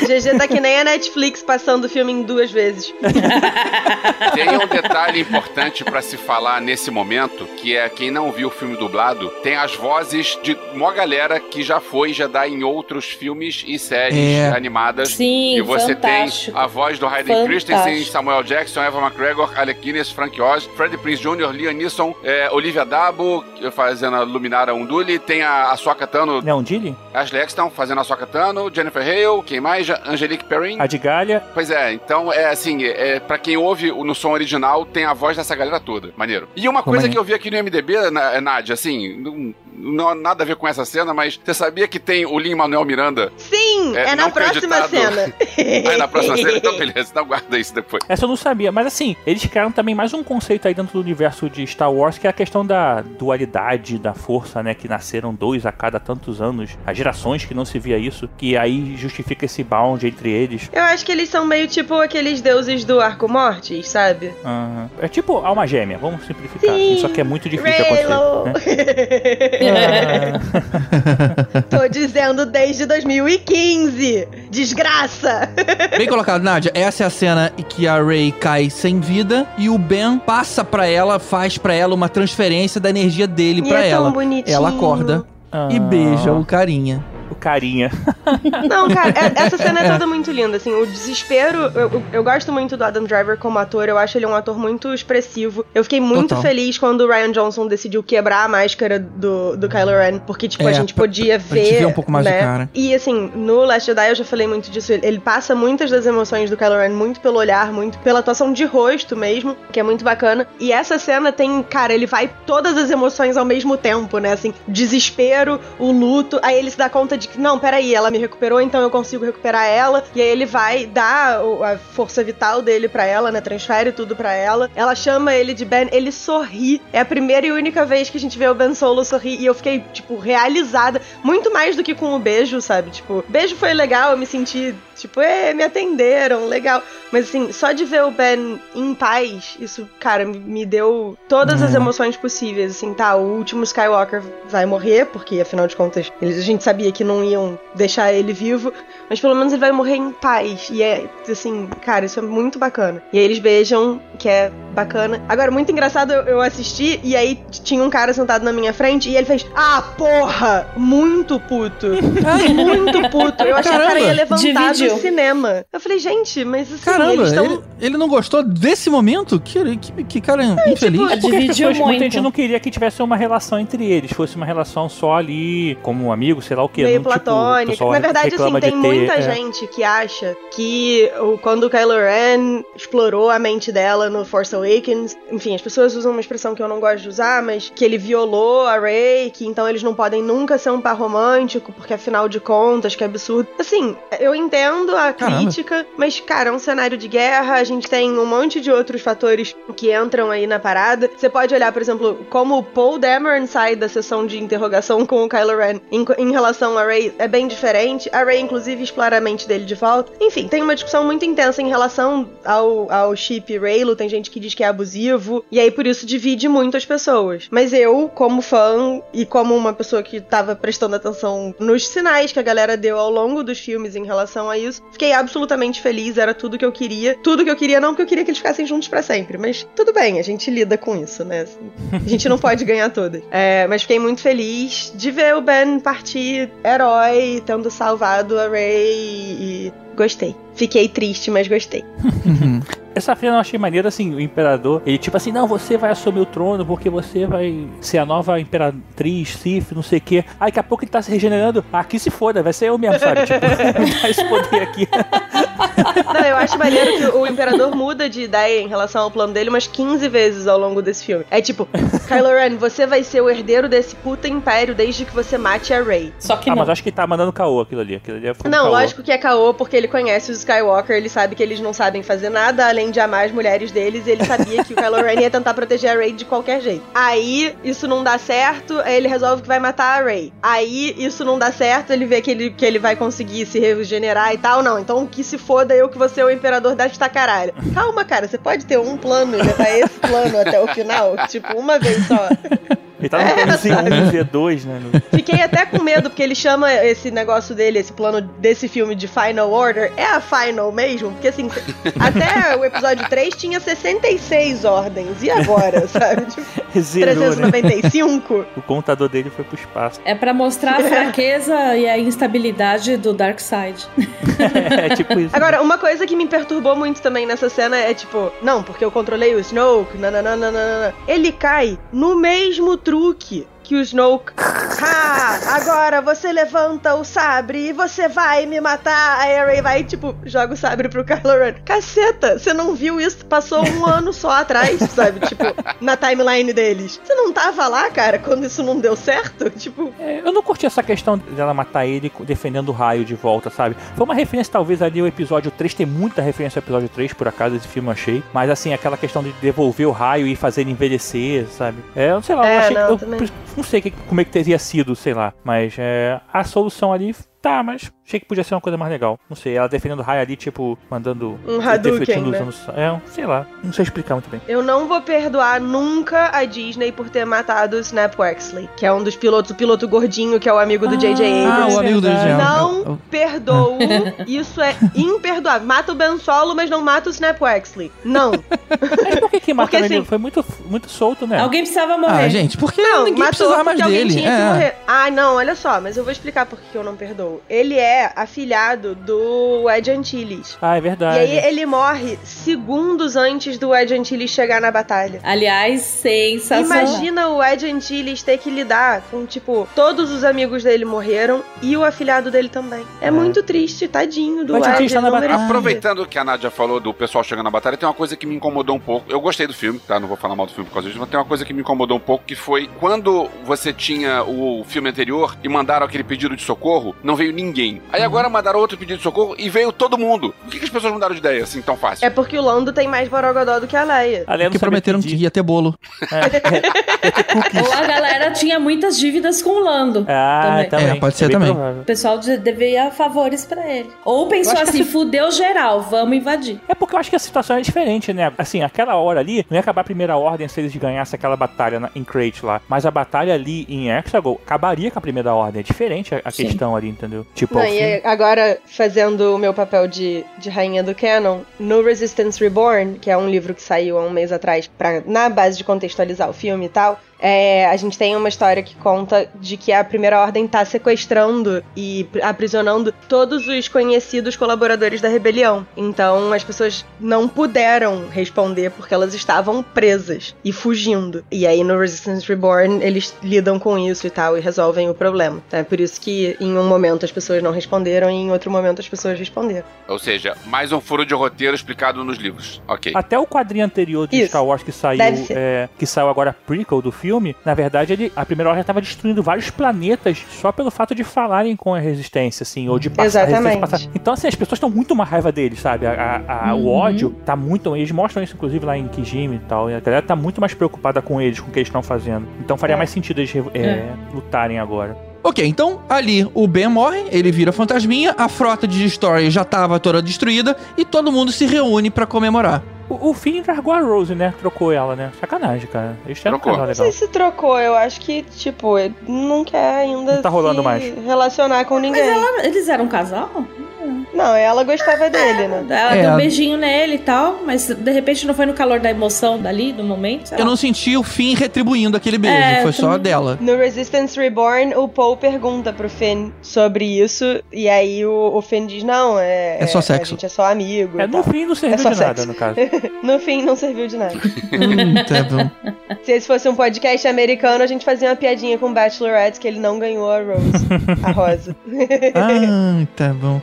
GG tá que nem a Netflix passando o filme em duas vezes. Tem um detalhe importante pra se falar nesse momento, que é quem não viu o filme dublado, tem as vozes de uma galera que já foi Jedi em outros filmes e séries É. animadas. Sim, e você fantástico. tem a voz do Hayden Fantástico. Christensen, Samuel Jackson, Eva McGregor, Alec Guinness, Frank Oz, Freddie Prinze Jr., Liam Neeson, é, Olivia Dabo, fazendo a Luminara Unduli, tem a, a Sokka Tano, Não, Dilly? Ashley Eckstein fazendo a Sokka Tano, Jennifer Hale, quem mais? Ja- Angelique Perrin. A de Galha. Pois é, então é assim, é, é, pra quem ouve o- no som original, tem a voz dessa galera toda. Maneiro. E uma coisa maneiro. que eu vi aqui no MDB, na, é, Nádia, assim, não, não nada a ver com essa cena, mas você sabia que tem o Lin Manuel Miranda? Sim, É, é, na próxima cena. Aí na próxima cena, então beleza, então guarda isso depois. Essa eu não sabia, mas assim, eles criaram também mais um conceito aí dentro do universo de Star Wars, que é a questão da dualidade da força, né? Que nasceram dois a cada tantos anos, as gerações que não se via isso, que aí justifica esse bound entre eles. Eu acho que eles são meio tipo aqueles deuses do arco mortis, sabe? Aham. É tipo alma gêmea, vamos simplificar. Sim. assim, Só que é muito difícil Raylo. acontecer. Né? Tô dizendo desde 2015. Desgraça! Bem colocado, Nádia. Essa é a cena em que a Rey cai sem vida e o Ben passa pra ela, faz pra ela uma transferência da energia dele E pra é tão ela. bonitinho. Ela acorda e Ah, beija o carinha. O carinha. Não, cara, é- essa cena é toda muito linda, assim, o desespero, eu, eu- gosto muito do Adam Driver como ator, eu acho ele um ator muito expressivo. Eu fiquei muito Total. feliz quando o Ryan Johnson decidiu quebrar a máscara do, do Kylo Ren, porque, tipo, a É, gente pra- podia pra ver, gente ver um pouco mais do né? cara. E, assim, no Last Jedi eu já falei muito disso, ele, ele passa muitas das emoções do Kylo Ren, muito pelo olhar, muito pela atuação de rosto mesmo, que é muito bacana. E essa cena tem, cara, ele vai todas as emoções ao mesmo tempo, né, assim, desespero, o luto, aí ele se dá conta de que, não, peraí, ela me recuperou, então eu consigo recuperar ela. E aí ele vai dar a força vital dele pra ela, né? Transfere tudo pra ela. Ela chama ele de Ben, ele sorri. É a primeira e única vez que a gente vê o Ben Solo sorrir. E eu fiquei, tipo, realizada. Muito mais do que com o beijo, sabe? Tipo, beijo foi legal, eu me senti, tipo, é, me atenderam, legal. Mas assim, só de ver o Ben em paz, isso, cara, me- deu todas as É. emoções possíveis. Assim, tá, o último Skywalker vai morrer, porque afinal de contas, a gente sabia que não iam deixar ele vivo, mas pelo menos ele vai morrer em paz. E é, assim, cara, isso é muito bacana. E aí eles beijam, que é bacana. Agora, muito engraçado, eu, assisti e aí tinha um cara sentado na minha frente e ele fez: Ah, porra! Muito puto. muito puto. Eu achei que o cara ia Caramba. levantar Dividiu. do cinema. Eu falei, gente, mas assim, Caramba, eles estão. ele, ele não gostou desse momento? Que, que, que cara infeliz. É porque Dividiu pessoas, muita muito. gente não queria que tivesse uma relação entre eles, fosse uma relação só ali, como um amigo, sei lá o que. Meio tipo, platônica. Na verdade, assim, tem ter, muita é. gente que acha que quando o Kylo Ren explorou a mente dela no Force Awakens. Enfim, as pessoas usam uma expressão que eu não gosto de usar, mas que ele violou a Rey, que então eles não podem nunca ser um par romântico, porque afinal de contas, que absurdo. Assim, eu entendo a Caramba. crítica, mas, cara, é um cenário de guerra, a gente tem um monte de outros fatores que entram aí na parada. Você pode olhar, por exemplo, como o Paul Dameron sai da sessão de interrogação com o Kylo Ren em, em relação a Rey é bem diferente. A Rey, inclusive, explora a mente dele de volta. Enfim, tem uma discussão muito intensa em relação ao, ao chip Reylo. Tem gente que diz que é abusivo, e aí por isso divide muito as pessoas. Mas eu, como fã e como uma pessoa que tava prestando atenção nos sinais que a galera deu ao longo dos filmes em relação a isso, fiquei absolutamente feliz. Era tudo que eu queria. Tudo que eu queria, não porque eu queria que eles ficassem juntos pra sempre, mas tudo bem, a gente lida com isso, né? A gente não pode ganhar todas. É, mas fiquei muito feliz de ver o Ben partir herói, tendo salvado a Rey e gostei. Fiquei triste, mas gostei. Essa cena eu achei maneira, assim, o imperador, ele tipo assim, não, você vai assumir o trono porque você vai ser a nova imperatriz, Sif, não sei o quê. Aí daqui a pouco ele tá se regenerando, ah, que se foda, vai ser eu mesmo, sabe? Tipo, me dá esse poder aqui. Não, eu acho maneiro que o imperador muda de ideia em relação ao plano dele umas 15 vezes ao longo desse filme. É tipo, Kylo Ren, você vai ser o herdeiro desse puta império desde que você mate a Rey. Só que ah, não. mas acho que tá mandando caô aquilo ali. Aquilo ali um Não, caô. lógico que é caô, porque ele conhece os Skywalker, ele sabe que eles não sabem fazer nada além de amar as mulheres deles, e ele sabia que o Kylo Ren ia tentar proteger a Rey de qualquer jeito. Aí, isso não dá certo, aí ele resolve que vai matar a Rey. Aí, isso não dá certo, ele vê que ele, que ele vai conseguir se regenerar e tal, não. Então, que se foda eu que você é o imperador desta caralho. Calma, cara, você pode ter um plano e levar esse plano até o final, tipo, uma vez só. Ele tá no plano Z1, Z2, né? no- Fiquei até com medo, porque ele chama esse negócio dele, esse plano desse filme de Final Order. É a Final mesmo? Porque assim, até o episódio 3 tinha 66 ordens. E agora, sabe? Tipo, Zerou, né? 395? O contador dele foi pro espaço. É pra mostrar a fraqueza e a instabilidade do Darkseid. é tipo isso. Agora, uma coisa que me perturbou muito também nessa cena é tipo, não, porque eu controlei o Snoke, nananana. Ele cai no mesmo truque truque que o Snoke. Ah, agora você levanta o sabre e você vai me matar. Aí a Rey vai, tipo, joga o sabre pro Kylo Ren. Caceta, você não viu isso? Passou um ano só atrás, sabe? Tipo, na timeline deles. Você não tava lá, cara, quando isso não deu certo? Tipo, É, eu não curti essa questão dela matar ele defendendo o raio de volta, sabe? Foi uma referência, talvez, ali ao episódio 3. Tem muita referência ao episódio 3, por acaso, esse filme eu achei. Mas, assim, aquela questão de devolver o raio e fazer ele envelhecer, sabe? É, eu sei lá, eu É, achei não, que. Eu. Não sei que- como é que teria sido, sei lá. Mas é, a solução ali. Tá, mas achei que podia ser uma coisa mais legal. Não sei, ela defendendo o raio ali, tipo, mandando. Um Hadouken, né? usando- É, sei lá. Não sei explicar muito bem. Eu não vou perdoar nunca a Disney por ter matado o Snap Wexley, que é um dos pilotos, o piloto gordinho, que é o amigo do J.J. Ah, Abrams. o amigo do. Jean. Não perdoo. Isso é imperdoável. Mata o Ben Solo, mas não mata o Snap Wexley. Não. Mas por que que Porque, mataram ele? assim, Foi muito, muito solto, né? Alguém precisava morrer. Ah, gente, porque Não, ninguém matou precisava mais porque alguém dele. tinha que É. morrer. Ah, não, olha só, mas eu vou explicar por que eu não perdoo. Ele é afilhado do Ed Antilles. Ah, é E verdade. aí ele morre segundos antes do Ed Antilles chegar na batalha. Aliás, sensacional. Imagina o Ed Antilles ter que lidar com, tipo, todos os amigos dele morreram e o afilhado dele também. É, muito triste, tadinho do Ed. Antilles tá na batalha. Aproveitando que a Nádia falou do pessoal chegando na batalha, tem uma coisa que me incomodou um pouco. Eu gostei do filme, tá? Não vou falar mal do filme por causa disso, mas tem uma coisa que me incomodou um pouco, que foi quando você tinha o filme anterior e mandaram aquele pedido de socorro, não veio ninguém. Aí agora mandaram outro pedido de socorro e veio todo mundo. Por que, que as pessoas mudaram de ideia assim tão fácil? É porque o Lando tem mais borogodó do que a Leia. A Leia não Que sabia prometeram pedir. que ia ter bolo. Ou a galera tinha muitas dívidas com o Lando. Ah, também. também. É, pode ser bem também. provável. O pessoal de- devia favores pra ele. Ou pensou assim, fudeu geral, vamos invadir. É porque eu acho que a situação é diferente, né? Assim, aquela hora ali, não ia acabar a primeira ordem se eles ganhassem aquela batalha na- em Crate lá. Mas a batalha ali em Hexagon acabaria com a primeira ordem. É diferente a, a questão ali, entendeu? Tipo, Não, e agora, fazendo o meu papel de, de rainha do canon, no Resistance Reborn, que é um livro que saiu há um mês atrás, pra, na base de contextualizar o filme e tal, É, a gente tem uma história que conta de que a Primeira Ordem tá sequestrando e aprisionando todos os conhecidos colaboradores da rebelião. Então as pessoas não puderam responder porque elas estavam presas e fugindo. E aí no Resistance Reborn eles lidam com isso e tal e resolvem o problema. Então, é por isso que em um momento as pessoas não responderam e em outro momento as pessoas responderam. Ou seja, mais um furo de roteiro explicado nos livros. Ok. Até o quadrinho anterior de Isso. Star Wars que saiu, é, que saiu agora prequel do filme, na verdade ele, a primeira ordem estava destruindo vários planetas só pelo fato de falarem com a resistência, assim, ou de passar. Exatamente. passar. Então assim, as pessoas estão muito uma raiva deles, sabe? A, a- a- O ódio tá muito, eles mostram isso inclusive lá em Kijimi e tal, e a galera tá muito mais preocupada com eles, com o que eles estão fazendo. Então faria É. mais sentido eles é, lutarem agora. Ok, então ali o Ben morre, ele vira fantasminha, a frota de Destroyer já tava toda destruída e todo mundo se reúne pra comemorar. O, o Finn largou a Rose, né? Trocou ela, né? Sacanagem, cara. Eles eram um casal Não legal. sei se trocou, eu acho que, tipo, ele não quer ainda Não tá rolando se mais. relacionar com ninguém. Eles eram um casal? Não, ela gostava dele, né? Ela É, deu a- um beijinho nele e tal, mas de repente não foi no calor da emoção dali, do momento. Eu não senti o fim retribuindo aquele beijo, É, foi só também. dela. No Resistance Reborn, o Paul pergunta pro Finn sobre isso, e aí o, o Finn diz, não, é... É só A sexo. gente é só amigo É, no fim não serviu É de nada, sexo. no caso. No fim, não serviu de nada. Hum, tá bom. Se esse fosse um podcast americano, a gente fazia uma piadinha com Bachelorette que ele não ganhou a Rose, a rosa. Ah, tá bom.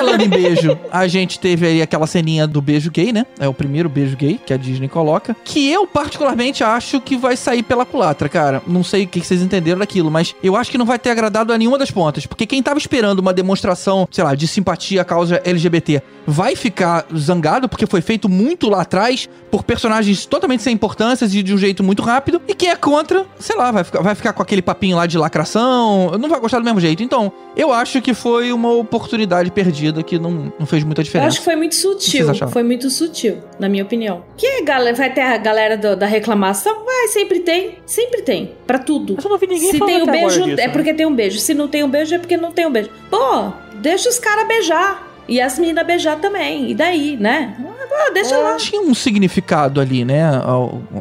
Falando em beijo, a gente teve aí aquela ceninha do beijo gay, né? É o primeiro beijo gay que a Disney coloca. Que eu, particularmente, acho que vai sair pela culatra, cara. Não sei o que vocês entenderam daquilo, mas eu acho que não vai ter agradado a nenhuma das pontas. Porque quem tava esperando uma demonstração, sei lá, de simpatia à causa LGBT, vai ficar zangado, porque foi feito muito lá atrás, por personagens totalmente sem importância e de um jeito muito rápido. E quem é contra, sei lá, vai ficar, vai ficar com aquele papinho lá de lacração, não vai gostar do mesmo jeito. Então, eu acho que foi uma oportunidade perdida que não, não fez muita Eu diferença. acho que foi muito sutil. Foi muito sutil, na minha opinião. Que galera, vai ter a galera do- da reclamação? Vai, sempre tem. Sempre tem. Pra tudo. Eu não vi ninguém Se falando tem agora beijo, disso, é né? porque tem um beijo. Se não tem um beijo, é porque não tem um beijo. Pô, deixa os caras beijar. E as meninas beijar também. E daí, né? Ah, deixa lá. Tinha um significado ali, né?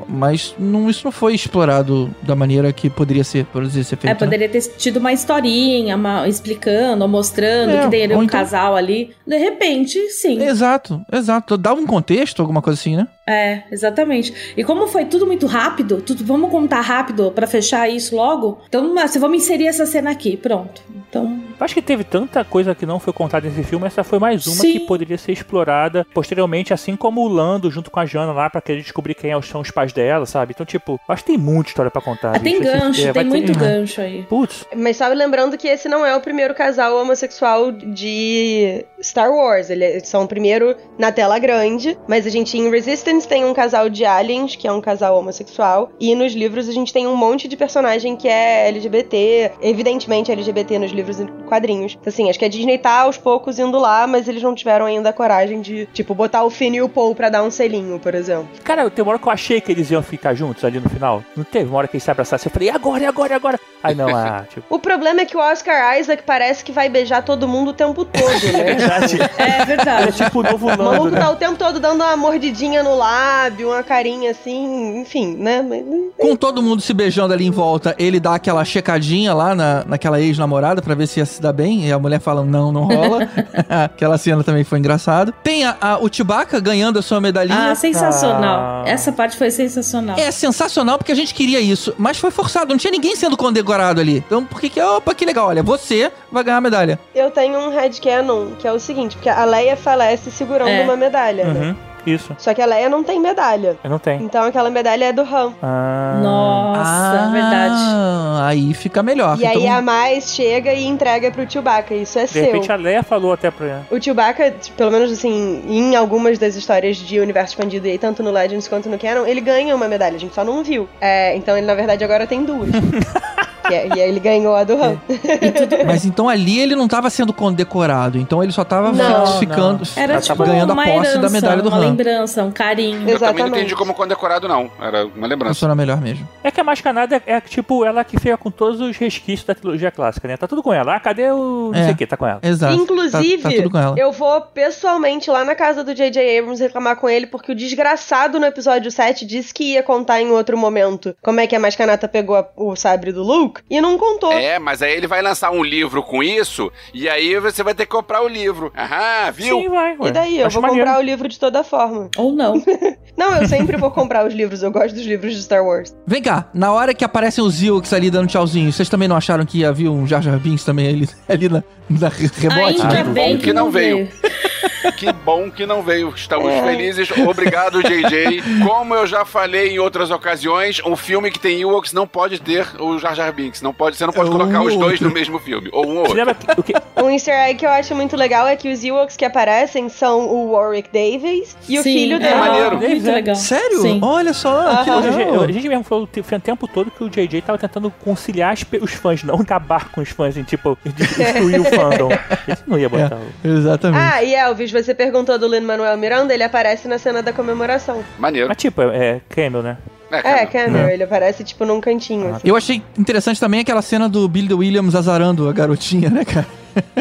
Mas não, isso não foi explorado da maneira que poderia ser, poderia ser feito. É, né? poderia ter tido uma historinha, uma- explicando, ou mostrando É, que teria um então- casal ali. De repente, sim. Exato, exato. Dá um contexto, alguma coisa assim, né? É, exatamente. E como foi tudo muito rápido, tudo, vamos contar rápido pra fechar isso logo? Então, mas, vamos inserir essa cena aqui, pronto. Então, acho que teve tanta coisa que não foi contada nesse filme, essa foi mais uma Sim. que poderia ser explorada posteriormente, assim como o Lando junto com a Jana lá, pra querer descobrir quem são os pais dela, sabe? Então, tipo, acho que tem muita história pra contar. ah, tem bicho. Esse- gancho, é, tem ter- muito Uhum. gancho aí. Putz, Mas sabe lembrando que esse não é o primeiro casal homossexual de Star Wars. Eles são o primeiro na tela grande, mas a gente em Resistance tem um casal de aliens, que é um casal homossexual, e nos livros a gente tem um monte de personagem que é LGBT, evidentemente LGBT nos livros e quadrinhos. Então, assim, acho que a Disney tá aos poucos indo lá, mas eles não tiveram ainda a coragem de, tipo, botar o Finn e o Paul pra dar um selinho, por exemplo. cara, tem uma hora que eu achei que eles iam ficar juntos ali no final. Não teve uma hora que eles se abraçassem. Eu falei, e agora, e agora, e agora? Aí não, ah, tipo. O problema é que o Oscar Isaac parece que vai beijar todo mundo o tempo todo, né? Verdade. É Ele é verdade. tipo o novo O Lando, maluco né? tá o tempo todo dando uma mordidinha no lábio, uma carinha assim, enfim, né? Com todo mundo se beijando ali em volta, ele dá aquela checadinha lá na, naquela ex-namorada pra ver se ia se dar bem. E a mulher fala, não, não rola. aquela cena também foi engraçada. Tem a, a- o Chewbacca ganhando a sua medalhinha. Ah, sensacional. Ah. Essa parte foi sensacional. É sensacional porque a gente queria isso, mas foi forçado, não tinha ninguém sendo condecorado ali. Então, por que que, opa, que legal, olha, você vai ganhar a medalha. Eu tenho um headcanon, que é o seguinte, porque a Leia falece segurando É. uma medalha, né? Isso. Só que a Leia não tem medalha. Eu não tenho. Então aquela medalha é do Han. Ah. Nossa, verdade. Ah, aí fica melhor. e aí Então, a mais chega e entrega pro Chewbacca. Isso é De seu. repente a Leia falou até pra. O Chewbacca, pelo menos assim, em algumas das histórias de universo expandido e aí, tanto no Legends quanto no Canon, ele ganha uma medalha, a gente só não viu. É, então ele, na verdade, agora tem duas. que é- e aí ele ganhou a do Han. Mas então ali ele não tava sendo condecorado, então ele só tava Não, ficando, Era tipo ganhando uma a posse herança, da medalha do uma Han. lembrança, um carinho. Eu também não entendi como condecorado, não. Era uma lembrança. Funciona melhor mesmo. É que a Mascanada é, é, tipo ela que fica com todos os resquícios da trilogia clássica, né? Tá tudo com ela. Ah, cadê o. Não É. sei o que, tá com ela. Exato. Inclusive, tá, tá tudo com ela. eu vou pessoalmente lá na casa do J.J. Abrams reclamar com ele, porque o desgraçado no episódio 7 disse que ia contar em outro momento como é que a Mascanata pegou a- o sabre do Luke e não contou. É, mas aí ele vai lançar um livro com isso, e aí você vai ter que comprar o livro. Aham, viu? Sim, vai. Ué. E daí? Eu Acho vou maneiro. comprar o livro de toda forma. Ou não. Não, eu sempre vou comprar os livros, eu gosto dos livros de Star Wars. Vem cá, na hora que aparecem os Ewoks ali dando tchauzinho, vocês também não acharam que havia um Jar Jar Binks também ali, ali na, na re- rebote? Ainda que bem bom que não veio. Que bom que não veio. Estamos É. felizes. Obrigado, JJ. Como eu já falei em outras ocasiões, um filme que tem Ewoks não pode ter o Jar Jar Binks. Não pode, você não pode É um colocar os dois outro. no mesmo filme. Ou um ou outro. lembra o Um easter egg que eu acho muito legal é que os Ewoks que aparecem são o Warwick Davis e o Sim, filho é, dele. maneiro. Muito legal. Sério? Sim. Olha só, o JJ legal. a gente mesmo falou o te- o tempo todo que o JJ tava tentando conciliar os fãs, não acabar com os fãs, em tipo, destruir o fandom. Ele não ia botar o. Exatamente. Ah, e Elvis, você perguntou do Lin-Manuel Miranda, ele aparece na cena da comemoração. Maneiro. Mas tipo, é, é Camel, né? É, cara. Cameo, ele aparece tipo num cantinho, assim. Eu achei interessante também aquela cena do Billy Williams azarando a garotinha, né, cara?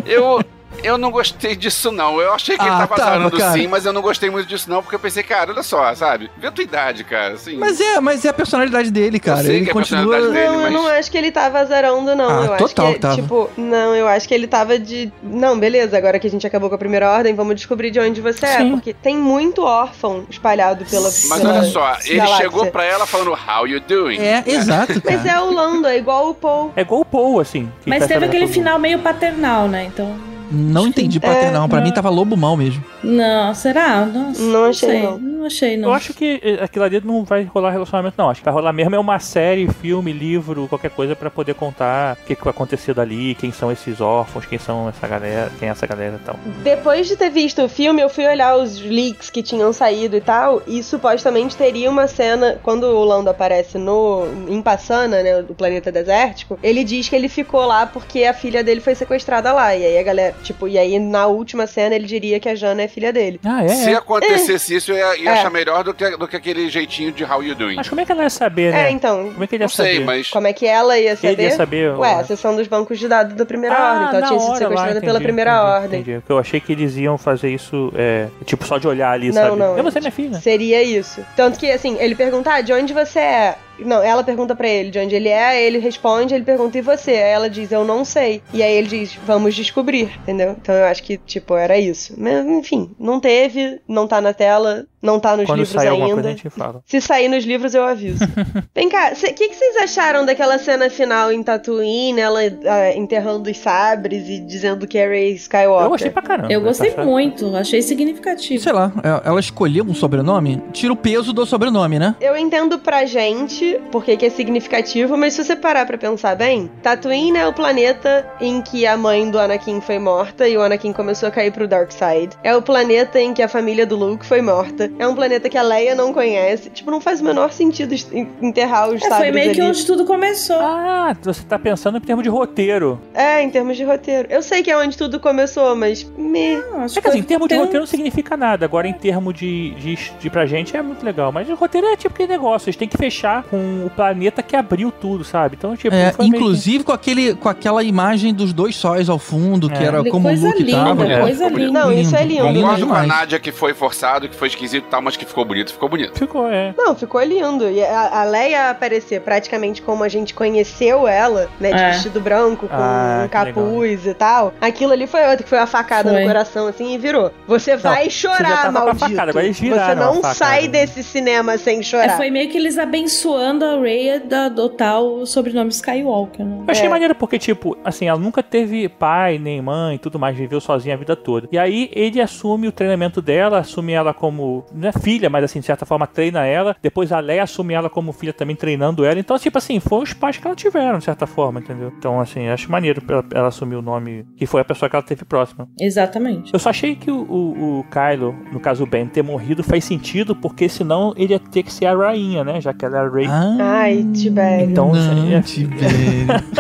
Eu, eu não gostei disso, não. Eu achei que ele Ah, tava tava, azarando cara. sim, mas eu não gostei muito disso, não, porque eu pensei, cara, olha só, sabe? Vê a tua idade, cara. Assim, Mas é, mas é a personalidade dele, cara. sei Ele que é a continua. personalidade dele. Não, eu não acho que ele tava azarando, não. Ah, eu acho total que, tava. tipo, não, eu acho que ele tava de. Não, beleza, agora que a gente acabou com a primeira ordem, vamos descobrir de onde você é. Sim. Porque tem muito órfão espalhado pela. Mas pela olha só, ele galáxia. chegou pra ela falando, How you doing? É, exato, cara. Mas é o Lando, é igual o Paul. É igual o Paul, assim. Mas teve aquele final meio paternal, né? Então. Não entendi paternal. Pra É, mim não. tava lobo mal mesmo. Não, será? Nossa, Não achei, sei. não. Não achei, não. Eu acho que eh, aquilo ali não vai rolar relacionamento, não. Acho que vai rolar mesmo é uma série, filme, livro, qualquer coisa pra poder contar o que, que vai acontecer dali, quem são esses órfãos, quem são essa galera, quem é essa galera e tal. Depois de ter visto o filme, eu fui olhar os leaks que tinham saído e tal, e supostamente teria uma cena, quando o Lando aparece no em Passana, né, do planeta desértico, ele diz que ele ficou lá porque a filha dele foi sequestrada lá, e aí a galera, tipo, e aí na última cena ele diria que a Jana é filha dele. Ah, é? Se é. acontecesse isso, eu ia, ia É. achar melhor do que, do que aquele jeitinho de How you doing. Mas como é que ela ia saber, né? É, então, Como é que ele ia Não sei, saber? mas... como é que ela ia saber? Ele ia saber. Ué, a sessão dos bancos de dados da primeira Ah, ordem, então ela tinha sido hora lá, sequestrada pela entendi, primeira entendi, ordem. Entendi. Porque eu achei que eles iam fazer isso, é, tipo, só de olhar ali, Não, sabe? não, Eu você, é, minha filha. Seria isso. Tanto que, assim, ele pergunta, ah, de onde você é? Não, ela pergunta pra ele de onde ele é, ele responde, ele pergunta, e você? Aí ela diz, eu não sei. E aí ele diz, vamos descobrir, entendeu? Então eu acho que, tipo, era isso. Mas, enfim, não teve, não tá na tela, não tá nos Quando livros sair ainda. coisa, a gente fala. Se sair nos livros, eu aviso. Vem cá, o que, que vocês acharam daquela cena final em Tatooine, ela ah, enterrando os sabres e dizendo que é Rey Skywalker? Eu gostei pra caramba. Eu gostei Tá muito, achei significativo. Sei lá, é- ela escolheu um sobrenome, tira o peso do sobrenome, né? Eu entendo pra gente porque que é significativo, mas se você parar pra pensar bem, Tatooine é o planeta em que a mãe do Anakin foi morta e o Anakin começou a cair pro Dark Side. É o planeta em que a família do Luke foi morta. É um planeta que a Leia não conhece. Tipo, não faz o menor sentido enterrar os É, sabres foi meio que ali. onde tudo começou. Ah, você tá pensando em termos de roteiro. É, em termos de roteiro. Eu sei que é onde tudo começou, mas me... Não, acho É que assim, em termos de tem roteiro não significa nada. Agora, em termos de, de, de pra gente, é muito legal. Mas o roteiro é tipo aquele negócio. Eles têm que fechar com o planeta que abriu tudo, sabe? Então, tipo, É, que- inclusive com, aquele, com aquela imagem dos dois sóis ao fundo, que É. era como o coisa Luke linda, tava. É, coisa ficou linda. Não, isso é lindo. Concordo com a. Nádia que foi forçado, que foi esquisito e tal, mas que ficou bonito, ficou bonito. Ficou, é. Não, ficou lindo. E a, a Leia aparecer praticamente como a gente conheceu ela, né? De É. vestido branco, com Ah, um capuz e tal. Aquilo ali foi outra, que foi uma facada Foi. no coração, assim, e virou. Você vai você já chorar, a maldito. facada, agora eles Você a não facada. sai desse cinema sem É, chorar. foi meio que eles abençoando a Rey a adotar o sobrenome Skywalker, né? Eu achei É. maneiro porque, tipo, assim, ela nunca teve pai, nem mãe e tudo mais, viveu sozinha a vida toda. E aí ele assume o treinamento dela, assume ela como, não é filha, mas assim, de certa forma treina ela. Depois a Leia assume ela como filha também, treinando ela. Então, tipo assim, foram os pais que ela tiveram, de certa forma, entendeu? Então, assim, acho maneiro ela, ela assumir o nome que foi a pessoa que ela teve próxima. Exatamente. Eu só achei que o, o, o Kylo, no caso o Ben, ter morrido faz sentido, porque senão ele ia ter que ser a rainha, né? Já que ela é a Rey Ah, Ah, Ai, Tibério. Então, não, é- Tibério.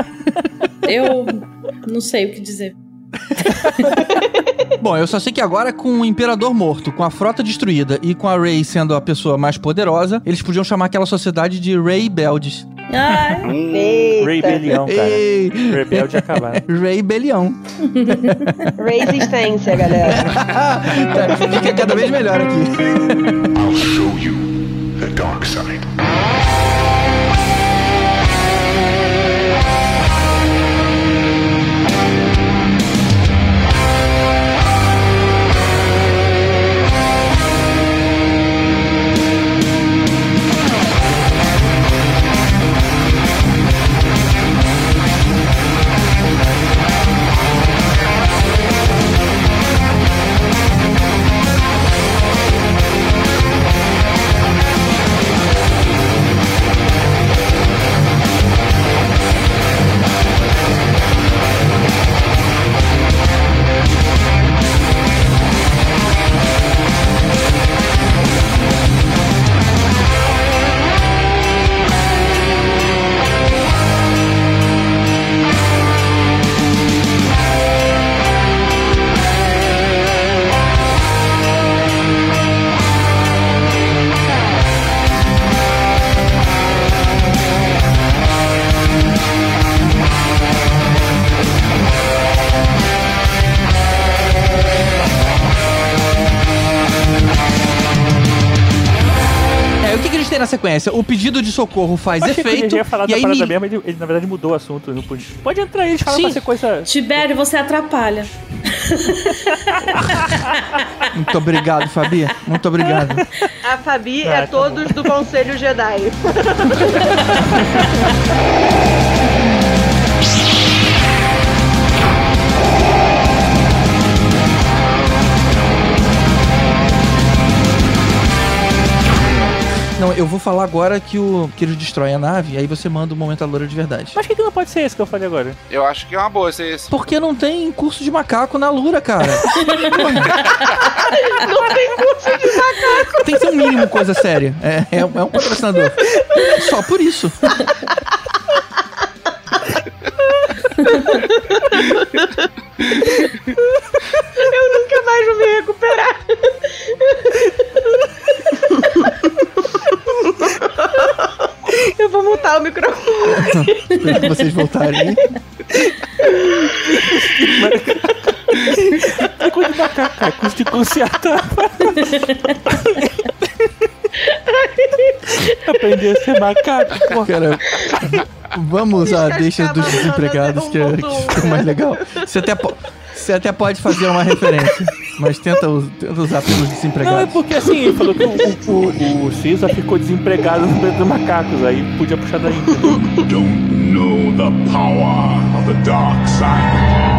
Eu não sei o que dizer. Bom, eu só sei que agora com o Imperador morto, com a frota destruída e com a Rey sendo a pessoa mais poderosa, eles podiam chamar aquela sociedade de Rey Beldes. Ah, Eita. Rebelião, cara. Ei, Rebelde acabar. Rey Belião. Resistência, galera. Tá, Fica cada vez melhor aqui. I'll show you the dark side. Sequência? O pedido de socorro faz Achei que efeito. ele ia falar e da aí parada mesmo, ele, ele, na verdade mudou o assunto. Não pode... pode entrar aí, eles falam pra ser coisa. Tibério, você atrapalha. Muito obrigado, Fabi. Muito obrigado. A Fabi Ah, é tá todos do Conselho Jedi. Não, eu vou falar agora que, o, que eles destroem a nave, aí você manda o momento loura de verdade. Mas que que não pode ser esse que eu falei agora? Eu acho que é uma boa ser esse. Porque não tem curso de macaco na Lura, cara. Não tem curso de macaco. Tem que ser um mínimo coisa séria. É, é, é um patrocinador. Só por isso. Eu nunca mais vou me recuperar. Eu vou mutar o microfone. Espero que vocês voltarem. É coisa de macaco, cara. Curso de consertar. Aprender a ser macaco, pô. Cara, vamos usar Fica deixa dos desempregados, que, é, que fica mais legal. Você até, po- você até pode fazer uma referência, mas tenta, tenta usar pelos Não, é desempregados. porque assim, ele falou que o, o, o, o Caesar ficou desempregado no meio dos macacos, aí podia puxar daí. Don't know the power of the dark side.